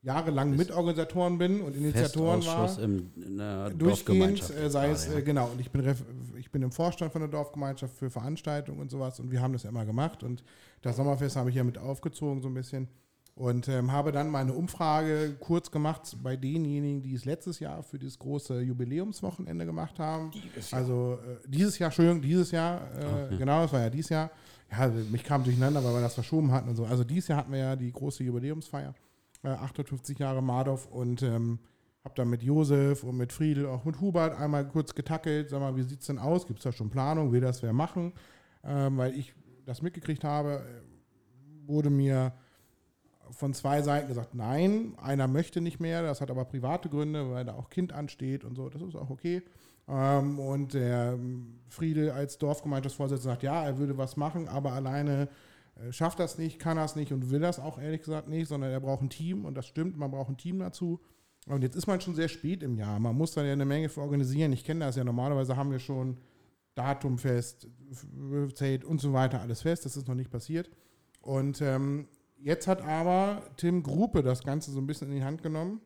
S2: jahrelang Mitorganisatoren bin und Initiatoren war.
S1: Im, in der
S2: durchgehend, äh, sei es,
S1: ja.
S2: äh, genau, und ich bin, ref, ich bin im Vorstand von der Dorfgemeinschaft für Veranstaltungen und sowas und wir haben das ja immer gemacht und das Sommerfest habe ich ja mit aufgezogen so ein bisschen und ähm, habe dann meine Umfrage kurz gemacht bei denjenigen, die es letztes Jahr für dieses große Jubiläumswochenende gemacht haben. Also äh, dieses Jahr, Entschuldigung, dieses Jahr, äh, genau, das war ja dieses Jahr. Ja, mich kam durcheinander, weil wir das verschoben hatten und so. Also dieses Jahr hatten wir ja die große Jubiläumsfeier, äh, 58 Jahre Mardorf und ähm, habe dann mit Josef und mit Friedel, auch mit Hubert einmal kurz getackelt. Sag mal, wie sieht es denn aus? Gibt es da schon Planung? Will das wer machen? Ähm, weil ich das mitgekriegt habe, äh, wurde mir von zwei Seiten gesagt, nein, einer möchte nicht mehr, das hat aber private Gründe, weil da auch Kind ansteht und so, das ist auch okay. Ähm, und der Friedel als Dorfgemeinschaftsvorsitzender sagt, ja, er würde was machen, aber alleine äh, schafft das nicht, kann das nicht und will das auch ehrlich gesagt nicht, sondern er braucht ein Team und das stimmt, man braucht ein Team dazu. Und jetzt ist man schon sehr spät im Jahr, man muss da ja eine Menge für organisieren. Ich kenne das ja, normalerweise haben wir schon Datum fest, Zelt und so weiter, alles fest, das ist noch nicht passiert. Und ähm, jetzt hat aber Tim Gruppe das Ganze so ein bisschen in die Hand genommen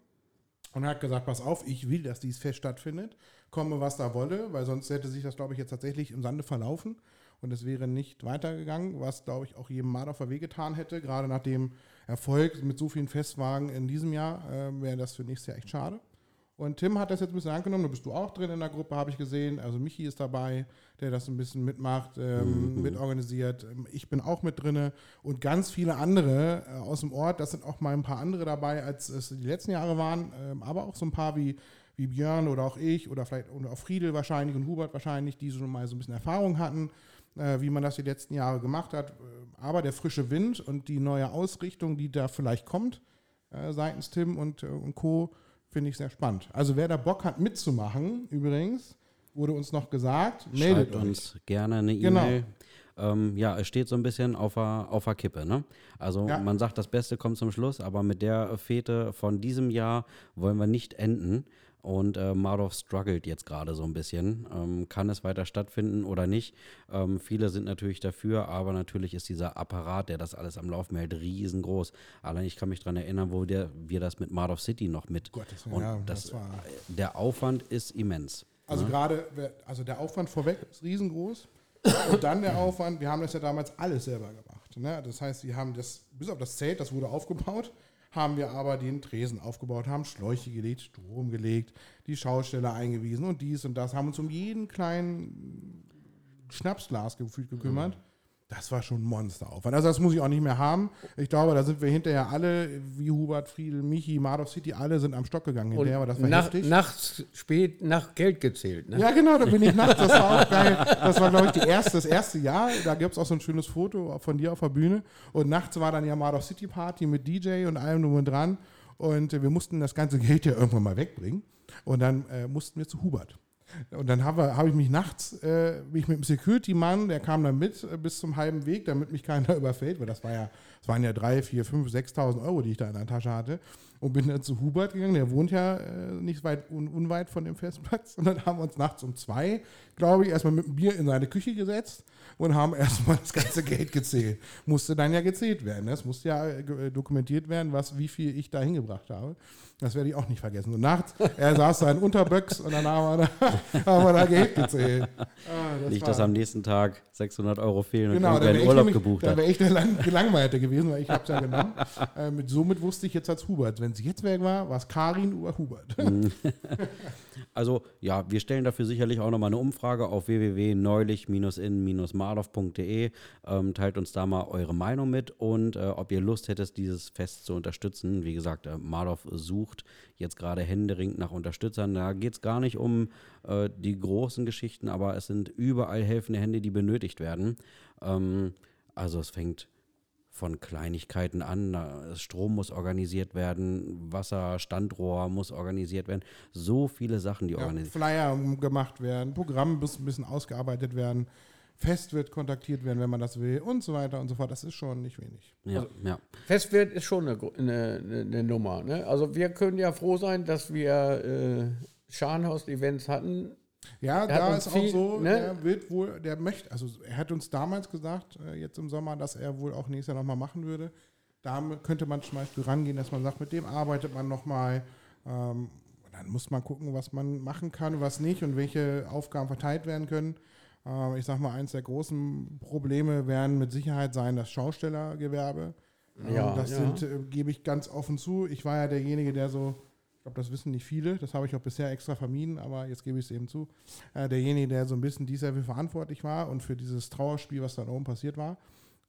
S2: und hat gesagt, pass auf, ich will, dass dieses Fest stattfindet, komme was da wolle, weil sonst hätte sich das, glaube ich, jetzt tatsächlich im Sande verlaufen und es wäre nicht weitergegangen, was, glaube ich, auch jedem Mardorfer wehgetan hätte, gerade nach dem Erfolg mit so vielen Festwagen in diesem Jahr, äh, wäre das für nächstes Jahr echt schade. Und Tim hat das jetzt ein bisschen angenommen, da bist du auch drin in der Gruppe, habe ich gesehen. Also Michi ist dabei, der das ein bisschen mitmacht, ähm, mitorganisiert. Ähm, Ich bin auch mit drinne und ganz viele andere äh, aus dem Ort. Das sind auch mal ein paar andere dabei, als es die letzten Jahre waren, ähm, aber auch so ein paar wie, wie Björn oder auch ich oder vielleicht oder auch Friedel wahrscheinlich und Hubert wahrscheinlich, die schon mal so ein bisschen Erfahrung hatten, äh, wie man das die letzten Jahre gemacht hat. Äh, Aber der frische Wind und die neue Ausrichtung, die da vielleicht kommt, äh, seitens Tim und, äh, und Co., finde ich sehr spannend. Also wer da Bock hat mitzumachen, übrigens, wurde uns noch gesagt, meldet
S1: Schreibt uns gerne eine
S2: Genau.
S1: E-Mail. Ähm, ja, es steht so ein bisschen auf der, auf der Kippe. Ne? Also
S2: Ja.
S1: man sagt, das Beste kommt zum Schluss, aber mit der Fete von diesem Jahr wollen wir nicht enden. Und äh, Mardorf struggelt jetzt gerade so ein bisschen. Ähm, kann es weiter stattfinden oder nicht? Ähm, viele sind natürlich dafür, aber natürlich ist dieser Apparat, der das alles am Laufen hält, riesengroß. Allein ich kann mich daran erinnern, wo der, wir das mit Mardorf City noch mit.
S2: Gottes Willen,
S1: und
S2: ja,
S1: das,
S2: das war-
S1: der Aufwand ist immens.
S2: Also gerade, wer- also der Aufwand vorweg ist riesengroß. Und dann der Aufwand, wir haben das ja damals alles selber gemacht. Ne? Das heißt, wir haben das, bis auf das Zelt, das wurde aufgebaut, haben wir aber den Tresen aufgebaut, haben Schläuche gelegt, Strom gelegt, die Schausteller eingewiesen und dies und das, haben uns um jeden kleinen Schnapsglas gefühlt gekümmert. Das war schon ein Monsteraufwand. Also das muss ich auch nicht mehr haben. Ich glaube, da sind wir hinterher alle, wie Hubert, Friedel, Michi, Mardov City, alle sind am Stock gegangen hinterher, aber das war
S3: nach,
S2: heftig.
S3: nachts spät nach Geld gezählt. Ne?
S2: Ja, genau, da bin ich nachts. Das war auch geil. Das war, glaube ich, die erste, das erste Jahr. Da gibt es auch so ein schönes Foto von dir auf der Bühne. Und nachts war dann ja Mardov City Party mit DJ und allem drum und dran. Und äh, wir mussten das ganze Geld ja irgendwann mal wegbringen. Und dann äh, mussten wir zu Hubert. Und dann habe hab ich mich nachts, äh, bin ich mit dem Security-Mann, der kam dann mit äh, bis zum halben Weg, damit mich keiner überfällt, weil das war ja, das waren ja drei, vier, fünf, 6.000 Euro, die ich da in der Tasche hatte. Und bin dann zu Hubert gegangen, der wohnt ja äh, nicht weit un, unweit von dem Festplatz. Und dann haben wir uns nachts um zwei, glaube ich, erstmal mit dem Bier in seine Küche gesetzt und haben erstmal das ganze Geld gezählt. Musste dann ja gezählt werden. ne? Es musste ja äh, dokumentiert werden, was, wie viel ich da hingebracht habe. Das werde ich auch nicht vergessen. Und nachts, er saß da in Unterböcks und dann haben wir da, haben wir da Geld gezählt. Ah, das
S1: Nicht,
S2: war-
S1: dass am nächsten Tag 600 Euro fehlen und
S2: Genau, da
S1: irgendwer
S2: wäre
S1: Urlaub
S2: nämlich-
S1: gebucht
S2: da
S1: hat.
S2: wär ich der Lang Gelangweilte gewesen, weil ich habe es ja genommen. äh, mit, somit wusste ich jetzt als Hubert. Wenn es jetzt weg war, war es Karin oder Hubert.
S1: Also ja, wir stellen dafür sicherlich auch nochmal eine Umfrage auf www.neulich-in-marlow.de. Ähm, teilt uns da mal eure Meinung mit und äh, ob ihr Lust hättet, dieses Fest zu unterstützen. Wie gesagt, äh, Marlow sucht jetzt gerade händeringend nach Unterstützern. Da geht es gar nicht um äh, die großen Geschichten, aber es sind überall helfende Hände, die benötigt werden. Ähm, also es fängt von Kleinigkeiten an. Strom muss organisiert werden, Wasser, Standrohr muss organisiert werden. So viele Sachen, die
S2: Ja,
S1: organisiert
S2: Flyer gemacht werden, Programm muss ein bisschen ausgearbeitet werden, Fest wird kontaktiert werden, wenn man das will und so weiter und so fort. Das ist schon nicht wenig.
S1: Ja, ja.
S3: Festwert ist schon eine, eine, eine Nummer. Ne? Also wir können ja froh sein, dass wir äh, Scharnhaus-Events hatten.
S2: Ja,
S3: Er
S2: da ist
S3: viel,
S2: auch so,
S3: ne?
S2: der wird wohl, der möchte, also er hat uns damals gesagt, äh, jetzt im Sommer, dass er wohl auch nächstes Jahr nochmal machen würde. Da könnte man zum Beispiel rangehen, dass man sagt, mit dem arbeitet man nochmal. Ähm, dann muss man gucken, was man machen kann, was nicht und welche Aufgaben verteilt werden können. Ähm, ich sag mal, eins der großen Probleme werden mit Sicherheit sein das Schaustellergewerbe. Ähm,
S3: Ja,
S2: das
S3: ja.
S2: sind, äh, gebe ich ganz offen zu. Ich war ja derjenige, der so, ich glaube, das wissen nicht viele, das habe ich auch bisher extra vermieden, aber jetzt gebe ich es eben zu. Äh, derjenige, der so ein bisschen dies verantwortlich war und für dieses Trauerspiel, was dann oben passiert war.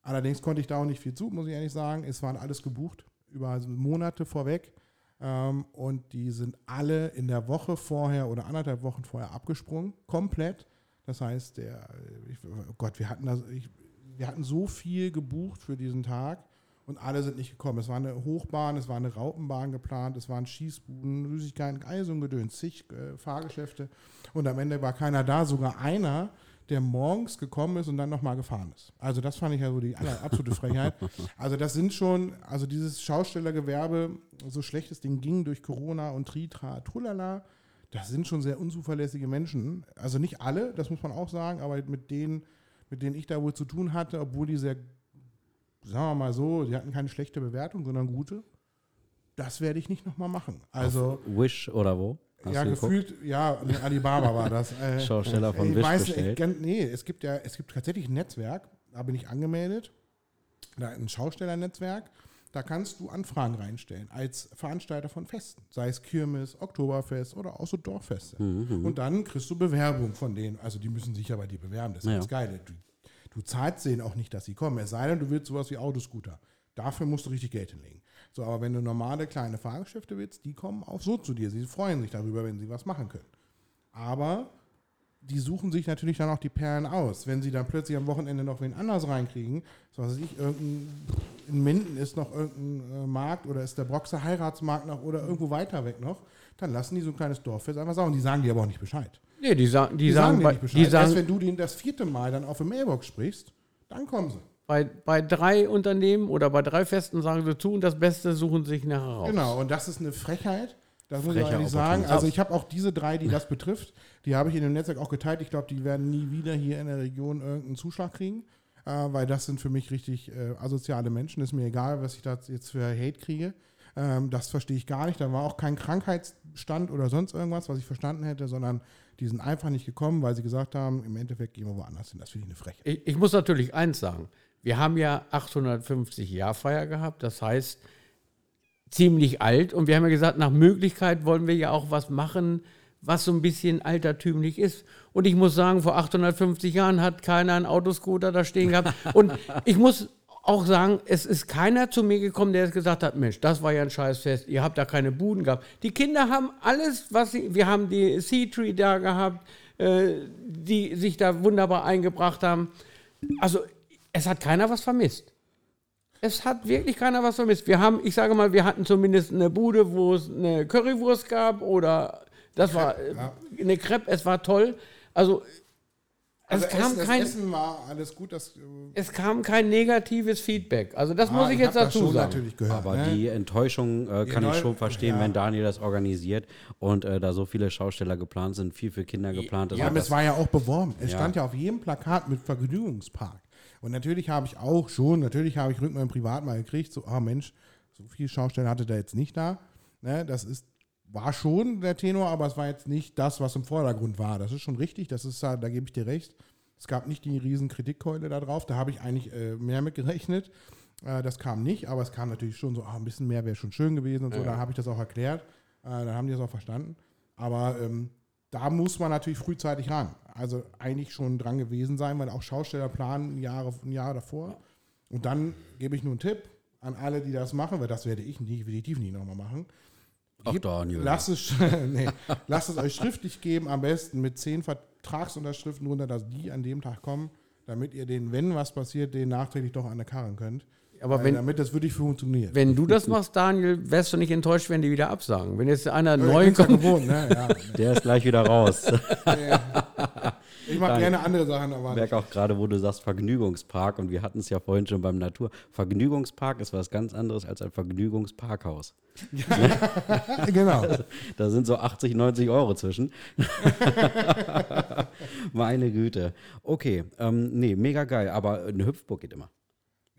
S2: Allerdings konnte ich da auch nicht viel zu, muss ich ehrlich sagen. Es waren alles gebucht, über Monate vorweg. Ähm, und die sind alle in der Woche vorher oder anderthalb Wochen vorher abgesprungen, komplett. Das heißt, der, ich, oh Gott, wir hatten, das, ich, wir hatten so viel gebucht für diesen Tag und alle sind nicht gekommen. Es war eine Hochbahn, es war eine Raupenbahn geplant, es waren Schießbuden, Süßigkeiten, all so ein Gedöns, zig äh, Fahrgeschäfte. Und am Ende war keiner da, sogar einer, der morgens gekommen ist und dann nochmal gefahren ist. Also das fand ich ja so die absolute Frechheit. Also das sind schon, also dieses Schaustellergewerbe, so schlecht es denen ging durch Corona und Tritra, Trulala, das sind schon sehr unzuverlässige Menschen. Also nicht alle, das muss man auch sagen, aber mit denen, mit denen ich da wohl zu tun hatte, obwohl die sehr, sagen wir mal so, die hatten keine schlechte Bewertung, sondern gute. Das werde ich nicht nochmal machen. Also
S1: Wish oder wo? Hast
S2: ja,
S1: du geguckt?
S2: gefühlt, ja, Alibaba war das. Äh,
S1: Schausteller von
S2: ich
S1: Wish
S2: weiß
S1: bestellt.
S2: ganz- nee, es gibt ja, es gibt tatsächlich ein Netzwerk, da bin ich angemeldet, da ein Schaustellernetzwerk, da kannst du Anfragen reinstellen als Veranstalter von Festen, sei es Kirmes, Oktoberfest oder auch so Dorffeste.
S1: Mhm,
S2: Und dann kriegst du Bewerbung von denen, also die müssen sich ja bei dir bewerben, das ist
S1: Ja.
S2: ganz geil. Du, du zahlst denen auch nicht, dass sie kommen, es sei denn, du willst sowas wie Autoscooter. Dafür musst du richtig Geld hinlegen. So, aber wenn du normale kleine Fahrgeschäfte willst, die kommen auch so zu dir. Sie freuen sich darüber, wenn sie was machen können. Aber die suchen sich natürlich dann auch die Perlen aus. Wenn sie dann plötzlich am Wochenende noch wen anders reinkriegen, so was weiß ich, irgendein, in Minden ist noch irgendein äh, Markt oder ist der Broxer Heiratsmarkt noch oder irgendwo weiter weg noch, dann lassen die so ein kleines Dorffest einfach sagen. Die sagen dir aber auch nicht Bescheid.
S3: Nee, die, sagen, die,
S2: Die,
S3: sagen,
S2: sagen
S3: bei,
S2: nicht Bescheid.
S3: die
S2: Erst
S3: sagen
S2: wenn du denen das vierte Mal dann auf der Mailbox sprichst, dann kommen sie.
S3: bei, bei drei Unternehmen oder bei drei Festen sagen sie zu und das Beste suchen sich nachher raus.
S2: Genau, und das ist eine Frechheit. Das muss ich ehrlich sagen. Also ich habe auch diese drei, die das betrifft, die habe ich in dem Netzwerk auch geteilt. Ich glaube, die werden nie wieder hier in der Region irgendeinen Zuschlag kriegen, äh, weil das sind für mich richtig äh, asoziale Menschen. Ist mir egal, was ich da jetzt für Hate kriege. Ähm, das verstehe ich gar nicht. Da war auch kein Krankheitsstand oder sonst irgendwas, was ich verstanden hätte, sondern die sind einfach nicht gekommen, weil sie gesagt haben, im Endeffekt gehen wir woanders hin. Das finde ich eine Frechheit.
S3: Ich, ich muss natürlich eins sagen. Wir haben ja 850 Jahrfeier gehabt. Das heißt, ziemlich alt und wir haben ja gesagt, nach Möglichkeit wollen wir ja auch was machen, was so ein bisschen altertümlich ist. Und ich muss sagen, vor 850 Jahren hat keiner einen Autoscooter da stehen gehabt. Und ich muss auch sagen, es ist keiner zu mir gekommen, der gesagt hat, Mensch, das war ja ein Scheißfest, ihr habt da keine Buden gehabt. Die Kinder haben alles, was sie, wir haben die Sea-Tree da gehabt, äh, die sich da wunderbar eingebracht haben. Also es hat keiner was vermisst. Es hat wirklich keiner was vermisst. Wir haben, ich sage mal, wir hatten zumindest eine Bude, wo es eine Currywurst gab oder das war äh, eine Crepe, es war toll. Also,
S2: Also
S3: es, kam
S2: Essen,
S3: kein,
S2: das Essen war alles gut. Das, äh,
S3: es kam kein negatives Feedback. Also das
S2: ah,
S3: muss ich, jetzt
S2: hab das
S3: dazu
S2: schon
S3: sagen.
S2: natürlich gehört.
S1: Aber
S2: ne?
S1: die Enttäuschung äh, kann ich
S2: Enttäu-
S1: schon verstehen,
S2: ja.
S1: wenn Daniel das organisiert und äh, da so viele Schausteller geplant sind, viel für Kinder geplant ist.
S2: Ja, aber
S1: das-
S2: es war ja auch beworben. Es
S1: Ja.
S2: stand ja auf jedem Plakat mit Vergnügungspark. Und natürlich habe ich auch schon, natürlich habe ich Rückmeldung privat mal gekriegt, so, ah Mensch, so viel Schaustellen hatte der jetzt nicht da. Ne, das ist, war schon der Tenor, aber es war jetzt nicht das, was im Vordergrund war. Das ist schon richtig, das ist, da da gebe ich dir recht. Es gab nicht die riesen Kritikkeule da drauf, da habe ich eigentlich äh, mehr mit gerechnet. Äh, das kam nicht, aber es kam natürlich schon so, ah, ein bisschen mehr wäre schon schön gewesen und so. Da habe ich das auch erklärt. Äh, dann haben die das auch verstanden. Aber ähm, da muss man natürlich frühzeitig ran. Also eigentlich schon dran gewesen sein, weil auch Schausteller planen Jahre, ein Jahr davor. Und dann gebe ich nur einen Tipp an alle, die das machen, weil das werde ich definitiv nicht nochmal machen.
S1: Ach,
S2: Gebt-
S1: Daniel.
S2: Lasst es, nee, lasst es euch schriftlich geben, am besten mit zehn Vertragsunterschriften runter, dass die an dem Tag kommen, damit ihr den, wenn was passiert, den nachträglich doch an der Karren könnt.
S3: Aber
S2: Weil
S3: wenn,
S2: damit das wirklich funktioniert.
S3: wenn du das machst, Daniel, wärst du nicht enttäuscht, wenn die wieder absagen. Wenn jetzt einer
S2: Ja,
S3: neu
S2: ja
S3: kommt.
S2: gewohnt, ne? ja.
S1: Der ist gleich wieder raus.
S2: Ich mache gerne andere Sachen, aber
S1: Ich merke auch gerade, wo du sagst Vergnügungspark und wir hatten es ja vorhin schon beim Natur. Vergnügungspark ist was ganz anderes als ein Vergnügungsparkhaus.
S2: genau.
S1: Da sind so 80, 90 Euro zwischen. Meine Güte. Okay, ähm, nee, mega geil, aber eine Hüpfburg geht immer.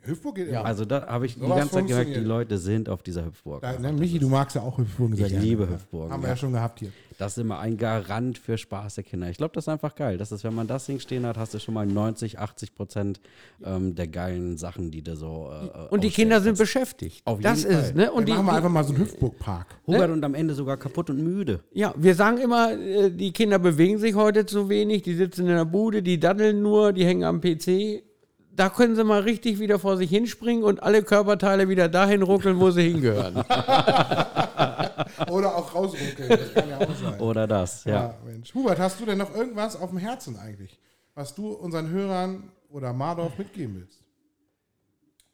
S2: Hüpfburg geht immer.
S1: Also da habe ich die
S2: Sowas
S1: ganze Zeit gemerkt, die. Leute sind auf dieser Hüpfburg.
S2: Da, ne, Michi, du magst ja auch Hüpfburgen sehr
S1: Ich
S2: gerne.
S1: liebe Hüpfburgen,
S2: Haben wir
S1: ja.
S2: ja schon gehabt hier.
S1: Das ist immer ein Garant für Spaß der Kinder. Ich glaube, das ist einfach geil. Das ist, wenn man das Ding stehen hat, hast du schon mal 90, 80 Prozent ähm, der geilen Sachen, die du so. Äh,
S3: Und die Kinder sind beschäftigt.
S1: Auf
S3: das
S1: jeden
S3: ist,
S1: Fall.
S3: ne? Und die,
S2: machen wir einfach mal so einen Hüpfburgpark.
S1: Hubert und am Ende sogar kaputt und müde.
S3: Ja, wir sagen immer, äh, die Kinder bewegen sich heute zu wenig, die sitzen in der Bude, die daddeln nur, die hängen am PC. Da können sie mal richtig wieder vor sich hinspringen und alle Körperteile wieder dahin ruckeln, wo sie hingehören.
S2: Oder auch rausruckeln. Das kann ja auch sein.
S1: Oder das, ja.
S2: Ja, Mensch. Hubert, hast du denn noch irgendwas auf dem Herzen eigentlich, was du unseren Hörern oder Mardorf mitgeben willst?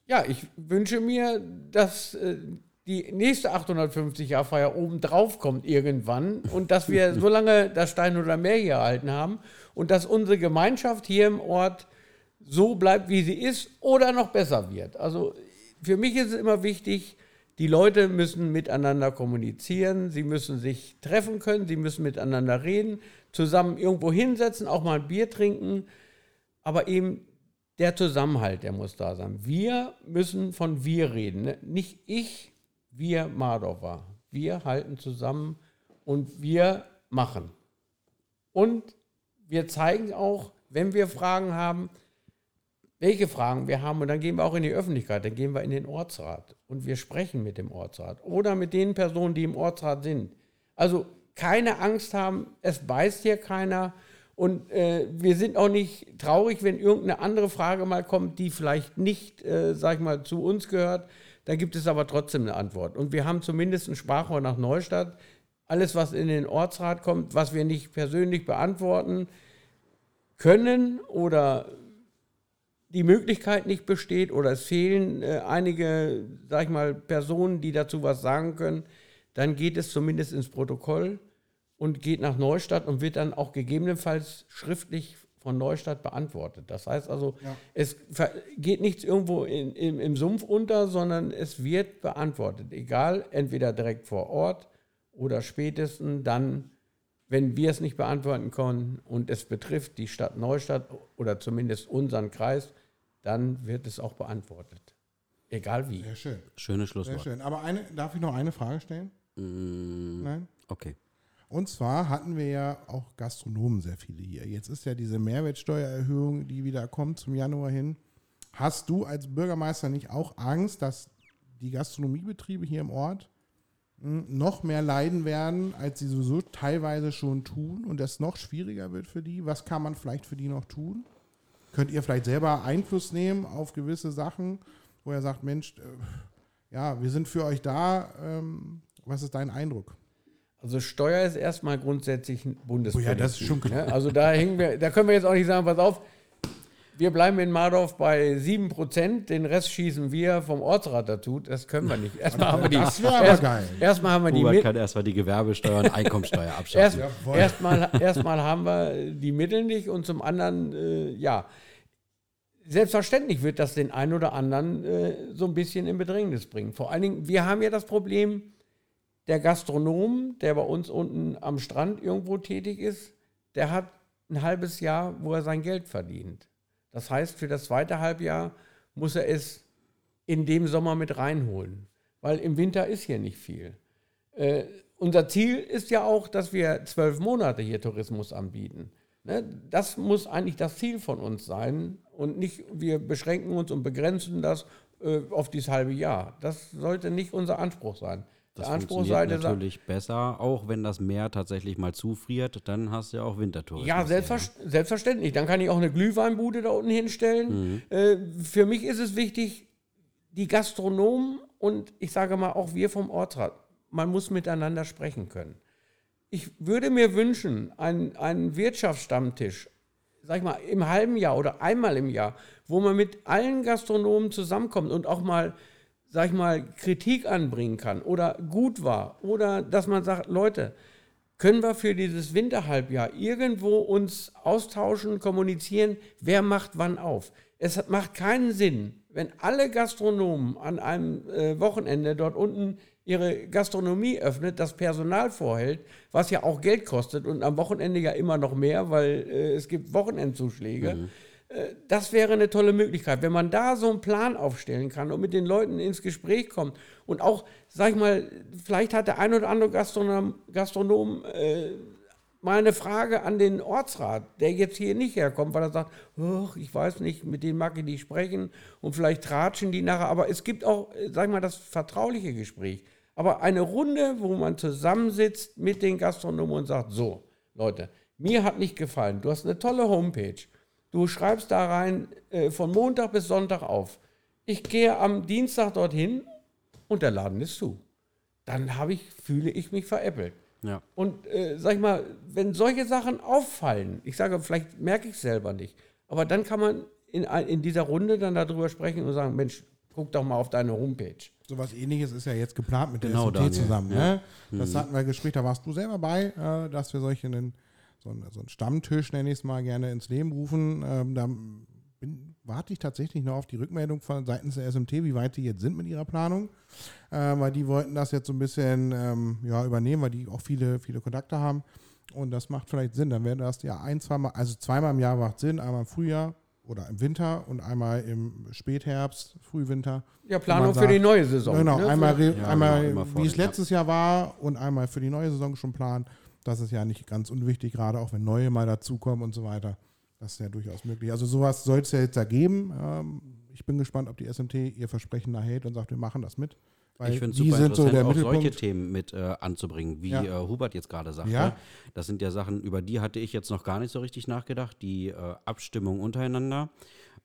S3: Ja, ich wünsche mir, dass äh, die nächste 850-Jahr-Feier oben drauf kommt irgendwann und dass wir so lange das Stein oder Meer hier erhalten haben und dass unsere Gemeinschaft hier im Ort so bleibt, wie sie ist oder noch besser wird. Also für mich ist es immer wichtig, die Leute müssen miteinander kommunizieren, sie müssen sich treffen können, sie müssen miteinander reden, zusammen irgendwo hinsetzen, auch mal ein Bier trinken, aber eben der Zusammenhalt, der muss da sein. Wir müssen von wir reden. Ne? Nicht ich, wir Mardorfer. Wir halten zusammen und wir machen. Und wir zeigen auch, wenn wir Fragen haben, welche Fragen wir haben. Und dann gehen wir auch in die Öffentlichkeit, dann gehen wir in den Ortsrat und wir sprechen mit dem Ortsrat oder mit den Personen, die im Ortsrat sind. Also keine Angst haben, es beißt hier keiner. Und äh, wir sind auch nicht traurig, wenn irgendeine andere Frage mal kommt, die vielleicht nicht, äh, sag ich mal, zu uns gehört. Da gibt es aber trotzdem eine Antwort. Und wir haben zumindest ein Sprachrohr nach Neustadt. Alles, was in den Ortsrat kommt, was wir nicht persönlich beantworten können oder die Möglichkeit nicht besteht oder es fehlen äh, einige, sag ich mal, Personen, die dazu was sagen können, dann geht es zumindest ins Protokoll und geht nach Neustadt und wird dann auch gegebenenfalls schriftlich von Neustadt beantwortet. Das heißt also, es ver- geht nichts irgendwo in, im, im Sumpf unter, sondern es wird beantwortet. Egal, entweder direkt vor Ort oder spätestens dann, wenn wir es nicht beantworten können und es betrifft die Stadt Neustadt oder zumindest unseren Kreis, dann wird es auch beantwortet. Egal wie.
S2: Sehr schön.
S1: Schönes
S2: Sehr
S1: Schlusswort.
S2: schön. Aber eine, darf ich noch eine Frage stellen?
S1: Mm,
S2: Nein?
S1: okay.
S2: Und zwar hatten wir ja auch Gastronomen sehr viele hier. Jetzt ist ja diese Mehrwertsteuererhöhung, die wieder kommt zum Januar hin. Hast du als Bürgermeister nicht auch Angst, dass die Gastronomiebetriebe hier im Ort mh, noch mehr leiden werden, als sie sowieso teilweise schon tun und es noch schwieriger wird für die. Was kann man vielleicht für die noch tun? Könnt ihr vielleicht selber Einfluss nehmen auf gewisse Sachen, wo ihr sagt, Mensch, äh, ja, wir sind für euch da. Ähm, was ist dein Eindruck?
S3: Also Steuer ist erstmal grundsätzlich ein Bundespolitik.
S2: Oh ja, das ist schon klar.
S3: Ne? Also da hängen wir, da können wir jetzt auch nicht sagen, pass auf, wir bleiben in Mardorf bei 7%, den Rest schießen wir vom Ortsrat dazu. Das können wir nicht. Erstmal haben wir die.
S2: Das wäre aber
S3: erst,
S2: geil.
S3: Erstmal haben wir die
S1: Hubert kann erstmal die Gewerbesteuer und Einkommensteuer
S3: Erst,
S1: abschaffen.
S3: Erstmal, erstmal haben wir die Mittel nicht und zum anderen, äh, ja, selbstverständlich wird das den einen oder anderen äh, so ein bisschen in Bedrängnis bringen. Vor allen Dingen, wir haben ja das Problem, der Gastronom, der bei uns unten am Strand irgendwo tätig ist, der hat ein halbes Jahr, wo er sein Geld verdient. Das heißt, für das zweite Halbjahr muss er es in dem Sommer mit reinholen, weil im Winter ist hier nicht viel. Äh, unser Ziel ist ja auch, dass wir zwölf Monate hier Tourismus anbieten. Ne? Das muss eigentlich das Ziel von uns sein und nicht, wir beschränken uns und begrenzen das äh, auf dieses halbe Jahr. Das sollte nicht unser Anspruch sein.
S1: Das
S3: Der
S1: funktioniert natürlich besser, auch wenn das Meer tatsächlich mal zufriert, dann hast du ja auch Wintertourismus.
S3: Ja, selbstver selbstverständlich. Dann kann ich auch eine Glühweinbude da unten hinstellen. Äh, für mich ist es wichtig, die Gastronomen und ich sage mal auch wir vom Ortsrat, man muss miteinander sprechen können. Ich würde mir wünschen, einen, einen Wirtschaftsstammtisch, sag ich mal, im halben Jahr oder einmal im Jahr, wo man mit allen Gastronomen zusammenkommt und auch mal, sag ich mal, Kritik anbringen kann oder gut war oder dass man sagt, Leute, können wir für dieses Winterhalbjahr irgendwo uns austauschen, kommunizieren, wer macht wann auf. Es macht keinen Sinn, wenn alle Gastronomen an einem äh, Wochenende dort unten ihre Gastronomie öffnet, das Personal vorhält, was ja auch Geld kostet und am Wochenende ja immer noch mehr, weil äh, es gibt Wochenendzuschläge. Äh, Das wäre eine tolle Möglichkeit, wenn man da so einen Plan aufstellen kann und mit den Leuten ins Gespräch kommt und auch, sag ich mal, vielleicht hat der ein oder andere Gastronom, Gastronom äh, mal eine Frage an den Ortsrat, der jetzt hier nicht herkommt, weil er sagt, "Och, ich weiß nicht, mit denen mag ich nicht sprechen und vielleicht tratschen die nachher, aber es gibt auch, sag ich mal, das vertrauliche Gespräch. Aber eine Runde, wo man zusammensitzt mit den Gastronomen und sagt, so, Leute, mir hat nicht gefallen, du hast eine tolle Homepage. Du schreibst da rein äh, von Montag bis Sonntag auf. Ich gehe am Dienstag dorthin und der Laden ist zu. Dann habe ich, fühle ich mich veräppelt.
S1: Ja.
S3: Und äh, sag ich mal, wenn solche Sachen auffallen, ich sage, vielleicht merke ich es selber nicht, aber dann kann man in, in dieser Runde dann darüber sprechen und sagen, Mensch, guck doch mal auf deine Homepage.
S2: Sowas ähnliches ist ja jetzt geplant mit der
S1: Genau,
S2: SMT
S1: Daniel.
S2: zusammen.
S1: Ja.
S2: Ne? Das hatten wir Gespräch, da warst du selber bei, äh, dass wir solche einen, so, einen, so einen Stammtisch, nenne ich es mal, gerne ins Leben rufen. Ähm, da bin, warte ich tatsächlich noch auf die Rückmeldung von seitens der SMT, wie weit die jetzt sind mit ihrer Planung. Äh, weil die wollten das jetzt so ein bisschen ähm, ja, übernehmen, weil die auch viele, viele Kontakte haben. Und das macht vielleicht Sinn. Dann wäre das ja ein, zweimal, also zweimal im Jahr macht Sinn, einmal im Frühjahr oder im Winter und einmal im Spätherbst, Frühwinter.
S3: Ja, Planung
S2: man
S3: für
S2: sagt,
S3: die neue Saison.
S2: Genau,
S3: ne?
S2: einmal,
S1: Ja,
S2: einmal
S1: genau,
S2: wie es letztes Jahr war und einmal für die neue Saison schon planen. Das ist ja nicht ganz unwichtig, gerade auch wenn neue mal dazukommen und so weiter. Das ist ja durchaus möglich. Also sowas soll es ja jetzt da geben. Ähm, ich bin gespannt, ob die SMT ihr Versprechen da hält und sagt, wir machen das mit. Weil
S1: Ich finde es super
S2: sind so
S1: interessant,
S2: der
S1: auch solche. Themen mit äh, anzubringen, wie
S2: Ja.
S1: äh, Hubert jetzt gerade sagte.
S2: Ja.
S1: Das sind ja Sachen, über die hatte ich jetzt noch gar nicht so richtig nachgedacht. Die äh, Abstimmung untereinander.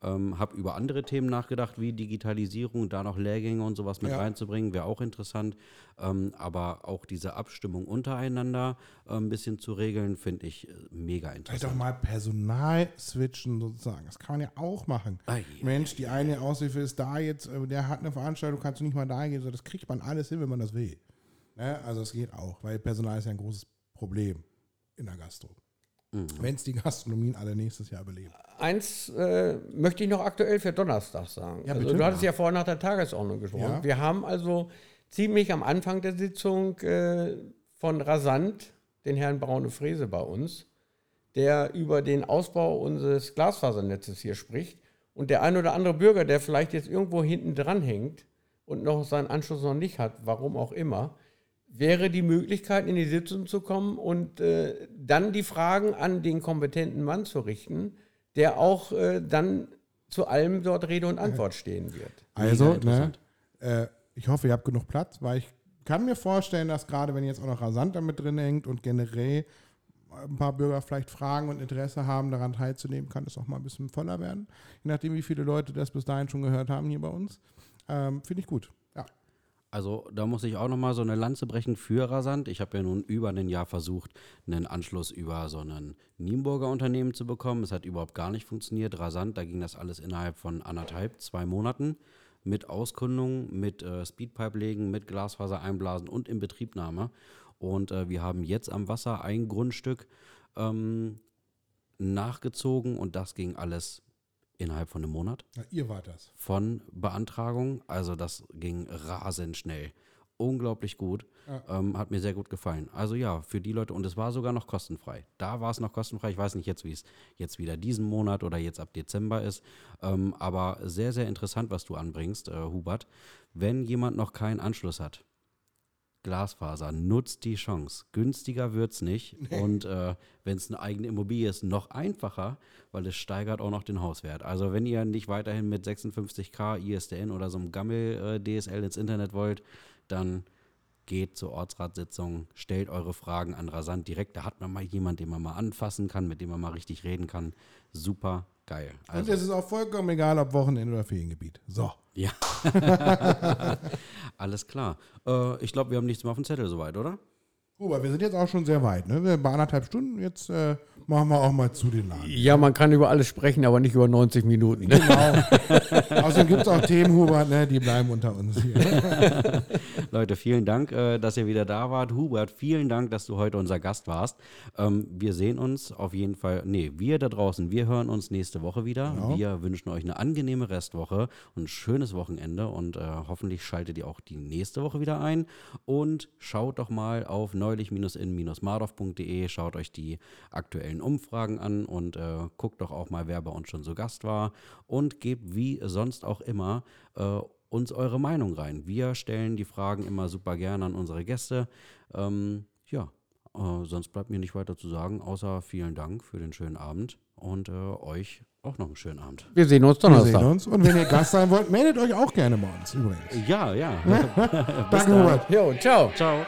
S1: Ähm, habe über andere Themen nachgedacht, wie Digitalisierung, da noch Lehrgänge und sowas mit
S2: Ja.
S1: reinzubringen, wäre auch interessant. Ähm, aber auch diese Abstimmung untereinander äh, ein bisschen zu regeln, finde ich äh, mega
S2: Vielleicht
S1: interessant.
S2: auch mal Personal switchen sozusagen. Das kann man ja auch machen.
S1: Ei.
S2: Mensch, die eine Aushilfe ist da jetzt, äh, der hat eine Veranstaltung, kannst du nicht mal da gehen. So, das kriegt man alles hin, wenn man das will. Ne? Also es geht auch, weil Personal ist ja ein großes Problem in der Gastro.
S1: Mhm.
S2: Wenn es die Gastronomien alle nächstes Jahr beleben.
S3: Eins äh, möchte ich noch aktuell für Donnerstag sagen.
S2: Ja,
S3: also, du hattest ja vorhin nach der Tagesordnung gesprochen.
S2: Ja.
S3: Wir haben also ziemlich am Anfang der Sitzung äh, von Rasant den Herrn Braune Frese bei uns, der über den Ausbau unseres Glasfasernetzes hier spricht. Und der ein oder andere Bürger, der vielleicht jetzt irgendwo hinten dran hängt und noch seinen Anschluss noch nicht hat, warum auch immer, wäre die Möglichkeit, in die Sitzung zu kommen und äh, dann die Fragen an den kompetenten Mann zu richten, der auch äh, dann zu allem dort Rede und Antwort stehen wird.
S2: Also, ne,
S1: interessant.
S2: äh, ich hoffe, ihr habt genug Platz, weil ich kann mir vorstellen, dass gerade wenn jetzt auch noch Rasant damit drin hängt und generell ein paar Bürger vielleicht Fragen und Interesse haben, daran teilzunehmen, kann es auch mal ein bisschen voller werden. Je nachdem, wie viele Leute das bis dahin schon gehört haben hier bei uns. Ähm, Finde ich gut.
S1: Also da muss ich auch nochmal so eine Lanze brechen für Rasant. Ich habe ja nun über ein Jahr versucht, einen Anschluss über so ein Nienburger Unternehmen zu bekommen. Es hat überhaupt gar nicht funktioniert. Rasant, da ging das alles innerhalb von anderthalb, zwei Monaten mit Auskundung, mit äh, Speedpipe legen, mit Glasfaser einblasen und Inbetriebnahme. Und äh, wir haben jetzt am Wasser ein Grundstück ähm, nachgezogen und das ging alles innerhalb von einem Monat.
S2: Na, ihr wart das.
S1: Von Beantragung. Also das ging rasend schnell. Unglaublich gut. Ja. Ähm, hat mir sehr gut gefallen. Also ja, für die Leute, und es war sogar noch kostenfrei. Da war es noch kostenfrei. Ich weiß nicht jetzt, wie es jetzt wieder diesen Monat oder jetzt ab Dezember ist. Ähm, aber sehr, sehr interessant, was du anbringst, äh, Hubert. Wenn jemand noch keinen Anschluss hat, Glasfaser, nutzt die Chance. Günstiger wird es nicht. Nee. Und äh, wenn es eine eigene Immobilie ist, noch einfacher, weil es steigert auch noch den Hauswert. Also wenn ihr nicht weiterhin mit 56k ISDN oder so einem Gammel äh, DSL ins Internet wollt, dann geht zur Ortsratssitzung, stellt eure Fragen an Rasant direkt. Da hat man mal jemanden, den man mal anfassen kann, mit dem man mal richtig reden kann. Super geil.
S2: Also, Und es ist auch vollkommen egal, ob Wochenende oder Feriengebiet. So.
S1: Ja. Alles klar. Äh, ich glaube, wir haben nichts mehr auf dem Zettel soweit, oder?
S2: Hubert, wir sind jetzt auch schon sehr weit. Ne? Wir bei anderthalb Stunden. Jetzt äh, machen wir auch mal zu den Laden.
S3: Ja, man kann über alles sprechen, aber nicht über 90 Minuten.
S2: Genau. Außerdem gibt es auch Themen, Hubert, ne? die bleiben unter uns hier.
S1: Leute, vielen Dank, äh, dass ihr wieder da wart. Hubert, vielen Dank, dass du heute unser Gast warst. Ähm, wir sehen uns auf jeden Fall, nee, wir da draußen, wir hören uns nächste Woche wieder. Genau. Wir wünschen euch eine angenehme Restwoche und ein schönes Wochenende und äh, hoffentlich schaltet ihr auch die nächste Woche wieder ein und schaut doch mal auf neulich-in-mardorf.de, schaut euch die aktuellen Umfragen an und äh, guckt doch auch mal, wer bei uns schon so Gast war und gebt wie sonst auch immer äh, uns eure Meinung rein. Wir stellen die Fragen immer super gerne an unsere Gäste. Ähm, ja, äh, sonst bleibt mir nicht weiter zu sagen, außer vielen Dank für den schönen Abend und äh, euch auch noch einen schönen Abend.
S3: Wir sehen uns Donnerstag. Wir sehen
S2: uns. Und wenn ihr Gast sein wollt, meldet euch auch gerne bei uns übrigens.
S1: Ja, ja.
S2: Danke, Robert.
S3: Jo, ciao. Ciao.